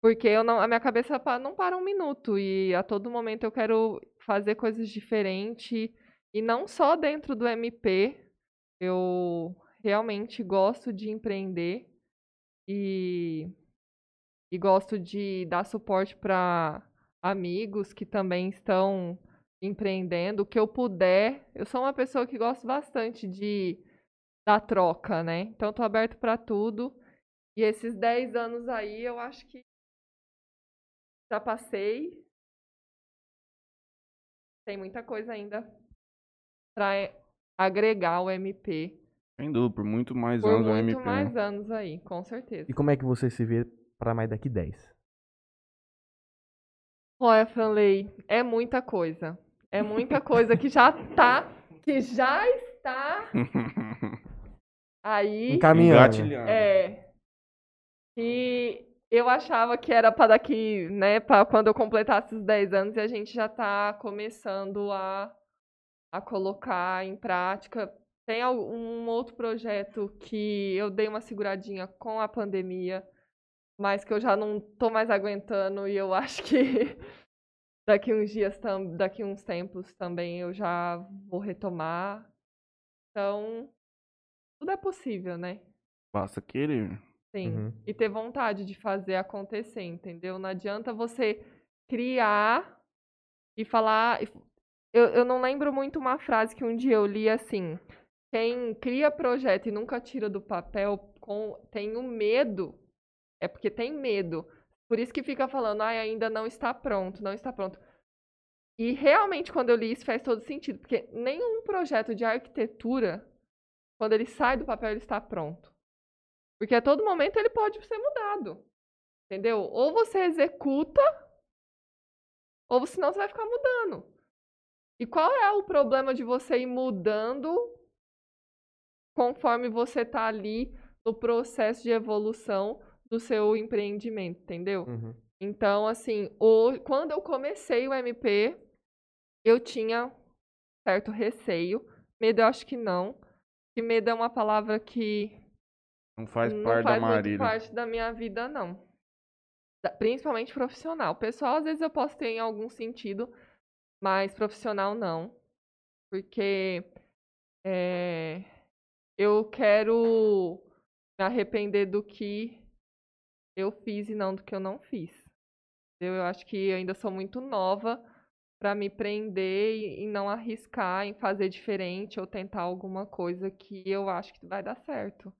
Porque eu não, a minha cabeça não para um minuto. E a todo momento eu quero fazer coisas diferentes. E não só dentro do MP. Eu realmente gosto de empreender. E, e gosto de dar suporte para amigos que também estão empreendendo, o que eu puder. Eu sou uma pessoa que gosto bastante de da troca, né? Então tô aberto para tudo. E esses 10 anos aí, eu acho que já passei. Tem muita coisa ainda para agregar o MP. Sem dúvida, por muito mais Por anos o muito MP. né? mais anos aí, com certeza. E como é que você se vê pra mais daqui 10? Olha, Franley, é muita coisa. É muita coisa que já tá, que já está [laughs] aí. Encaminhando. É. E eu achava que era para daqui, né, para quando eu completasse os 10 anos e a gente já tá começando a, a colocar em prática. Tem um outro projeto que eu dei uma seguradinha com a pandemia, mas que eu já não tô mais aguentando e eu [laughs] acho que daqui uns dias, tam- daqui uns tempos também eu já vou retomar. Então, tudo é possível, né? Basta querer. Sim. Uhum. E ter vontade de fazer acontecer, entendeu? Não adianta você criar e falar. Eu, eu não lembro muito uma frase que um dia eu li assim: quem cria projeto e nunca tira do papel com, tem o medo, é porque tem medo. Por isso que fica falando, ai, ainda não está pronto, não está pronto. E realmente, quando eu li isso, faz todo sentido, porque nenhum projeto de arquitetura, quando ele sai do papel, ele está pronto. Porque a todo momento ele pode ser mudado. Entendeu? Ou você executa, ou senão você vai ficar mudando. E qual é o problema de você ir mudando conforme você está ali no processo de evolução do seu empreendimento, entendeu? Uhum. Então, assim, o- quando eu comecei o MP, eu tinha certo receio. Medo eu acho que não. Que medo é uma palavra que Não faz não parte faz da muito parte da minha vida, não. Principalmente profissional. Pessoal, às vezes eu posso ter em algum sentido, mas profissional não. Porque é, eu quero me arrepender do que eu fiz e não do que eu não fiz. Eu acho que eu ainda sou muito nova para me prender e, e não arriscar em fazer diferente ou tentar alguma coisa que eu acho que vai dar certo.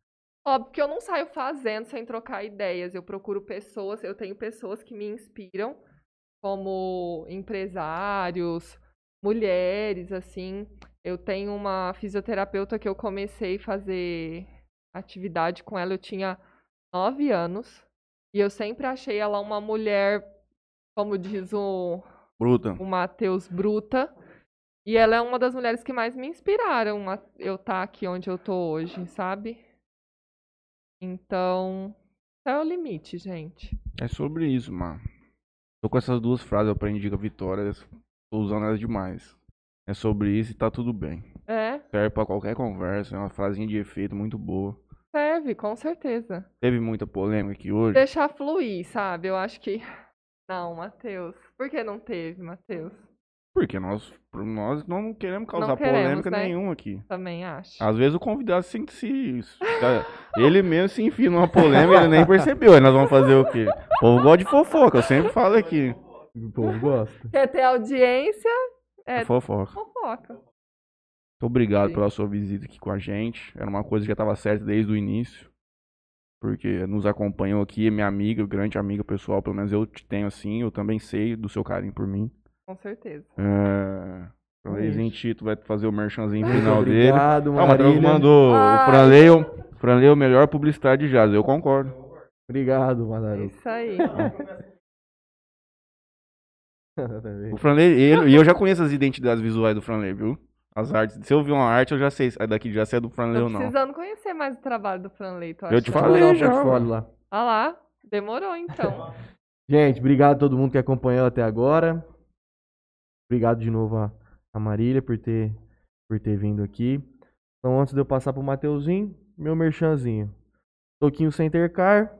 Óbvio que eu não saio fazendo sem trocar ideias. Eu procuro pessoas, eu tenho pessoas que me inspiram, como empresários, mulheres, assim. Eu tenho uma fisioterapeuta que eu comecei a fazer atividade com ela, eu tinha nove anos. E eu sempre achei ela uma mulher, como diz o, Bruta. o Matheus, bruta. E ela é uma das mulheres que mais me inspiraram a eu estar aqui onde eu tô hoje, sabe? Então, é o limite, gente. É sobre isso, mano. Tô com essas duas frases, eu aprendi com a Vitória, tô usando elas demais. É sobre isso e tá tudo bem. É, Serve pra qualquer conversa, é uma frasinha de efeito muito boa. serve, com certeza. Teve muita polêmica aqui hoje. Deixar fluir, sabe? Eu acho que. [laughs] Não, Matheus. Por que não teve, Matheus? Porque nós, nós não queremos causar Não queremos, polêmica né? nenhuma aqui. Também acho. Às vezes o convidado se, se, se- ele mesmo se enfia numa polêmica, ele nem percebeu. Aí nós vamos fazer o quê? O povo gosta de fofoca, eu sempre falo aqui. O povo gosta. Quer ter audiência? É, Fofoca. fofoca. Muito obrigado Sim. pela sua visita aqui com a gente. Era uma coisa que já estava certa desde o início. Porque nos acompanhou aqui, é minha amiga, grande amiga pessoal, pelo menos eu te tenho assim, eu também sei do seu carinho por mim. Com certeza. É... Franleizinho isso. Tito vai fazer o merchanzinho final dele. obrigado, Ah, o Matheus Marília. mandou o Ai. Franley, o Franley é o melhor publicidade de jazz, eu concordo. Obrigado, É Madaru. isso aí. [laughs] O Franley, ele, e eu já conheço as identidades visuais do Franley, viu? As artes. Se eu ver uma arte, eu já sei se é daqui, já sei se é do Franley ou não. precisando conhecer mais o trabalho do Franley, tô Eu te falei um já, portfólio lá. Ah lá, demorou então. [laughs] Gente, obrigado a todo mundo que acompanhou até agora. Obrigado de novo a, a Marília por ter, por ter vindo aqui. Então, antes de eu passar pro Mateuzinho, meu merchanzinho. Toquinho Center Car,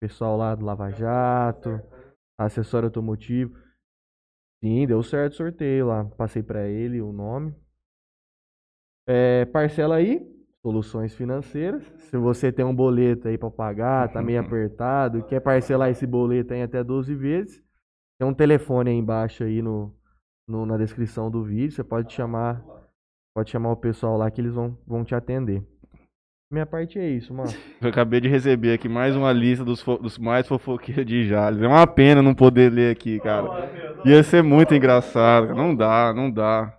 pessoal lá do Lava Jato, acessório automotivo. Sim, deu certo o sorteio lá. Passei pra ele o nome. É, parcela aí, soluções financeiras. Se você tem um boleto aí pra pagar, tá meio [laughs] apertado, quer parcelar esse boleto em até 12 vezes, tem um telefone aí embaixo aí no, no- na descrição do vídeo. Você pode chamar, pode chamar o pessoal lá que eles vão, vão te atender. Minha parte é isso, mano. [laughs] Eu acabei de receber aqui mais uma lista dos, dos mais fofoqueiros de Jales. É uma pena não poder ler aqui, cara. Ia ser muito engraçado. Não dá, não dá. Deixa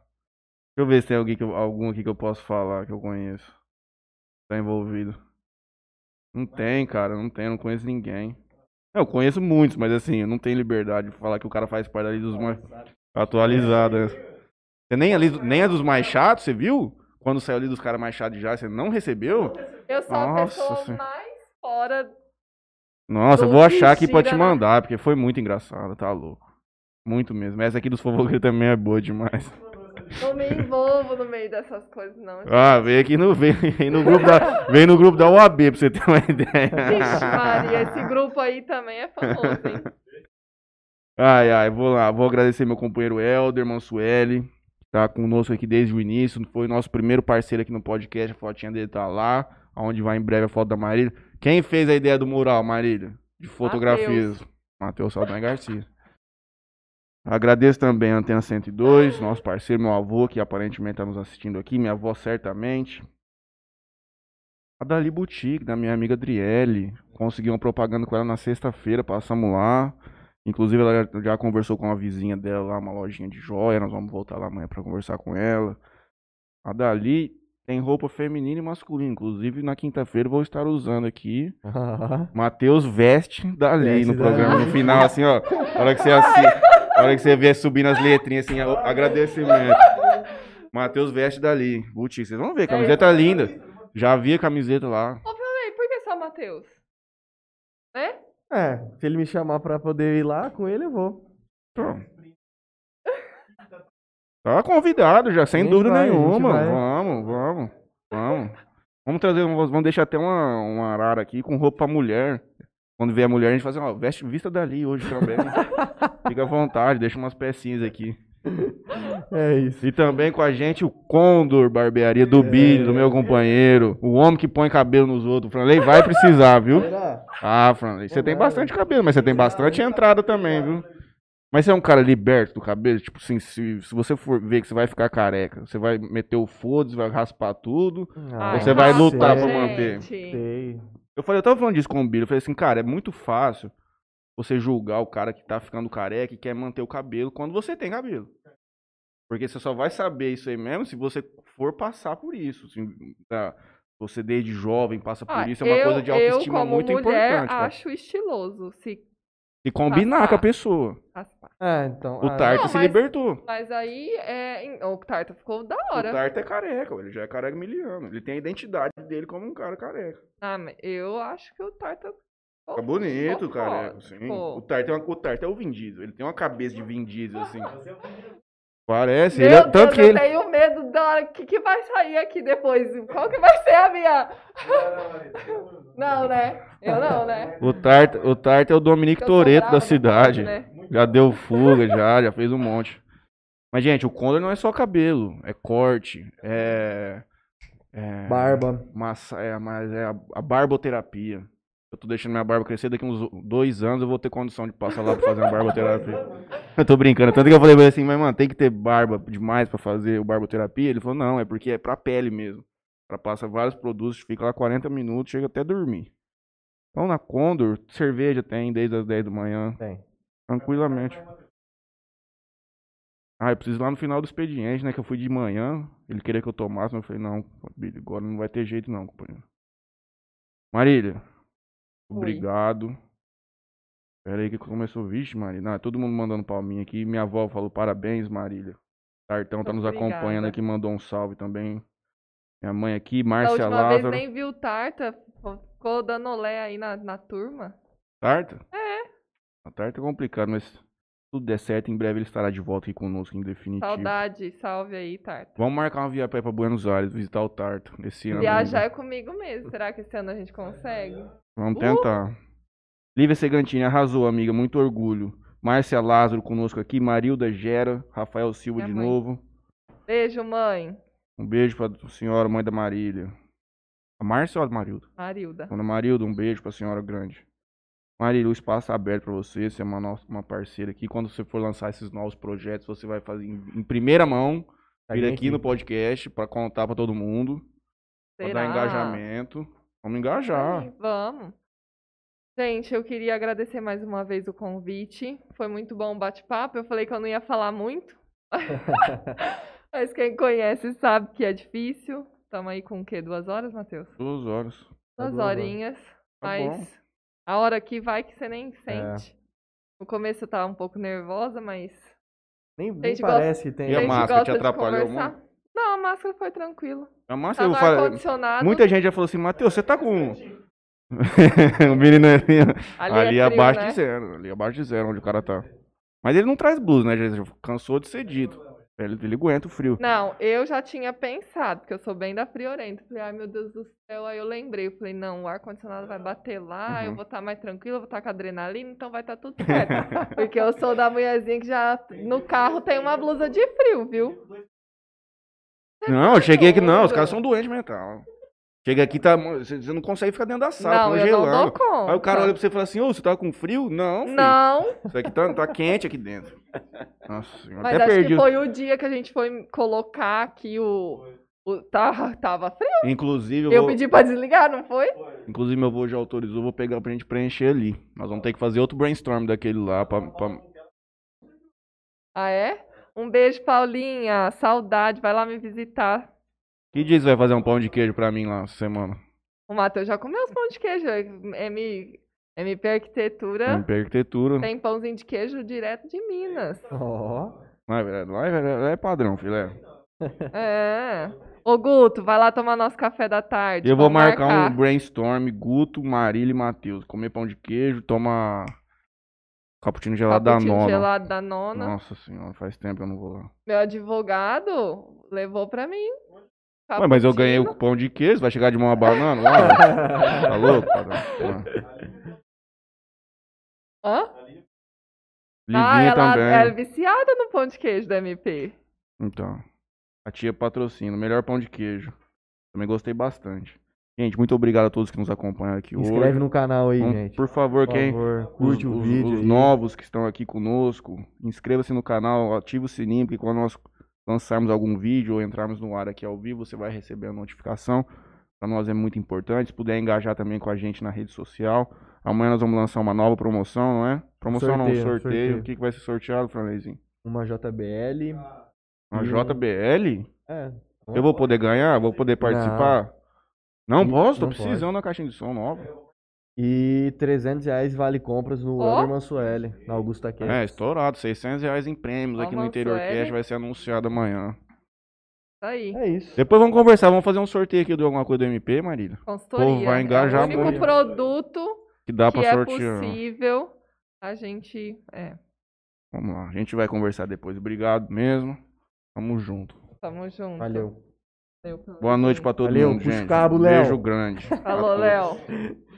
eu ver se tem alguém que eu- algum aqui que eu posso falar que eu conheço. Tá envolvido. Não tem, cara, não tem, não conheço ninguém. Eu conheço muitos, mas assim, eu não tenho liberdade de falar que o cara faz parte ali dos mais atualizados. né? Você nem, ali, nem é dos mais chatos, você viu? Quando saiu ali dos caras mais chatos já, você não recebeu? Eu sou a Nossa pessoa Senhora. mais fora. Nossa, eu vou achar aqui pra te né? mandar, porque foi muito engraçado, tá louco. Muito mesmo. Essa aqui dos fofoqueiros também é boa demais. Não me envolvo no meio dessas coisas, não. gente. Ah, vem aqui no, vem, vem no grupo da, vem no grupo da UAB pra você ter uma ideia. Vixe, Maria, esse grupo aí também é famoso, hein? Ai, ai, vou lá. Vou agradecer meu companheiro Helder Mansueli, que tá conosco aqui desde o início. Foi nosso primeiro parceiro aqui no podcast. A fotinha dele tá lá, onde vai em breve a foto da Marília. Quem fez a ideia do mural, Marília? De fotografias? Matheus Saldanha Garcia. Agradeço também a Antena 102, nosso parceiro, meu avô, que aparentemente está nos assistindo aqui, minha avó certamente. A Dali Boutique, da minha amiga Adriele. Consegui uma propaganda com ela na sexta-feira, passamos lá. Inclusive, ela já- já conversou com uma vizinha dela lá, uma lojinha de joia. Nós vamos voltar lá amanhã pra conversar com ela. A Dali tem roupa feminina e masculina. Inclusive, na quinta-feira eu vou estar usando aqui. Matheus veste Dali Veste no programa. Dali. No final, assim, ó. A hora que você assi... a hora que você vê subindo as letrinhas, assim, ó, agradecimento. Matheus veste Dali. Boutique. Vocês vão ver, camiseta linda. Já vi a camiseta lá. Ô, Peraí, por que só Matheus? Né? É, se ele me chamar pra poder ir lá com ele, eu vou. Tá convidado já, sem dúvida vai, nenhuma. Vamos, vamos, vamos. Vamos trazer, vamos deixar até uma, uma arara aqui com roupa pra mulher. Quando vier a mulher, a gente faz assim, ó, veste, vista dali hoje também. [laughs] Fica à vontade, deixa umas pecinhas aqui. É isso. E também com a gente o Condor Barbearia do Billy, do meu companheiro. O homem que põe cabelo nos outros. O Franley vai precisar, viu? [laughs] Será? Ah, Franley, você tem bastante cabelo, mas você tem bastante entrada também, viu? Mas você é um cara liberto do cabelo? Tipo assim, se, se você for ver que você vai ficar careca, você vai meter o foda-se, vai raspar tudo. Ah, Você vai lutar pra gente. manter. Sei. Eu falei, eu tava falando disso com o Billy, eu falei assim, cara, é muito fácil você julgar o cara que tá ficando careca e quer manter o cabelo quando você tem cabelo. Porque você só vai saber isso aí mesmo se você for passar por isso. Se, tá, você desde jovem passa por Ah, isso, é uma eu, coisa de autoestima eu, como muito mulher, importante. cara. acho estiloso. Se E combinar com a pessoa. É, então. O ah, Tarta se mas- libertou. Mas aí, é, o Tarta ficou da O hora. Tarta é careca, ele já é careca miliano. Ele tem a identidade dele como um cara careca. Ah, mas eu acho que o Tarta Fica bonito, careca, foda, sim. O Tarta, é uma, o é o Vin Diesel. Ele tem uma cabeça de Vin Diesel, assim. Parece. Meu Ele é, Deus, tanto que eu ele... tenho medo da hora que, que vai sair aqui depois. Qual que vai ser a minha? Não, né? Eu não, né? O Tarta, o Tarta é o Dominique Toreto da cidade. né? Já deu fuga, já, já fez um monte. Mas, gente, o Condor não é só cabelo, é corte, é. é Barba. Massa, é, mas é a, a barboterapia. Eu tô deixando minha barba crescer, daqui uns dois anos eu vou ter condição de passar lá pra fazer uma barboterapia. [laughs] Eu tô brincando, tanto que eu falei pra ele assim, mas mano, tem que ter barba demais pra fazer o barboterapia? Ele falou, não, é porque é pra pele mesmo. Ela passa vários produtos, fica lá 40 minutos, chega até dormir. Então na Condor, cerveja tem desde as 10 da manhã, Tem. tranquilamente. Ah, eu preciso ir lá no final do expediente, né? Que eu fui de manhã. Ele queria que eu tomasse, mas eu falei, não, agora não vai ter jeito não, companheiro. Marília. Obrigado. Pera aí que começou, vixe, Marília. Não, todo mundo mandando palminha aqui. Minha avó falou parabéns, Marília. Tartão tá nos Obrigada. acompanhando aqui, mandou um salve também. Minha mãe aqui, Da Márcia última vez Lázaro. nem viu o Tarta, ficou dando olé aí na, na turma. Tarta? É. A Tarta é complicado, mas tudo der certo, em breve ele estará de volta aqui conosco em definitivo. Saudade, salve aí, Tarta. Vamos marcar uma viagem pra Buenos Aires, visitar o Tarto esse ano. Viajar ainda. é comigo mesmo. Será que esse ano a gente consegue? Vamos Uh! tentar. Lívia Segantini arrasou, amiga. Muito orgulho. Márcia Lázaro conosco aqui. Marilda Gera. Rafael Silva Minha de mãe. novo. Beijo, mãe. Um beijo pra senhora, mãe da Marília. A Márcia ou a Marilda? Marilda. Dona Marilda, um beijo pra senhora grande. Marília, o espaço é aberto pra você. Você é uma, nossa, uma parceira aqui. Quando você for lançar esses novos projetos, você vai fazer em, em primeira mão. Tá Vir aqui no podcast pra contar pra todo mundo. Pra dar engajamento. Vamos engajar. Aí, vamos. Gente, eu queria agradecer mais uma vez o convite. Foi muito bom o bate-papo. Eu falei que eu não ia falar muito. [laughs] Mas quem conhece sabe que é difícil. Estamos aí com o quê? Duas horas, Matheus? Duas horas. Tá Duas duas horas. horinhas. Tá mas bom. a hora que vai que você nem É. sente. No começo eu tava um pouco nervosa, mas. Nem, nem Gente, gosta- parece que tem. E a máscara te atrapalhou conversar. Não, a máscara foi tranquila. A Márcia, Tá eu ar-condicionado. muita gente já falou assim, Matheus, você tá com. [laughs] o menino ali, Ali, ali é abaixo né? de zero. Ali abaixo de zero, onde o cara tá. Mas ele não traz blusa, né? Já cansou de ser dito. Ele, ele aguenta o frio. Não, eu já tinha pensado, porque eu sou bem da friorenta. Falei, ai meu Deus do céu. Aí eu lembrei, eu falei, não, o ar-condicionado vai bater lá, eu Uhum. vou estar mais tranquila, eu vou estar com adrenalina, então vai estar tudo [laughs] certo. porque eu sou da mulherzinha que já no carro tem uma blusa de frio, viu? Não, eu cheguei aqui, não, os caras são doentes mental. Chega aqui, tá, você não consegue ficar dentro da sala, não, eu não congelando. dou conta. Aí o cara olha pra você e fala assim, ô, você tá com frio? Não, filho. Não, Isso aqui tá, tá quente aqui dentro. Nossa senhora, mas até acho perdi. que foi o dia que a gente foi colocar aqui o. o tava, tava frio. Inclusive, eu Eu vou, pedi pra desligar, não foi? inclusive, meu avô já autorizou, vou pegar pra gente preencher ali. Nós vamos ter que fazer outro brainstorm daquele lá pra- pra, Ah, é? Um beijo, Paulinha. Saudade, vai lá me visitar. Que dia você vai fazer um pão de queijo pra mim lá essa semana? O Matheus já comeu os pão de queijo. M, MP Arquitetura MP Arquitetura. tem pãozinho de queijo direto de Minas. Ó. Lá é, lá é- lá é padrão, filé. É. Ô, Guto, vai lá tomar nosso café da tarde. Eu vou vamos marcar um brainstorm, Guto, Marília e Matheus. Comer pão de queijo, tomar cappuccino gelado da nona. gelado da nona. Nossa senhora, faz tempo que eu não vou lá. Meu advogado levou pra mim. Ué, mas eu ganhei o pão de queijo, vai chegar de mão a banana? Lá, [laughs] tá louco? cara? Hã? Livinha Ah, ela também. é viciada no pão de queijo da MP. Então, a tia patrocina, melhor pão de queijo. Também gostei bastante. Gente, muito obrigado a todos que nos acompanham aqui Inscreve hoje. no canal aí, Então, gente. Por favor, Por quem favor, curte os, o os- vídeo os aí. novos que estão aqui conosco, inscreva-se no canal, ative o sininho, porque quando nós lançarmos algum vídeo ou entrarmos no ar aqui ao vivo, você vai receber a notificação. Para nós é muito importante. Se puder engajar também com a gente na rede social. Amanhã nós vamos lançar uma nova promoção, não é? Promoção não, Sorteio, sorteio. sorteio. O que, que vai ser sorteado, Franleizinho? Uma JBL. Uma JBL? É. Eu vou poder ganhar? Vou poder participar? Não, Não posso? Tô não precisando da caixinha de som nova. E 300 reais vale compras no Ó. Under Mansueli, na Augusta Campos. É, estourado. 600 reais em prêmios aqui no Interior. Cash. Vai ser anunciado amanhã. Isso aí. É isso. Depois vamos conversar. Vamos fazer um sorteio aqui de alguma coisa do MP, Marília. Consultoria. vai engajar é o único muito. produto Que dá pra é sortear. possível a gente. É, Vamos lá. A gente vai conversar depois. Obrigado mesmo. Tamo junto. tamo junto. Valeu. Boa noite pra todo. Valeu, mundo, gente. cabo, Léo. Beijo grande. a Falou, todos. Léo. [laughs]